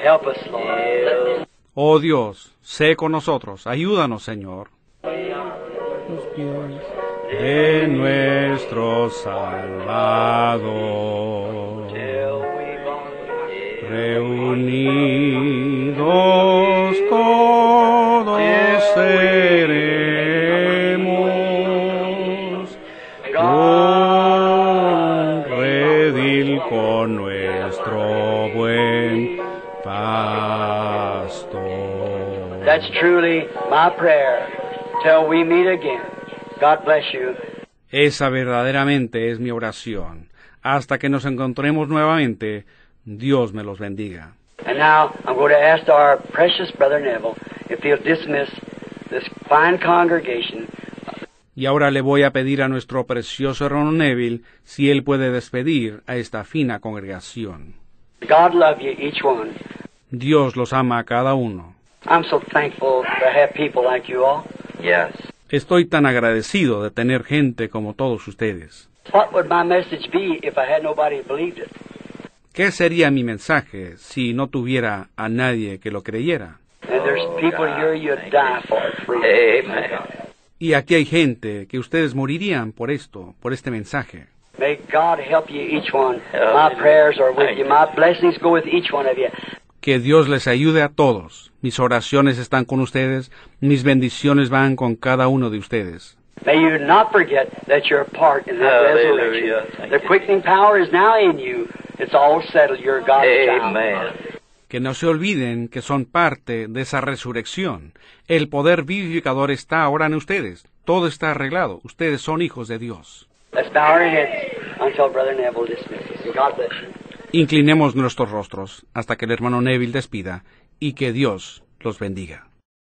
Help us, Lord. Oh Dios, sé con nosotros, ayúdanos, Señor. Los pies de nuestro Salvador. Reunidos That's truly my prayer till we meet again. God bless you. Esa verdaderamente es mi oración. Hasta que nos encontremos nuevamente, Dios me los bendiga. And now I'm going to ask our precious brother Neville if he'll dismiss this fine congregation. Y ahora le voy a pedir a nuestro precioso hermano Neville si él puede despedir a esta fina congregación. God love you, each one. Dios los ama a cada uno. I'm so thankful to have people like you all. Yes. Estoy tan agradecido de tener gente como todos ustedes. What would my message be if I had nobody who believed it? ¿Qué sería mi mensaje si no tuviera a nadie que lo creyera? And there's people here you'd die for it free. Amen. Y aquí hay gente que ustedes morirían por esto, por este mensaje. May God help you, each one. My prayers are with you. My blessings go with each one of you. Que Dios les ayude a todos. Mis oraciones están con ustedes, mis bendiciones van con cada uno de ustedes. May you not forget that you're a part in that Hallelujah. resurrection. Thank The you. quickening power is now in you. It's all settled. You're God's child. Amen. Que no se olviden que son parte de esa resurrección. El poder vivificador está ahora en ustedes. Todo está arreglado. Ustedes son hijos de Dios. Let's bow our heads until Brother Neville dismisses. God bless you. Inclinemos nuestros rostros hasta que el hermano Neville despida y que Dios los bendiga.